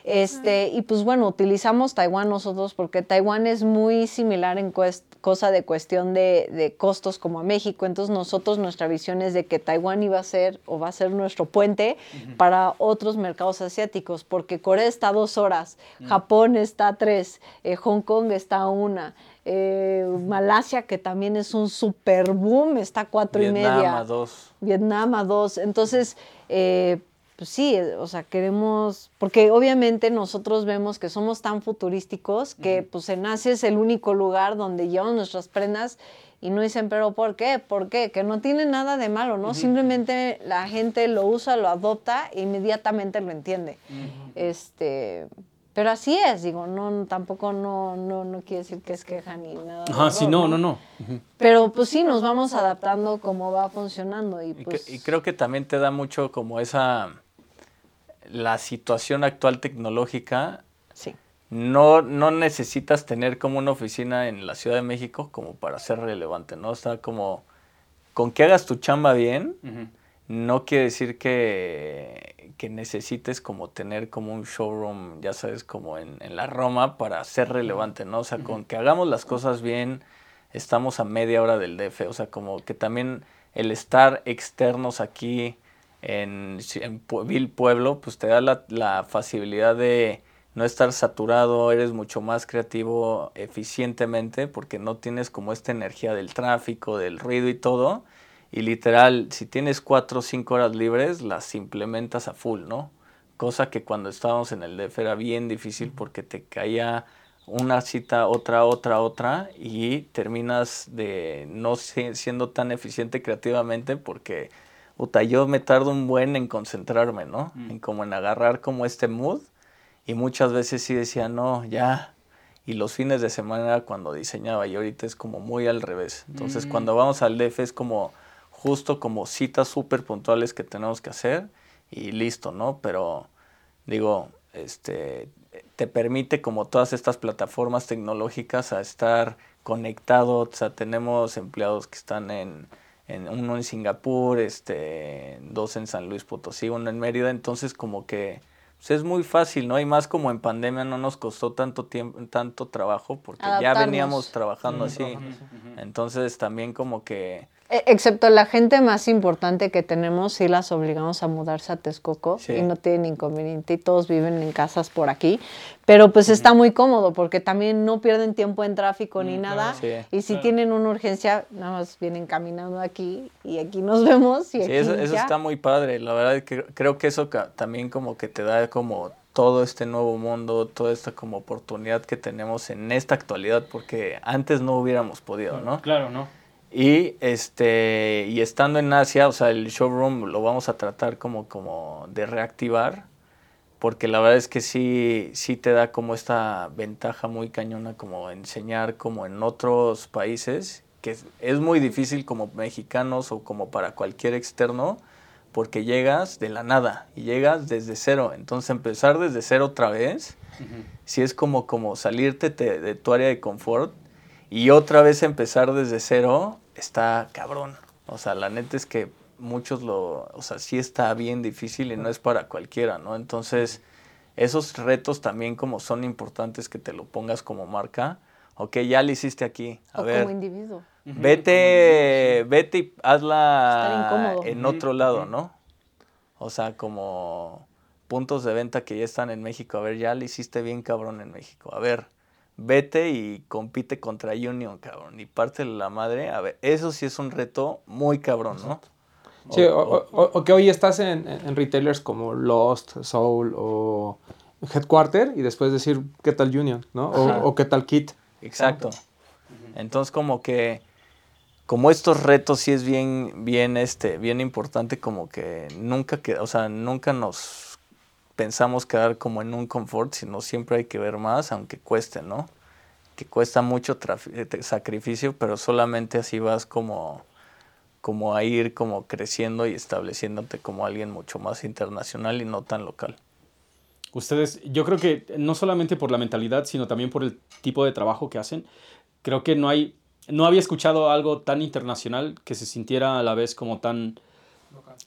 Este, y pues bueno, utilizamos Taiwán nosotros porque Taiwán es muy similar en cosa de cuestión de, costos como a México. Entonces nosotros nuestra visión es de que Taiwán iba a ser o va a ser nuestro puente para otros mercados asiáticos, porque Corea está a dos horas, Japón está a tres, eh, Hong Kong está a una. Eh, Malasia, que también es un super boom, está a cuatro y media. Vietnam a dos. Vietnam a dos. Entonces, eh, pues sí, eh, o sea, queremos, porque obviamente nosotros vemos que somos tan futurísticos que pues en Asia es el único lugar donde llevamos nuestras prendas y no dicen, pero ¿por qué? ¿Por qué? Que no tiene nada de malo, ¿no? Simplemente la gente lo usa, lo adopta e inmediatamente lo entiende. Este, pero así es, digo, no, tampoco no, no, no quiere decir que es queja ni nada. Ajá, sí, no, no, no. Pero pues sí, nos vamos adaptando como va funcionando. Y, pues... y creo que también te da mucho como esa la situación actual tecnológica, sí. no, no necesitas tener como una oficina en la Ciudad de México como para ser relevante, ¿no? O sea, como con que hagas tu chamba bien, no quiere decir que, que, necesites como tener como un showroom, ya sabes, como en, en la Roma para ser relevante, ¿no? O sea, con que hagamos las cosas bien, estamos a media hora del DF, o sea, como que también el estar externos aquí, en, en Vil Pueblo, pues te da la, la, facilidad de no estar saturado, eres mucho más creativo eficientemente porque no tienes como esta energía del tráfico, del ruido y todo. Y literal, si tienes cuatro o cinco horas libres, las implementas a full, ¿no? Cosa que cuando estábamos en el DF era bien difícil porque te caía una cita, otra, otra, otra, y terminas de no siendo tan eficiente creativamente porque puta, yo me tardo un buen en concentrarme, ¿no? Mm. En como en agarrar como este mood. Y muchas veces sí decía, no, ya. Y los fines de semana cuando diseñaba y ahorita es como muy al revés. Entonces mm. cuando vamos al DF es como justo como citas súper puntuales que tenemos que hacer y listo, ¿no? Pero digo, este, te permite como todas estas plataformas tecnológicas a estar conectado, o sea, tenemos empleados que están en en, uno en Singapur, este, dos en San Luis Potosí, uno en Mérida, entonces como que pues, es muy fácil, ¿no? Y más como en pandemia no nos costó tanto tiempo, tanto trabajo, porque ya veníamos trabajando así. Entonces también como que Excepto la gente más importante que tenemos, sí las obligamos a mudarse a Texcoco Sí. y no tienen inconveniente y todos viven en casas por aquí. Pero pues está muy cómodo porque también no pierden tiempo en tráfico ni nada. Sí. Y si tienen una urgencia, nada más vienen caminando aquí y aquí nos vemos. Y Sí, aquí eso, eso ya. está muy padre. La verdad es que creo que eso ca- también como que te da como todo este nuevo mundo, toda esta como oportunidad que tenemos en esta actualidad, porque antes no hubiéramos podido, ¿no? Claro, ¿no? Y este y estando en Asia, o sea, el showroom lo vamos a tratar como, como de reactivar, porque la verdad es que sí, sí te da como esta ventaja muy cañona como enseñar como en otros países, que es, es muy difícil como mexicanos o como para cualquier externo, porque llegas de la nada y llegas desde cero. Entonces empezar desde cero otra vez, sí es como, como salirte te- de tu área de confort y otra vez empezar desde cero está cabrón. O sea, la neta es que muchos lo, o sea, sí está bien difícil y no es para cualquiera, ¿no? Entonces, esos retos también como son importantes que te lo pongas como marca. Ok, ya lo hiciste aquí. A o ver, como individuo. vete, vete y hazla incómodo. en otro lado, ¿no? O sea, como puntos de venta que ya están en México. A ver, ya le hiciste bien cabrón en México. A ver, vete y compite contra Union, cabrón. Y parte la madre. A ver, eso sí es un reto muy cabrón, ¿no? Sí, o, o- o- o que hoy estás en, en retailers como Lost, Soul o Headquarter y después decir qué tal Union, ¿no? O qué tal Kit. Exacto. Entonces como que como estos retos sí es bien bien este bien importante como que nunca que, o sea, nunca nos pensamos quedar como en un confort, sino siempre hay que ver más aunque cueste, ¿no? Que cuesta mucho eh, sacrificio, pero solamente así vas como como a ir como creciendo y estableciéndote como alguien mucho más internacional y no tan local. Ustedes, yo creo que no solamente por la mentalidad, sino también por el tipo de trabajo que hacen, creo que no hay, no había escuchado algo tan internacional que se sintiera a la vez como tan,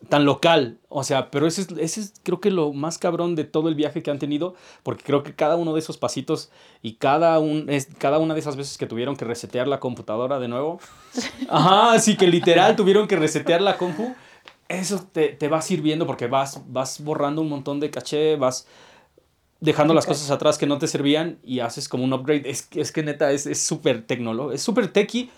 tan local. O sea, pero ese es, ese es creo que lo más cabrón de todo el viaje que han tenido, porque creo que cada uno de esos pasitos y cada, un, es, cada una de esas veces que tuvieron que resetear la computadora de nuevo, ajá, así que literal tuvieron que resetear la compu, eso te, te va sirviendo porque vas, vas borrando un montón de caché, vas dejando las cosas atrás que no te servían y haces como un upgrade. Es, que- es que neta es es súper tecnológico, es súper techy.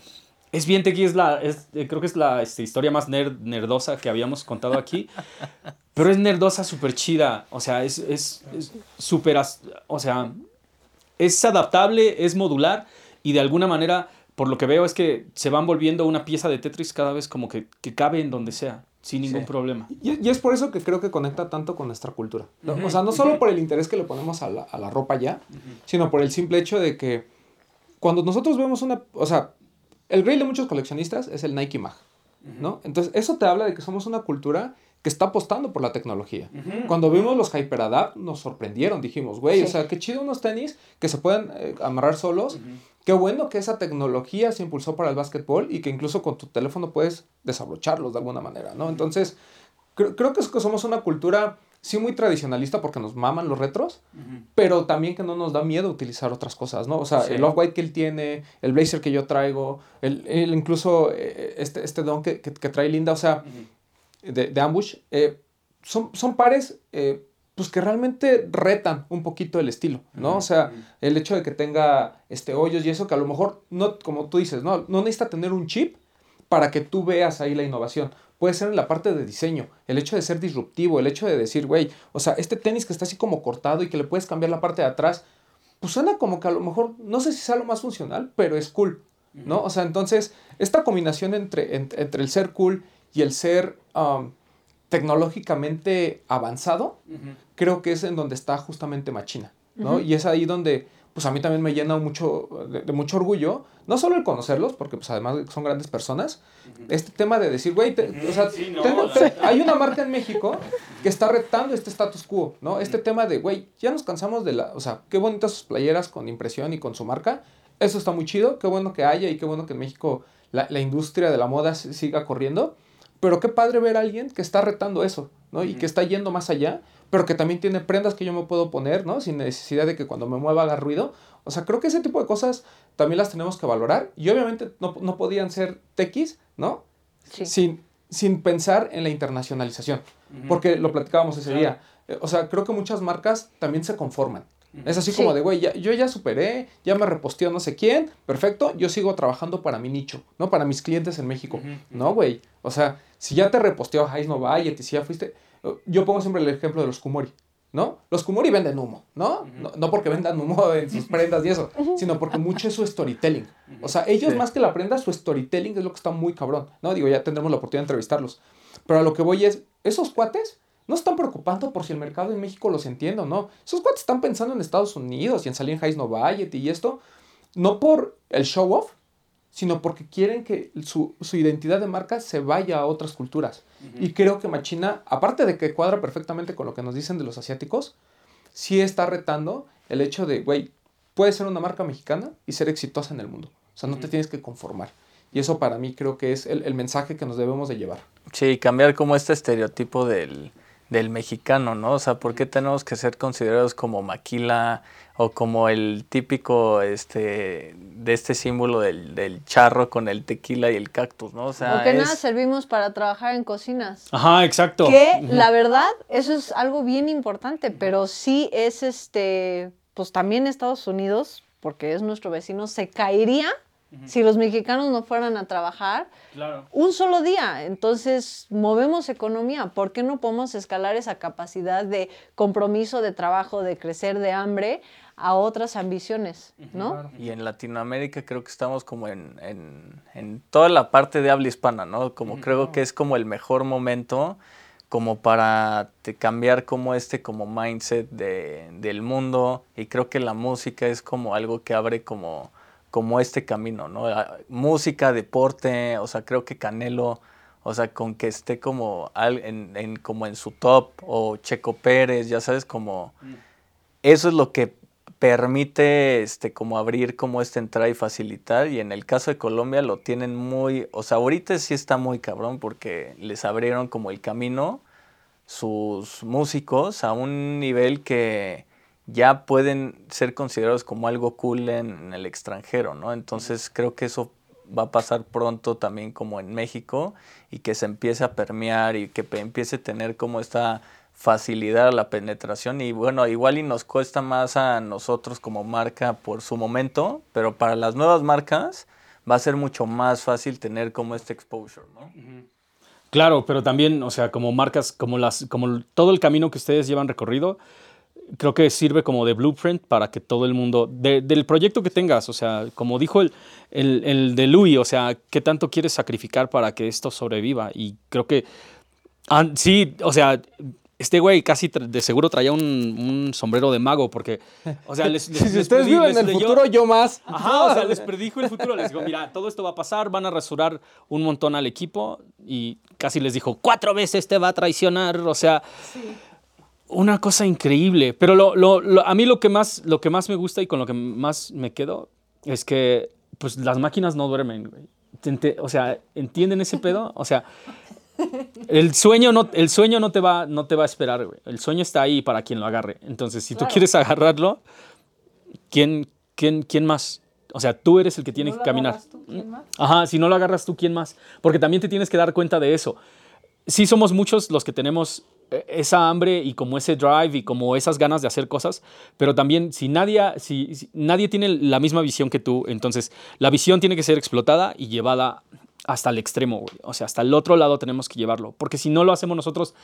Es bien techy, es la, es, eh, creo que es la este, historia más nerd, nerdosa que habíamos contado aquí. Pero es nerdosa súper chida. O sea, es es- es súper, as- o sea, es adaptable, es modular y de alguna manera, por lo que veo, es que se van volviendo una pieza de Tetris cada vez como que, que cabe en donde sea, sin ningún Sí. problema. Y, y es por eso que creo que conecta tanto con nuestra cultura. ¿no? O sea, no solo por el interés que le ponemos a la, a la ropa ya, sino por el simple hecho de que cuando nosotros vemos una... O sea, el rey de muchos coleccionistas es el Nike Mag, ¿no? Entonces, eso te habla de que somos una cultura que está apostando por la tecnología. Cuando vimos los HyperAdapt, nos sorprendieron. Dijimos, güey, o sea, qué chido unos tenis que se pueden eh, amarrar solos. Qué bueno que esa tecnología se impulsó para el básquetbol y que incluso con tu teléfono puedes desabrocharlos de alguna manera, ¿no? Entonces, creo, creo que es que somos una cultura, sí, muy tradicionalista porque nos maman los retros, pero también que no nos da miedo utilizar otras cosas, ¿no? O sea, Sí. el off-white que él tiene, el blazer que yo traigo, el, el incluso eh, este, este don que, que- que trae Linda, o sea, de, de Ambush, eh, son, son pares eh, pues que realmente retan un poquito el estilo, ¿no? O sea, el hecho de que tenga este hoyos y eso que a lo mejor, no, como tú dices, no, no necesita tener un chip para que tú veas ahí la innovación. Puede ser en la parte de diseño, el hecho de ser disruptivo, el hecho de decir, güey, o sea, este tenis que está así como cortado y que le puedes cambiar la parte de atrás, pues suena como que a lo mejor, no sé si sea lo más funcional, pero es cool, ¿no? O sea, entonces, esta combinación entre, en- entre el ser cool y el ser um, tecnológicamente avanzado, creo que es en donde está justamente Machina, ¿no? Y es ahí donde, pues a mí también me llena mucho, de, de mucho orgullo, no solo el conocerlos, porque pues además son grandes personas, este tema de decir, güey, te- o sea, Sí, no, tengo- o sea. te- hay una marca en México que está retando este status quo, ¿no? Este tema de, güey, ya nos cansamos de la, o sea, qué bonitas sus playeras con impresión y con su marca, eso está muy chido, qué bueno que haya y qué bueno que en México la, la industria de la moda si- siga corriendo, pero qué padre ver a alguien que está retando eso, ¿no? Y que está yendo más allá, pero que también tiene prendas que yo me puedo poner, ¿no? Sin necesidad de que cuando me mueva haga ruido. O sea, creo que ese tipo de cosas también las tenemos que valorar. Y obviamente no, no podían ser tequis, ¿no? Sí. sin, sin pensar en la internacionalización. Porque lo platicábamos ese día. Eh, O sea, creo que muchas marcas también se conforman. Es así como de, güey, ya- yo ya superé, ya me reposteó no sé quién, perfecto, yo sigo trabajando para mi nicho, ¿no? Para mis clientes en México. No, güey. O sea, si ya te reposteó Hais no Valley, si ya fuiste... Yo pongo siempre el ejemplo de los Kumori, ¿no? Los Kumori venden humo, ¿no? no, no porque vendan humo en sus prendas y eso, sino porque mucho es su storytelling. O sea, ellos Sí. más que la prenda, su storytelling es lo que está muy cabrón, ¿no? Digo, ya tendremos la oportunidad de entrevistarlos. Pero a lo que voy es, esos cuates no están preocupando por si el mercado en México los entiende o no. Esos cuates están pensando en Estados Unidos y en salir en Hais no Valley y esto, no por el show off, sino porque quieren que su, su identidad de marca se vaya a otras culturas. Y creo que Machina, aparte de que cuadra perfectamente con lo que nos dicen de los asiáticos, sí está retando el hecho de, güey, puedes ser una marca mexicana y ser exitosa en el mundo. O sea, no te tienes que conformar. Y eso para mí creo que es el, el mensaje que nos debemos de llevar. Sí, cambiar como este estereotipo del, del mexicano, ¿no? O sea, ¿por qué tenemos que ser considerados como maquila o como el típico, este, de este símbolo del, del charro con el tequila y el cactus, ¿no? O sea, Porque nada servimos para trabajar en cocinas. Ajá, exacto. Que la verdad, eso es algo bien importante, pero sí es este, pues también Estados Unidos, porque es nuestro vecino, se caería si los mexicanos no fueran a trabajar Claro. un solo día. Entonces, movemos economía. ¿Por qué no podemos escalar esa capacidad de compromiso, de trabajo, de crecer, de hambre a otras ambiciones, ¿no? Y en Latinoamérica creo que estamos como en, en, en toda la parte de habla hispana, ¿no? Como creo que es como el mejor momento como para te cambiar como este como mindset de, del mundo y creo que la música es como algo que abre como, como este camino, ¿no? Ah, Música, deporte, o sea, creo que Canelo, o sea, con que esté como, al- en, en- como en su top o Checo Pérez, ya sabes, como eso es lo que permite este como abrir como esta entrada y facilitar y en el caso de Colombia lo tienen muy, o sea, ahorita sí está muy cabrón porque les abrieron como el camino sus músicos a un nivel que ya pueden ser considerados como algo cool en, en el extranjero, ¿no? Entonces creo que eso va a pasar pronto también como en México y que se empiece a permear y que empiece a tener como esta facilidad a la penetración y bueno, igual y nos cuesta más a nosotros como marca por su momento, pero para las nuevas marcas va a ser mucho más fácil tener como este exposure, ¿no? Claro, pero también, o sea, como marcas, como las, como todo el camino que ustedes llevan recorrido, creo que sirve como de blueprint para que todo el mundo, de- del proyecto que tengas, o sea, como dijo el, el, el de Louis, o sea, ¿qué tanto quieres sacrificar para que esto sobreviva? Y creo que, ah, sí, o sea, este güey casi de seguro traía un, un sombrero de mago, porque, o sea, les, les- si les ustedes viven les en el leyó- futuro, yo más. Ajá, o sea, les predijo el futuro. Les digo, mira, todo esto va a pasar, van a rasurar un montón al equipo y casi les dijo, cuatro veces te va a traicionar. O sea, una cosa increíble. Pero lo, lo- lo- a mí lo que, más, lo que más me gusta y con lo que más me quedo es que pues las máquinas no duermen, güey. O sea, ¿entienden ese pedo? O sea, el sueño no, el sueño no, te va, no te va a esperar, güey. El sueño está ahí para quien lo agarre. Entonces, si tú quieres agarrarlo, ¿quién, quién, quién más? O sea, tú eres el que tiene que caminar. Ajá, si no lo agarras tú, ¿quién más? Porque también te tienes que dar cuenta de eso. Sí somos muchos los que tenemos esa hambre y como ese drive y como esas ganas de hacer cosas, pero también si nadie, si, si nadie tiene la misma visión que tú, entonces la visión tiene que ser explotada y llevada hasta el extremo, güey. O sea, hasta el otro lado tenemos que llevarlo, porque si no lo hacemos nosotros,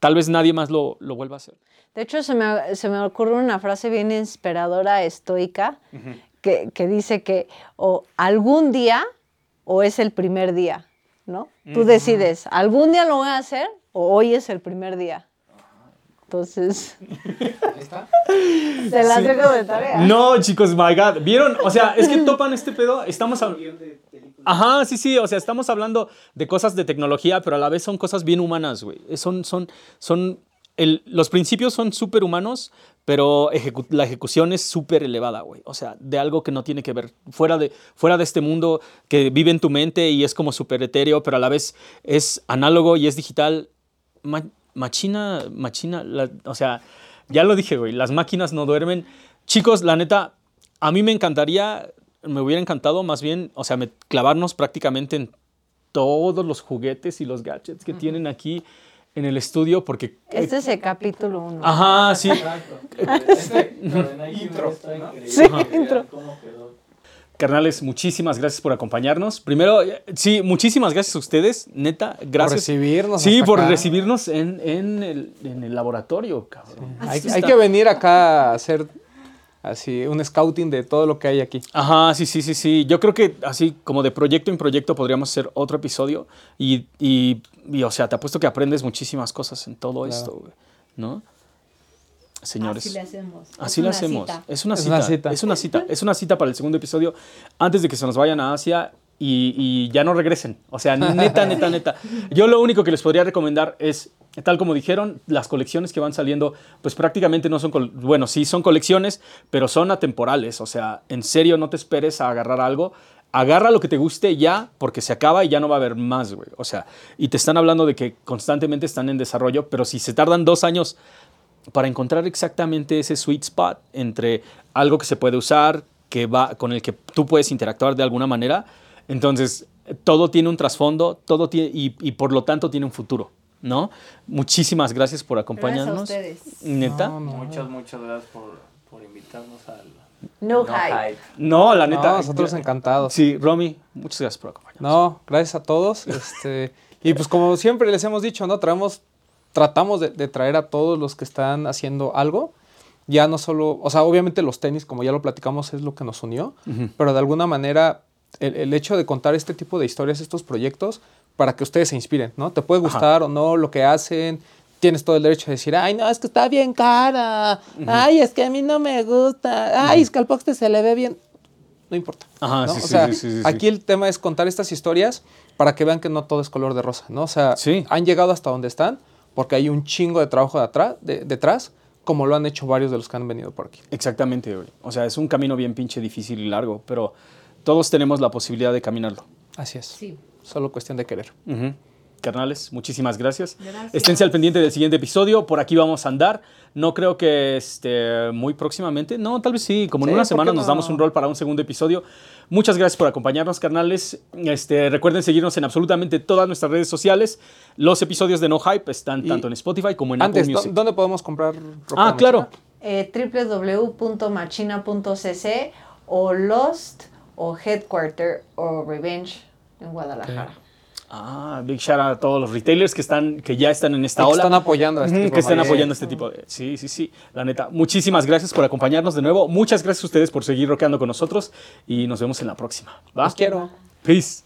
tal vez nadie más lo, lo vuelva a hacer. De hecho, se me, se me ocurre una frase bien inspiradora, estoica, que, que dice que o algún día o es el primer día, ¿no? Tú decides, algún día lo voy a hacer o hoy es el primer día. Entonces, se las dejo de tarea. No, chicos, my God. ¿Vieron? O sea, es que topan este pedo. Estamos hablando. Ajá, sí, sí. O sea, estamos hablando de cosas de tecnología, pero a la vez son cosas bien humanas, güey. Son, son, son. el- los principios son súper humanos, pero ejecu- la ejecución es súper elevada, güey. O sea, de algo que no tiene que ver. Fuera de, fuera de este mundo que vive en tu mente y es como súper etéreo, pero a la vez es análogo y es digital. Ma- machina, machina, la- o sea, ya lo dije, güey, las máquinas no duermen. Chicos, la neta, a mí me encantaría, me hubiera encantado más bien, o sea, me- clavarnos prácticamente en todos los juguetes y los gadgets que tienen aquí en el estudio porque... Este es el capítulo uno. Ajá, sí. Sí, intro. Carnales, muchísimas gracias por acompañarnos. Primero, eh, sí, muchísimas gracias a ustedes, neta, gracias. recibirnos Sí, por acá. recibirnos en, en el, en el laboratorio, cabrón. Hay, Esto que venir acá a hacer así un scouting de todo lo que hay aquí. Ajá, sí, sí, sí, sí. Yo creo que así como de proyecto en proyecto podríamos hacer otro episodio y, y, y, o sea, te apuesto que aprendes muchísimas cosas en todo esto, güey, ¿no? Señores. Así le hacemos. Así Es lo una hacemos. cita. Es una Es cita. una cita. Es una cita. Es una cita para el segundo episodio antes de que se nos vayan a Asia y, y ya no regresen. O sea, neta, neta, neta. Yo lo único que les podría recomendar es, tal como dijeron, las colecciones que van saliendo, pues prácticamente no son, bueno, sí son colecciones, pero son atemporales. O sea, en serio, no te esperes a agarrar algo. Agarra lo que te guste ya, porque se acaba y ya no va a haber más, güey. O sea, y te están hablando de que constantemente están en desarrollo, pero si se tardan dos años para encontrar exactamente ese sweet spot entre algo que se puede usar, que va, con el que tú puedes interactuar de alguna manera. Entonces, todo tiene un trasfondo, todo tiene, y, y por lo tanto tiene un futuro, ¿no? Muchísimas gracias por acompañarnos. ustedes. Neta. No, no. Muchas, muchas gracias por, por invitarnos al No, No hype. Hype. No, la No, neta. nosotros encantados. Sí, Romy, muchas gracias por acompañarnos. No, gracias a todos. Este, y pues como siempre les hemos dicho, ¿no? Traemos, tratamos de, de traer a todos los que están haciendo algo. Ya no solo, o sea, obviamente los tenis, como ya lo platicamos, es lo que nos unió, pero de alguna manera el, el hecho de contar este tipo de historias, estos proyectos, para que ustedes se inspiren, ¿no? Te puede gustar o no lo que hacen, tienes todo el derecho de decir, ay, no, es que está bien cara, ay, es que a mí no me gusta, ay, es que al Poxte se le ve bien. No importa. Ajá, ¿no? sí, o sea, sí, sí, aquí el tema es contar estas historias para que vean que no todo es color de rosa, ¿no? O sea, han llegado hasta donde están porque hay un chingo de trabajo de atrás, de- detrás, como lo han hecho varios de los que han venido por aquí. Exactamente, güey. O sea, es un camino bien pinche difícil y largo, pero todos tenemos la posibilidad de caminarlo. Así es. Sí. Solo cuestión de querer. Ujú. Carnales, muchísimas gracias. Gracias. Esténse al pendiente del siguiente episodio. Por aquí vamos a andar. No creo que este, muy próximamente. No, tal vez sí. Como en Sí, una ¿por qué semana nos no? damos un rol para un segundo episodio. Muchas gracias por acompañarnos, carnales. Este, recuerden seguirnos en absolutamente todas nuestras redes sociales. Los episodios de No Hype están Y tanto en Spotify como en Antes, Apple ¿dó- Music. ¿dónde podemos comprar ropa? Ah, claro. Eh, www.machina.cc o Lost o Headquarter o Revenge en Guadalajara. Ah, big shout out a todos los retailers que, están, que ya están en esta que ola. están apoyando a este Ujú, tipo que están apoyando este tipo de... Sí, sí, sí. La neta, muchísimas gracias por acompañarnos de nuevo. Muchas gracias a ustedes por seguir rockeando con nosotros y nos vemos en la próxima. ¿Va? Los quiero. Peace.